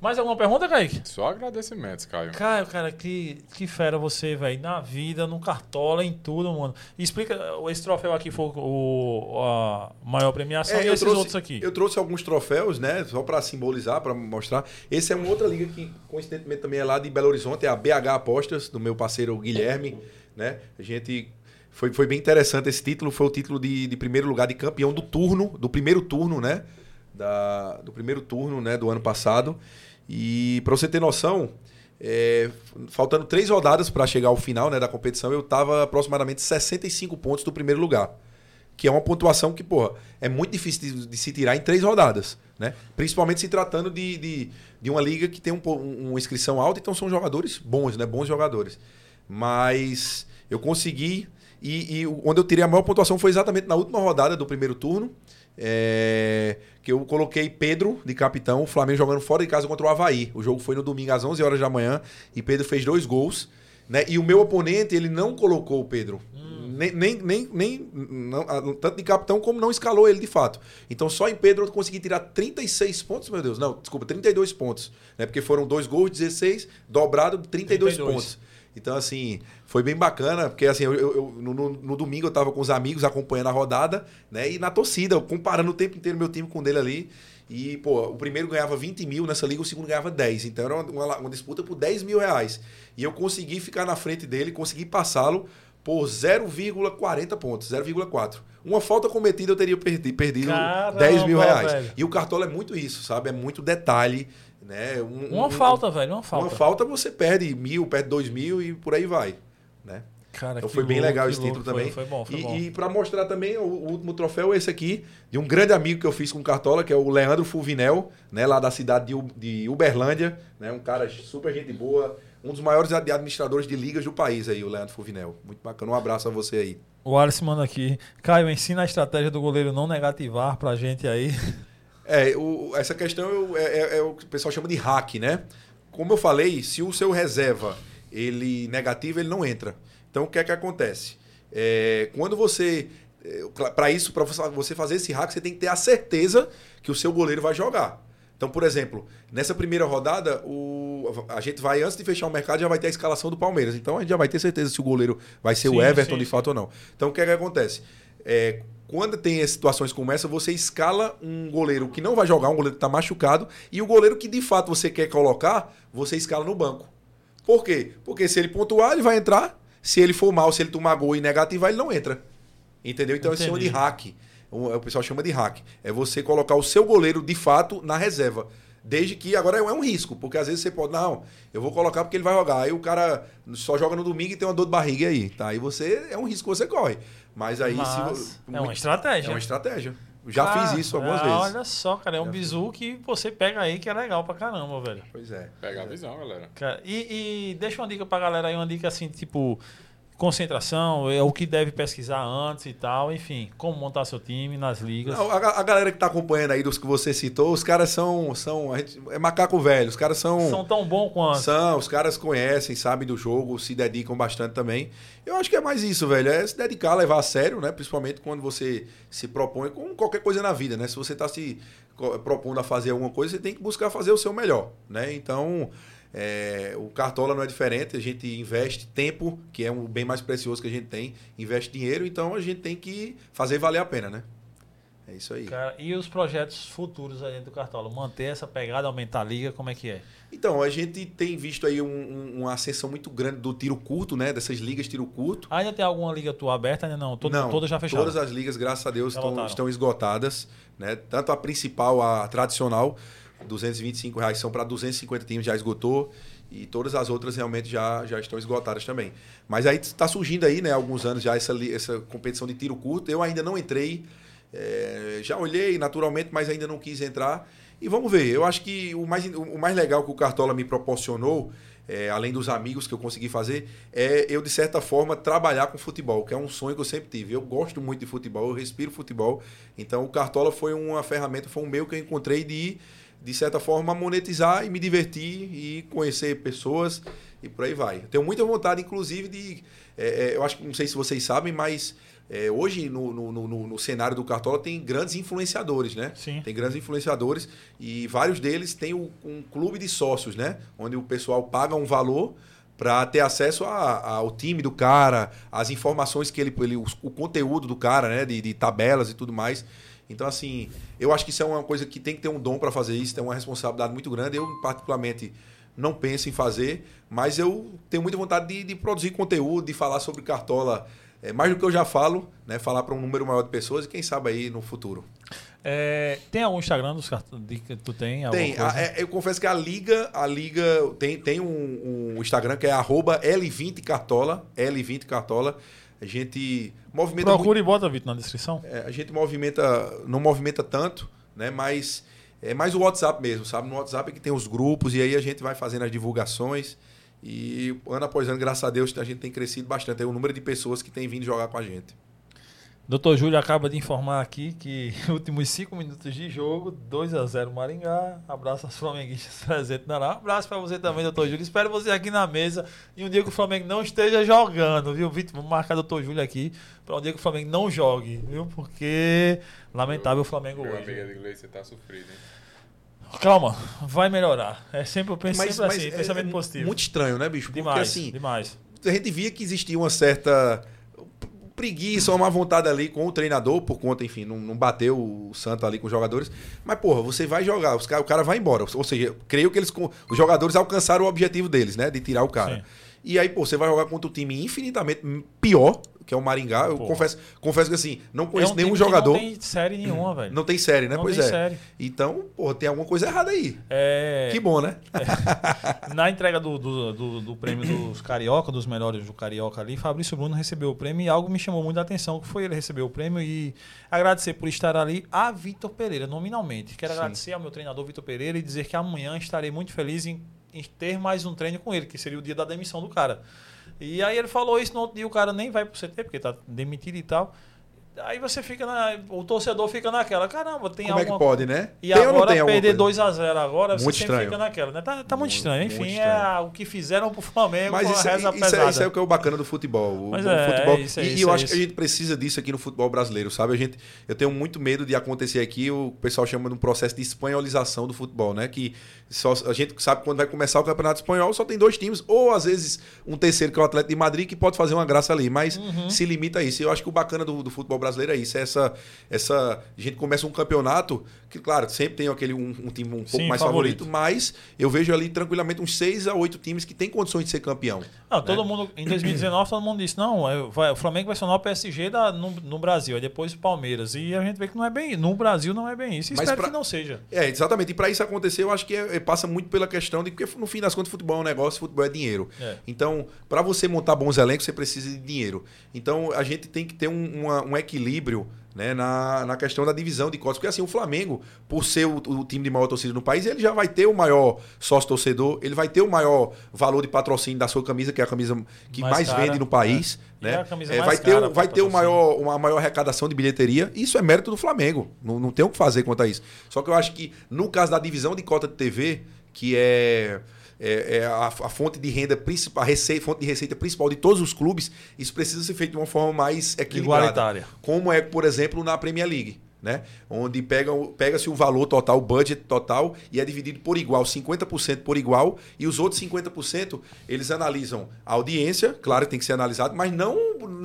Mais alguma pergunta, Kaique? Só agradecimentos, Caio. Caio, cara, que, que fera você, velho. Na vida, no cartola, em tudo, mano. Explica, esse troféu aqui foi o, a maior premiação É, e esses outros aqui. Eu trouxe alguns troféus, né? Só para simbolizar, para mostrar. Esse é uma outra liga que, coincidentemente, também é lá de Belo Horizonte, é a BH Apostas, do meu parceiro Guilherme, né? A gente. Foi, foi bem interessante esse título, foi o título de, de primeiro lugar de campeão do turno, do primeiro turno, né? Da, do primeiro turno, né? Do ano passado. E para você ter noção, é, faltando três rodadas para chegar ao final né, da competição, eu estava aproximadamente 65 pontos do primeiro lugar que é uma pontuação que, porra, é muito difícil de, de se tirar em três rodadas, né? Principalmente se tratando de, de, de uma liga que tem um, um- uma inscrição alta, então são jogadores bons, né? Bons jogadores. Mas eu consegui, e, e onde eu tirei a maior pontuação foi exatamente na última rodada do primeiro turno, é, que eu coloquei Pedro de capitão, o Flamengo jogando fora de casa contra o Havaí. O jogo foi no domingo às 11 horas da manhã, e Pedro fez dois gols, né? E o meu oponente, ele não colocou o Pedro. Nem, nem, nem, nem não, tanto de capitão como não escalou ele de fato. Então só em Pedro eu consegui tirar 36 pontos, meu Deus. Não, desculpa, 32 pontos. Né? Porque foram dois gols, 16, dobrado, 32, 32. pontos. Então, assim, foi bem bacana, porque assim, eu, eu- no, no- domingo eu tava com os amigos acompanhando a rodada, né? E na torcida, comparando o tempo inteiro meu time com o dele ali. E, pô, o primeiro ganhava 20 mil nessa liga, o segundo ganhava 10. Então era uma, uma- disputa por 10 mil reais. E eu consegui ficar na frente dele, consegui passá-lo por 0,40 pontos, 0,4. Uma falta cometida eu teria perdi, perdido Caramba, 10 mil reais. velho. E o cartola é muito isso, sabe? É muito detalhe. Né? Um- Uma um- falta, velho, uma falta. Uma falta você perde mil, perde dois mil e por aí vai. Né? Cara, Então foi bem louco, legal esse título também. Foi, bom, foi e, bom. e para mostrar também, o, o último troféu é esse aqui, de um grande amigo que eu fiz com o Cartola, que é o Leandro Fulvinel, né, lá da cidade de, U- de Uberlândia, né, um cara super gente boa, um dos maiores ad- administradores de ligas do país aí, o Leandro Fulvinel. Muito bacana, um abraço a você aí. O Alice manda aqui. Caio, ensina a estratégia do goleiro não negativar pra gente aí. É, o- essa questão é, é- é o que o pessoal chama de hack, né? Como eu falei, se o seu reserva ele negativo, ele não entra. Então o que é que acontece? É, quando você para isso, para você fazer esse hack, você tem que ter a certeza que o seu goleiro vai jogar. Então, por exemplo, nessa primeira rodada, o, a gente vai, antes de fechar o mercado, já vai ter a escalação do Palmeiras. Então a gente já vai ter certeza se o goleiro vai ser Sim, o Everton sim, de sim. fato ou não. Então o que é que acontece? É, quando tem situações como essa, você escala um goleiro que não vai jogar, um goleiro que está machucado, e o goleiro que de fato você quer colocar, você escala no banco. Por quê? Porque se ele pontuar, ele vai entrar. Se ele for mal, se ele tomar gol e negativar, ele não entra. Entendeu? Então, esse chama de hack. o, pessoal chama de hack. É você colocar o seu goleiro de fato na reserva. Desde que agora é um risco, porque às vezes você pode, não, eu vou colocar porque ele vai jogar. Aí o cara só joga no domingo e tem uma dor de barriga aí, tá? Aí você é um risco que você corre. Mas aí Mas se é uma estratégia. É uma estratégia. Já Ah, fiz isso algumas ah, vezes. Olha só, cara, é um Já bizu que você pega aí que é legal pra caramba, velho. Pois é. Pega a visão, galera. Cara, e, e deixa uma dica pra galera aí, uma dica assim, tipo, concentração, é o que deve pesquisar antes e tal, enfim, como montar seu time nas ligas. Não, a, a galera que tá acompanhando aí dos que você citou, os caras são. são gente- é macaco velho. Os caras são. São tão bom quanto. São, os caras conhecem, sabem do jogo, se dedicam bastante também. Eu acho que é mais isso, velho. É se dedicar, levar a sério, né? Principalmente quando você se propõe com qualquer coisa na vida, né? Se você tá se propondo a fazer alguma coisa, você tem que buscar fazer o seu melhor, né? Então, é, o Cartola não é diferente. A gente investe tempo, que é um bem mais precioso que a gente tem, investe dinheiro, então a gente tem que fazer valer a pena, né? É isso aí. Cara, e os projetos futuros aí dentro do Cartola? Manter essa pegada, aumentar a liga, como é que é? Então, a gente tem visto aí um- um- uma ascensão muito grande do tiro curto, né? Dessas ligas tiro curto. Ainda tem alguma liga tua aberta? Ainda não? Todo, Não, todas já fecharam? Todas as ligas, graças a Deus, estão, estão esgotadas. Né? Tanto a principal, a tradicional, 225 reais são para 250 times, já esgotou. E todas as outras realmente já, já estão esgotadas também. Mas aí está surgindo aí, né, há alguns anos já essa, essa competição de tiro curto. Eu ainda não entrei. é, já olhei naturalmente, mas ainda não quis entrar. E vamos ver. Eu acho que o mais, o mais legal que o Cartola me proporcionou, é, além dos amigos que eu consegui fazer, é eu, de certa forma, trabalhar com futebol, que é um sonho que eu sempre tive. Eu gosto muito de futebol, eu respiro futebol. Então, o Cartola foi uma ferramenta, foi um meio que eu encontrei de, de certa forma, monetizar e me divertir e conhecer pessoas e por aí vai. Eu tenho muita vontade, inclusive, de. é, é, eu acho que não sei se vocês sabem, mas é, hoje no, no, no- no cenário do Cartola tem grandes influenciadores, né? Sim. Tem grandes influenciadores e vários deles têm o- um clube de sócios, né? Onde o pessoal paga um valor para ter acesso a- ao time do cara, às informações que ele, ele o, o conteúdo do cara, né? De, de tabelas e tudo mais. Então, assim, eu acho que isso é uma coisa que tem que ter um dom para fazer isso, tem uma responsabilidade muito grande. Eu, particularmente, não penso em fazer, mas eu tenho muita vontade de, de produzir conteúdo, de falar sobre cartola. é, mais do que eu já falo, né? Falar para um número maior de pessoas e quem sabe aí no futuro. É, tem algum Instagram dos que tu tem? Tem. a- é- eu confesso que a Liga, a Liga tem, tem um, um Instagram que é arroba L20Cartola. L20Cartola. A gente movimenta muito- Procura e bota, Vitor, na descrição. é, a gente movimenta, não movimenta tanto, né? Mas é mais o WhatsApp mesmo, sabe? No WhatsApp é que tem os grupos e aí a gente vai fazendo as divulgações. E ano após ano, graças a Deus, a gente tem crescido bastante. É o número de pessoas que tem vindo jogar com a gente. Doutor Júlio acaba de informar aqui que últimos cinco minutos de jogo, 2 a 0 Maringá. Abraço aos flamenguistas presentes na lá. Abraço pra você também, doutor Júlio. Espero você aqui na mesa e um dia que o Flamengo não esteja jogando, viu, Vitor? Vamos marcar doutor Júlio aqui pra um dia que o Flamengo não jogue, viu? Porque lamentável o Flamengo Meu hoje. amigo inglês, você tá sofrido, hein? Calma, vai melhorar. É sempre, eu penso Mas- sempre mas assim, é- pensamento é positivo. Muito estranho, né, bicho? Porque demais, assim, demais. a gente via que existia uma certa preguiça, uma má vontade ali com o treinador, por conta, enfim, não, não bateu o santo ali com os jogadores. Mas, porra, você vai jogar, os cara, o cara vai embora. Ou seja, creio que eles, os jogadores alcançaram o objetivo deles, né? De tirar o cara. Sim. E aí, pô, você vai jogar contra um time infinitamente pior, que é o Maringá. Eu confesso, confesso que assim, não É conheço um nenhum jogador. Não tem série nenhuma, velho. Não tem série, né? Não pois tem é. série. Então, porra, tem alguma coisa errada aí. É, Que bom, né? Na entrega do, do, do- do prêmio dos Carioca, dos melhores do Carioca ali, Fabrício Bruno recebeu o prêmio e algo me chamou muito a atenção, que foi ele receber o prêmio e agradecer por estar ali a Vitor Pereira, nominalmente. Quero Sim. agradecer ao meu treinador Vitor Pereira e dizer que amanhã estarei muito feliz em ter mais um treino com ele, que seria o dia da demissão do cara. E aí ele falou isso no outro dia, o cara nem vai pro CT, porque tá demitido e tal. Aí você fica na. O torcedor fica naquela, caramba, tem Como é que alguma pode, né? e Tem agora alguma perder coisa? 2x0 agora, você Muito sempre estranho. fica naquela, né? Tá, tá muito Muito, estranho. muito Enfim, estranho. é o que fizeram pro Flamengo Mas isso, é- reza isso, é, pesada. isso é o que é o bacana do futebol. O, Mas é, futebol é isso, é e isso, eu é acho que a isso. gente precisa disso aqui no futebol brasileiro, sabe? A gente, eu tenho muito medo de acontecer aqui o pessoal chama de um processo de espanholização do futebol, né? Que só, a gente sabe quando vai começar o campeonato espanhol só tem dois times, ou às vezes um terceiro que é o Atlético de Madrid que pode fazer uma graça ali, mas Uhum. se limita a isso. E Eu acho que o bacana do, do futebol brasileiro é isso, é essa, essa. A gente começa um campeonato que, claro, sempre tem aquele um, um time um pouco Sim, mais favorito. favorito. mas eu vejo ali tranquilamente uns seis a oito times que têm condições de ser campeão. Não, todo mundo, em 2019, todo mundo disse: não, é, vai- o Flamengo vai sonar o PSG da, no, no Brasil, aí depois o Palmeiras. E a gente vê que não é bem No Brasil não é bem isso. E Mas espero pra- que não seja. É, exatamente. E para isso acontecer, eu acho que é- é- passa muito pela questão de. Porque no fim das contas, futebol é um negócio, futebol é dinheiro. É. Então, para você montar bons elencos, você precisa de dinheiro. Então, a gente tem que ter um, uma- um equilíbrio. Né, na, na questão da divisão de cotas. Porque assim, o Flamengo, por ser o, o time de maior torcida no país, ele já vai ter o maior sócio-torcedor, ele vai ter o maior valor de patrocínio da sua camisa, que é a camisa que Mais mais, cara, vende no país. é. E Né? é É, vai ter, vai ter o maior, uma maior arrecadação de bilheteria. Isso é mérito do Flamengo. Não, não tem o que fazer quanto a isso. Só que eu acho que no caso da divisão de cota de TV, que é, é, é a, a fonte de renda principal, a receita, fonte de receita principal de todos os clubes, isso precisa ser feito de uma forma mais equilibrada. Igualitária. Como é, por exemplo, na Premier League. Né? Onde pega, o- pega-se o valor total, o budget total, e é dividido por igual, 50% por igual, e os outros 50% eles analisam a audiência, claro que tem que ser analisado, mas não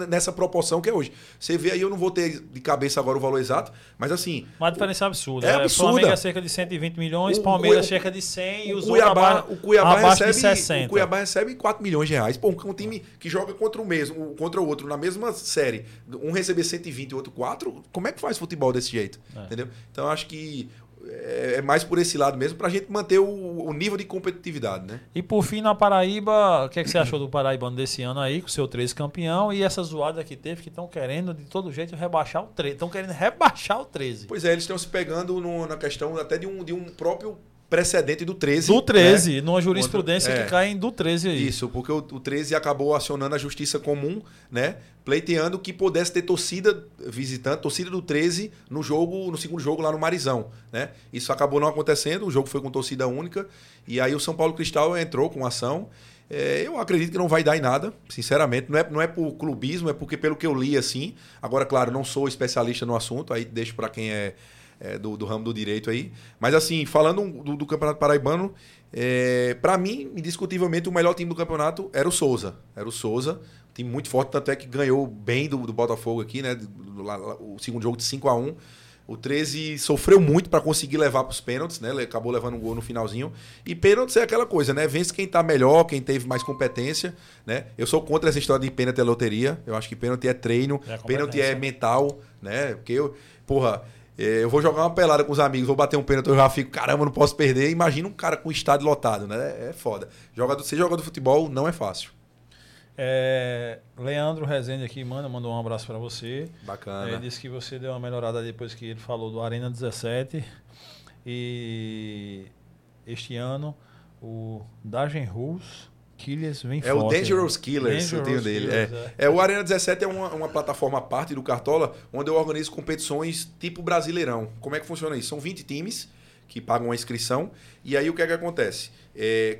nessa proporção que é hoje. Você vê aí, eu não vou ter de cabeça agora o valor exato, mas assim, Uma diferença absurda. É É, absurda. Flamengo é cerca de 120 milhões, O- Palmeiras o- cerca de 100 e o os Cuiabá, outros o Cuiabá recebe, de 60. o Cuiabá recebe 4 milhões de reais. Pô, um time que joga contra o mesmo, contra o outro na mesma série, um receber 120 e o outro 4, como é que faz futebol desse jeito? Entendeu? Então acho que é é mais por esse lado mesmo pra gente manter o, o nível de competitividade, né? E por fim, na Paraíba, o que, é que você achou do Paraibano desse ano aí, com o seu 13 campeão e essa zoada que teve, que estão querendo de todo jeito rebaixar o 13. Estão querendo rebaixar o 13. Pois é, eles estão se pegando no- na questão até de um, de um próprio precedente do 13. Do 13, né? numa jurisprudência Contra- que é. cai em do 13 aí. Isso, porque o, o 13 acabou acionando a justiça comum, né? Pleiteando que pudesse ter torcida visitante, torcida do 13 no jogo, no segundo jogo lá no Marizão, né? Isso acabou não acontecendo, o jogo foi com torcida única e aí o São Paulo Cristal entrou com ação. É, eu acredito que não vai dar em nada, sinceramente. Não é, não é por clubismo, é porque pelo que eu li assim. Agora, claro, não sou especialista no assunto, aí deixo para quem é, é, do, do ramo do direito aí. Mas assim, falando do, do Campeonato Paraibano, é, para mim, indiscutivelmente, o melhor time do campeonato era o Souza. Era o Souza, um time muito forte, tanto é que ganhou bem do, do Botafogo aqui, né? Lá- lá- o segundo jogo de 5 a 1 O 13 sofreu muito para conseguir levar para os pênaltis, né? Ele acabou levando um gol no finalzinho. E pênaltis é aquela coisa, né? Vence quem tá melhor, quem teve mais competência, né? Eu sou contra essa história de pênalti é loteria. Eu acho que pênalti é treino, É pênalti é mental, né? Porque eu, porra, eu vou jogar uma pelada com os amigos, vou bater um pênalti, eu já fico, caramba, não posso perder. Imagina um cara com o estádio lotado, né? É foda. Jogador, ser jogador de futebol não é fácil. É, Leandro Rezende aqui, manda, mandou um abraço para você. Bacana. Ele disse que você deu uma melhorada depois que ele falou do Arena 17. E este ano o Dagen Rules Killers vem É o forte, Dangerous né? Killers, o Dangerous tio dele. Killers, é. É, o Arena 17 é uma, uma plataforma à parte do Cartola, onde eu organizo competições tipo Brasileirão. Como é que funciona isso? São 20 times que pagam a inscrição, e aí o que é que acontece? É,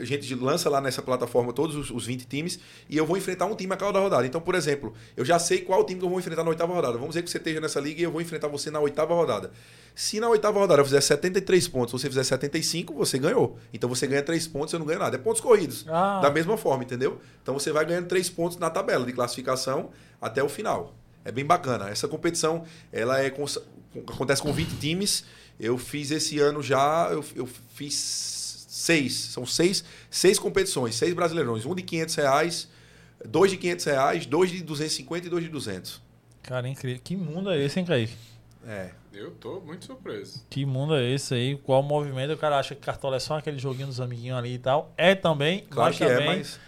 a gente lança lá nessa plataforma todos os, os 20 times e eu vou enfrentar um time a cada rodada. Então, por exemplo, eu já sei qual time que eu vou enfrentar na oitava rodada. Vamos dizer que você esteja nessa liga e eu vou enfrentar você na oitava rodada. Se na oitava rodada eu fizer 73 pontos, você fizer 75, você ganhou. Então você ganha 3 pontos, eu não ganho nada. É pontos corridos. Ah. Da mesma forma, entendeu? Então você vai ganhando 3 pontos na tabela de classificação até o final. É bem bacana. Essa competição, ela é acontece com 20 times. Eu fiz esse ano já, eu, eu fiz seis. São seis, seis competições, seis brasileirões. Um de 500 reais, dois de 500 reais, dois de 250 e dois de 200. Cara, incrível. Que mundo é esse, hein, Kaique? É. Eu tô muito surpreso. Que mundo é esse aí? Qual movimento? O cara acha que cartola é só aquele joguinho dos amiguinhos ali e tal. É também, Claro mas que também é, mas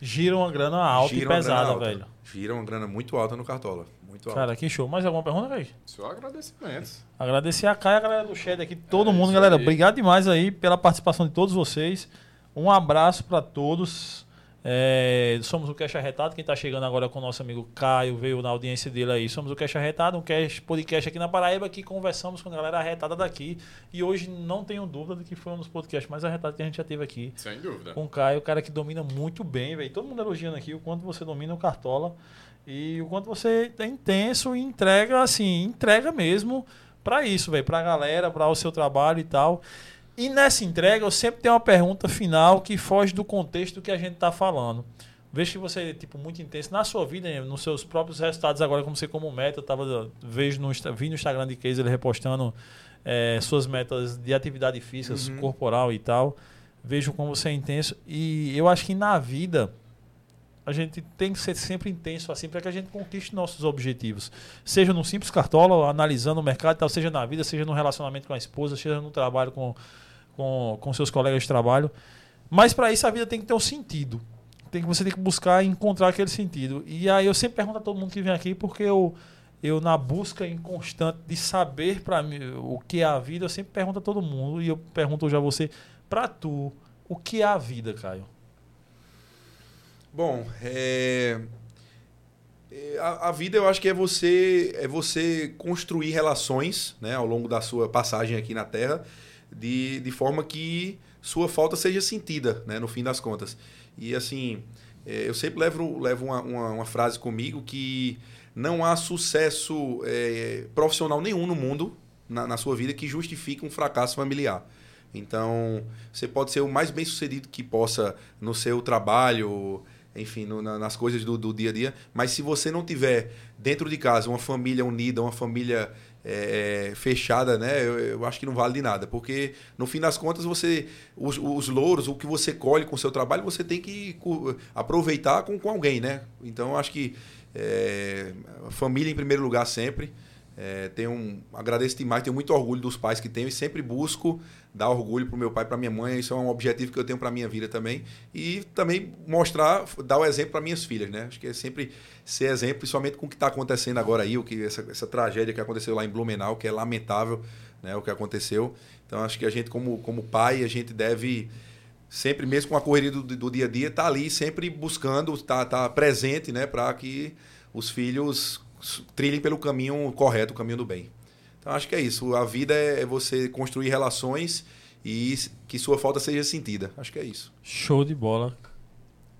gira uma grana alta gira e pesada, alta. velho. Gira uma grana muito alta no Cartola. Muito alta. Cara, que show. Mais alguma pergunta, Kaique? Só agradecimentos. Agradecer a Caia, a galera do chat aqui, todo É, mundo, galera. aí. Obrigado demais aí pela participação de todos vocês. Um abraço para todos. É, somos o Cash Arretado. Quem tá chegando agora com o nosso amigo Caio, veio na audiência dele aí. Somos o Cash Arretado, um cash, podcast aqui na Paraíba que conversamos com a galera arretada daqui. E hoje não tenho dúvida de que foi um dos podcasts mais arretados que a gente já teve aqui. Sem dúvida. Com o Caio, o cara que domina muito bem, velho. Todo mundo elogiando aqui o quanto você domina o Cartola e o quanto você é intenso e entrega, assim, entrega mesmo pra isso, velho, pra galera, pra o seu trabalho e tal. E nessa entrega eu sempre tenho uma pergunta final que foge do contexto do que a gente tá falando. Vejo que você é tipo, muito intenso na sua vida, nos seus próprios resultados agora, como você como meta. Eu tava, vejo no, vi no Instagram de Case ele repostando eh, suas metas de atividade física, Uhum. corporal e tal. Vejo como você é intenso. E eu acho que na vida a gente tem que ser sempre intenso assim para que a gente conquiste nossos objetivos. Seja num simples cartola, analisando o mercado e tal, seja na vida, seja no relacionamento com a esposa, seja no trabalho com, com, com seus colegas de trabalho. Mas para isso a vida tem que ter um sentido. Tem que, você tem que buscar encontrar aquele sentido. E aí eu sempre pergunto a todo mundo que vem aqui, porque eu, eu na busca inconstante de saber para mim o que é a vida, eu sempre pergunto a todo mundo. E eu pergunto hoje a você, para tu, o que é a vida, Caio? Bom, é, é, a, a vida eu acho que é você é você construir relações né, ao longo da sua passagem aqui na Terra de, de forma que sua falta seja sentida, né, no fim das contas. E assim, é, eu sempre levo, levo uma, uma, uma frase comigo que não há sucesso é, profissional nenhum no mundo, na, na sua vida, que justifique um fracasso familiar. Então, você pode ser o mais bem sucedido que possa no seu trabalho, enfim, no- na- nas coisas do, do dia a dia, mas se você não tiver dentro de casa uma família unida, uma família é, fechada, né, eu, eu acho que não vale de nada, porque no fim das contas você os, os louros, o que você colhe com o seu trabalho, você tem que aproveitar com, com alguém, né? Então, acho que é, família em primeiro lugar sempre. É, tenho um, agradeço demais, tenho muito orgulho dos pais que tenho e sempre busco dar orgulho para o meu pai para minha mãe. Isso é um objetivo que eu tenho para minha vida também. E também mostrar, dar o exemplo para minhas filhas, né? Acho que é sempre ser exemplo, principalmente com o que está acontecendo agora aí, o que essa, essa tragédia que aconteceu lá em Blumenau, que é lamentável, né? O que aconteceu. Então acho que a gente como como pai a gente deve sempre mesmo com a correria do, do dia a dia tá ali sempre buscando estar tá, tá presente, né? Para que os filhos trilhem pelo caminho correto, o caminho do bem. Então acho que é isso. A vida é você construir relações e que sua falta seja sentida. Acho que é isso. Show de bola.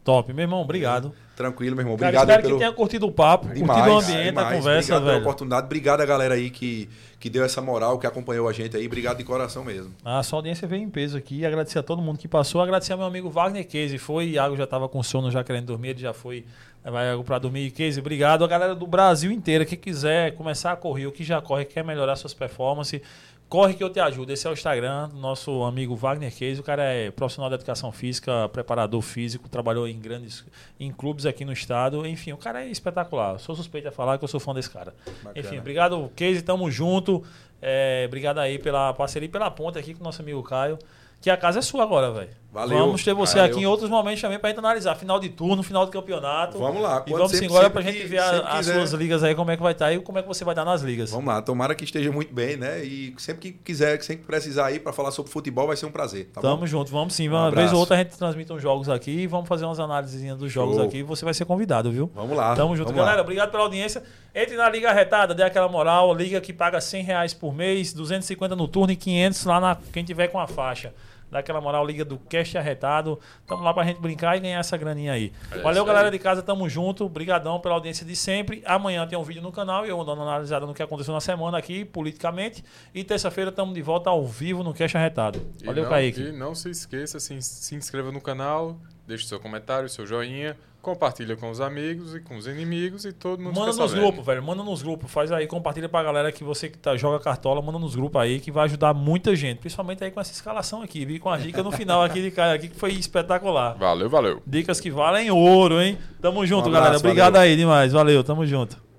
Top. Meu irmão, obrigado. Tranquilo, meu irmão. Cara, Obrigado espero pelo que tenha curtido o papo, demais, curtido o ambiente, demais. a conversa, Obrigado pela velho. oportunidade. Obrigado a galera aí que, que deu essa moral, que acompanhou a gente aí. Obrigado de coração mesmo. A sua audiência veio em peso aqui. Agradecer a todo mundo que passou. Agradecer ao meu amigo Wagner Case. Foi, Iago já estava com sono, já querendo dormir. Ele já foi Iago para dormir. Case, obrigado. A galera do Brasil inteira que quiser começar a correr, ou que já corre, quer melhorar suas performances, corre que eu te ajudo. Esse é o Instagram do nosso amigo Wagner Case. O cara é profissional de educação física, preparador físico, trabalhou em grandes em clubes aqui no estado. Enfim, o cara é espetacular. Sou suspeito a falar que eu sou fã desse cara. Bacana. Enfim, obrigado, Case. Tamo junto. É, obrigado aí pela parceria e pela ponta aqui com o nosso amigo Caio. Que a casa é sua agora, velho. Valeu, Vamos ter você valeu. aqui em outros momentos também pra gente analisar. Final de turno, final do campeonato. Vamos lá. E vamos embora sempre pra gente ver a- as suas ligas aí, como é que vai estar e como é que você vai dar nas ligas. Vamos lá, tomara que esteja muito bem, né? E sempre que quiser, sempre que precisar aí para falar sobre futebol, vai ser um prazer. Tá Tamo bom? junto, vamos sim. Um Uma vez ou outra a gente transmite uns jogos aqui e vamos fazer umas análises dos jogos Show. aqui e você vai ser convidado, viu? Vamos lá. Tamo junto, vamos lá. galera. Obrigado pela audiência. Entre na Liga Retada, dê aquela moral. Liga que paga 100 reais por mês, 250 no turno e 500 lá na quem tiver com a faixa. Dá aquela moral, Liga do Cast Arretado. Tamo lá pra gente brincar e ganhar essa graninha aí. É Valeu, galera aí. de casa. Tamo junto. Obrigadão pela audiência de sempre. Amanhã tem um vídeo no canal e eu dando uma analisada no que aconteceu na semana aqui, politicamente. E terça-feira tamo de volta ao vivo no Cast Arretado. E Valeu, não, Kaique. E não se esqueça, se, se inscreva no canal, deixe seu comentário, seu joinha, compartilha com os amigos e com os inimigos e todo mundo Manda nos grupos, velho. Manda nos grupos. Faz aí, compartilha pra galera que você que tá, joga cartola, manda nos grupos aí, que vai ajudar muita gente. Principalmente aí com essa escalação aqui. Vi com a dica no final aqui de cara aqui, que foi espetacular. Valeu, valeu. Dicas que valem ouro, hein? Tamo junto, Um abraço, galera. Obrigado valeu. aí demais. Valeu, tamo junto.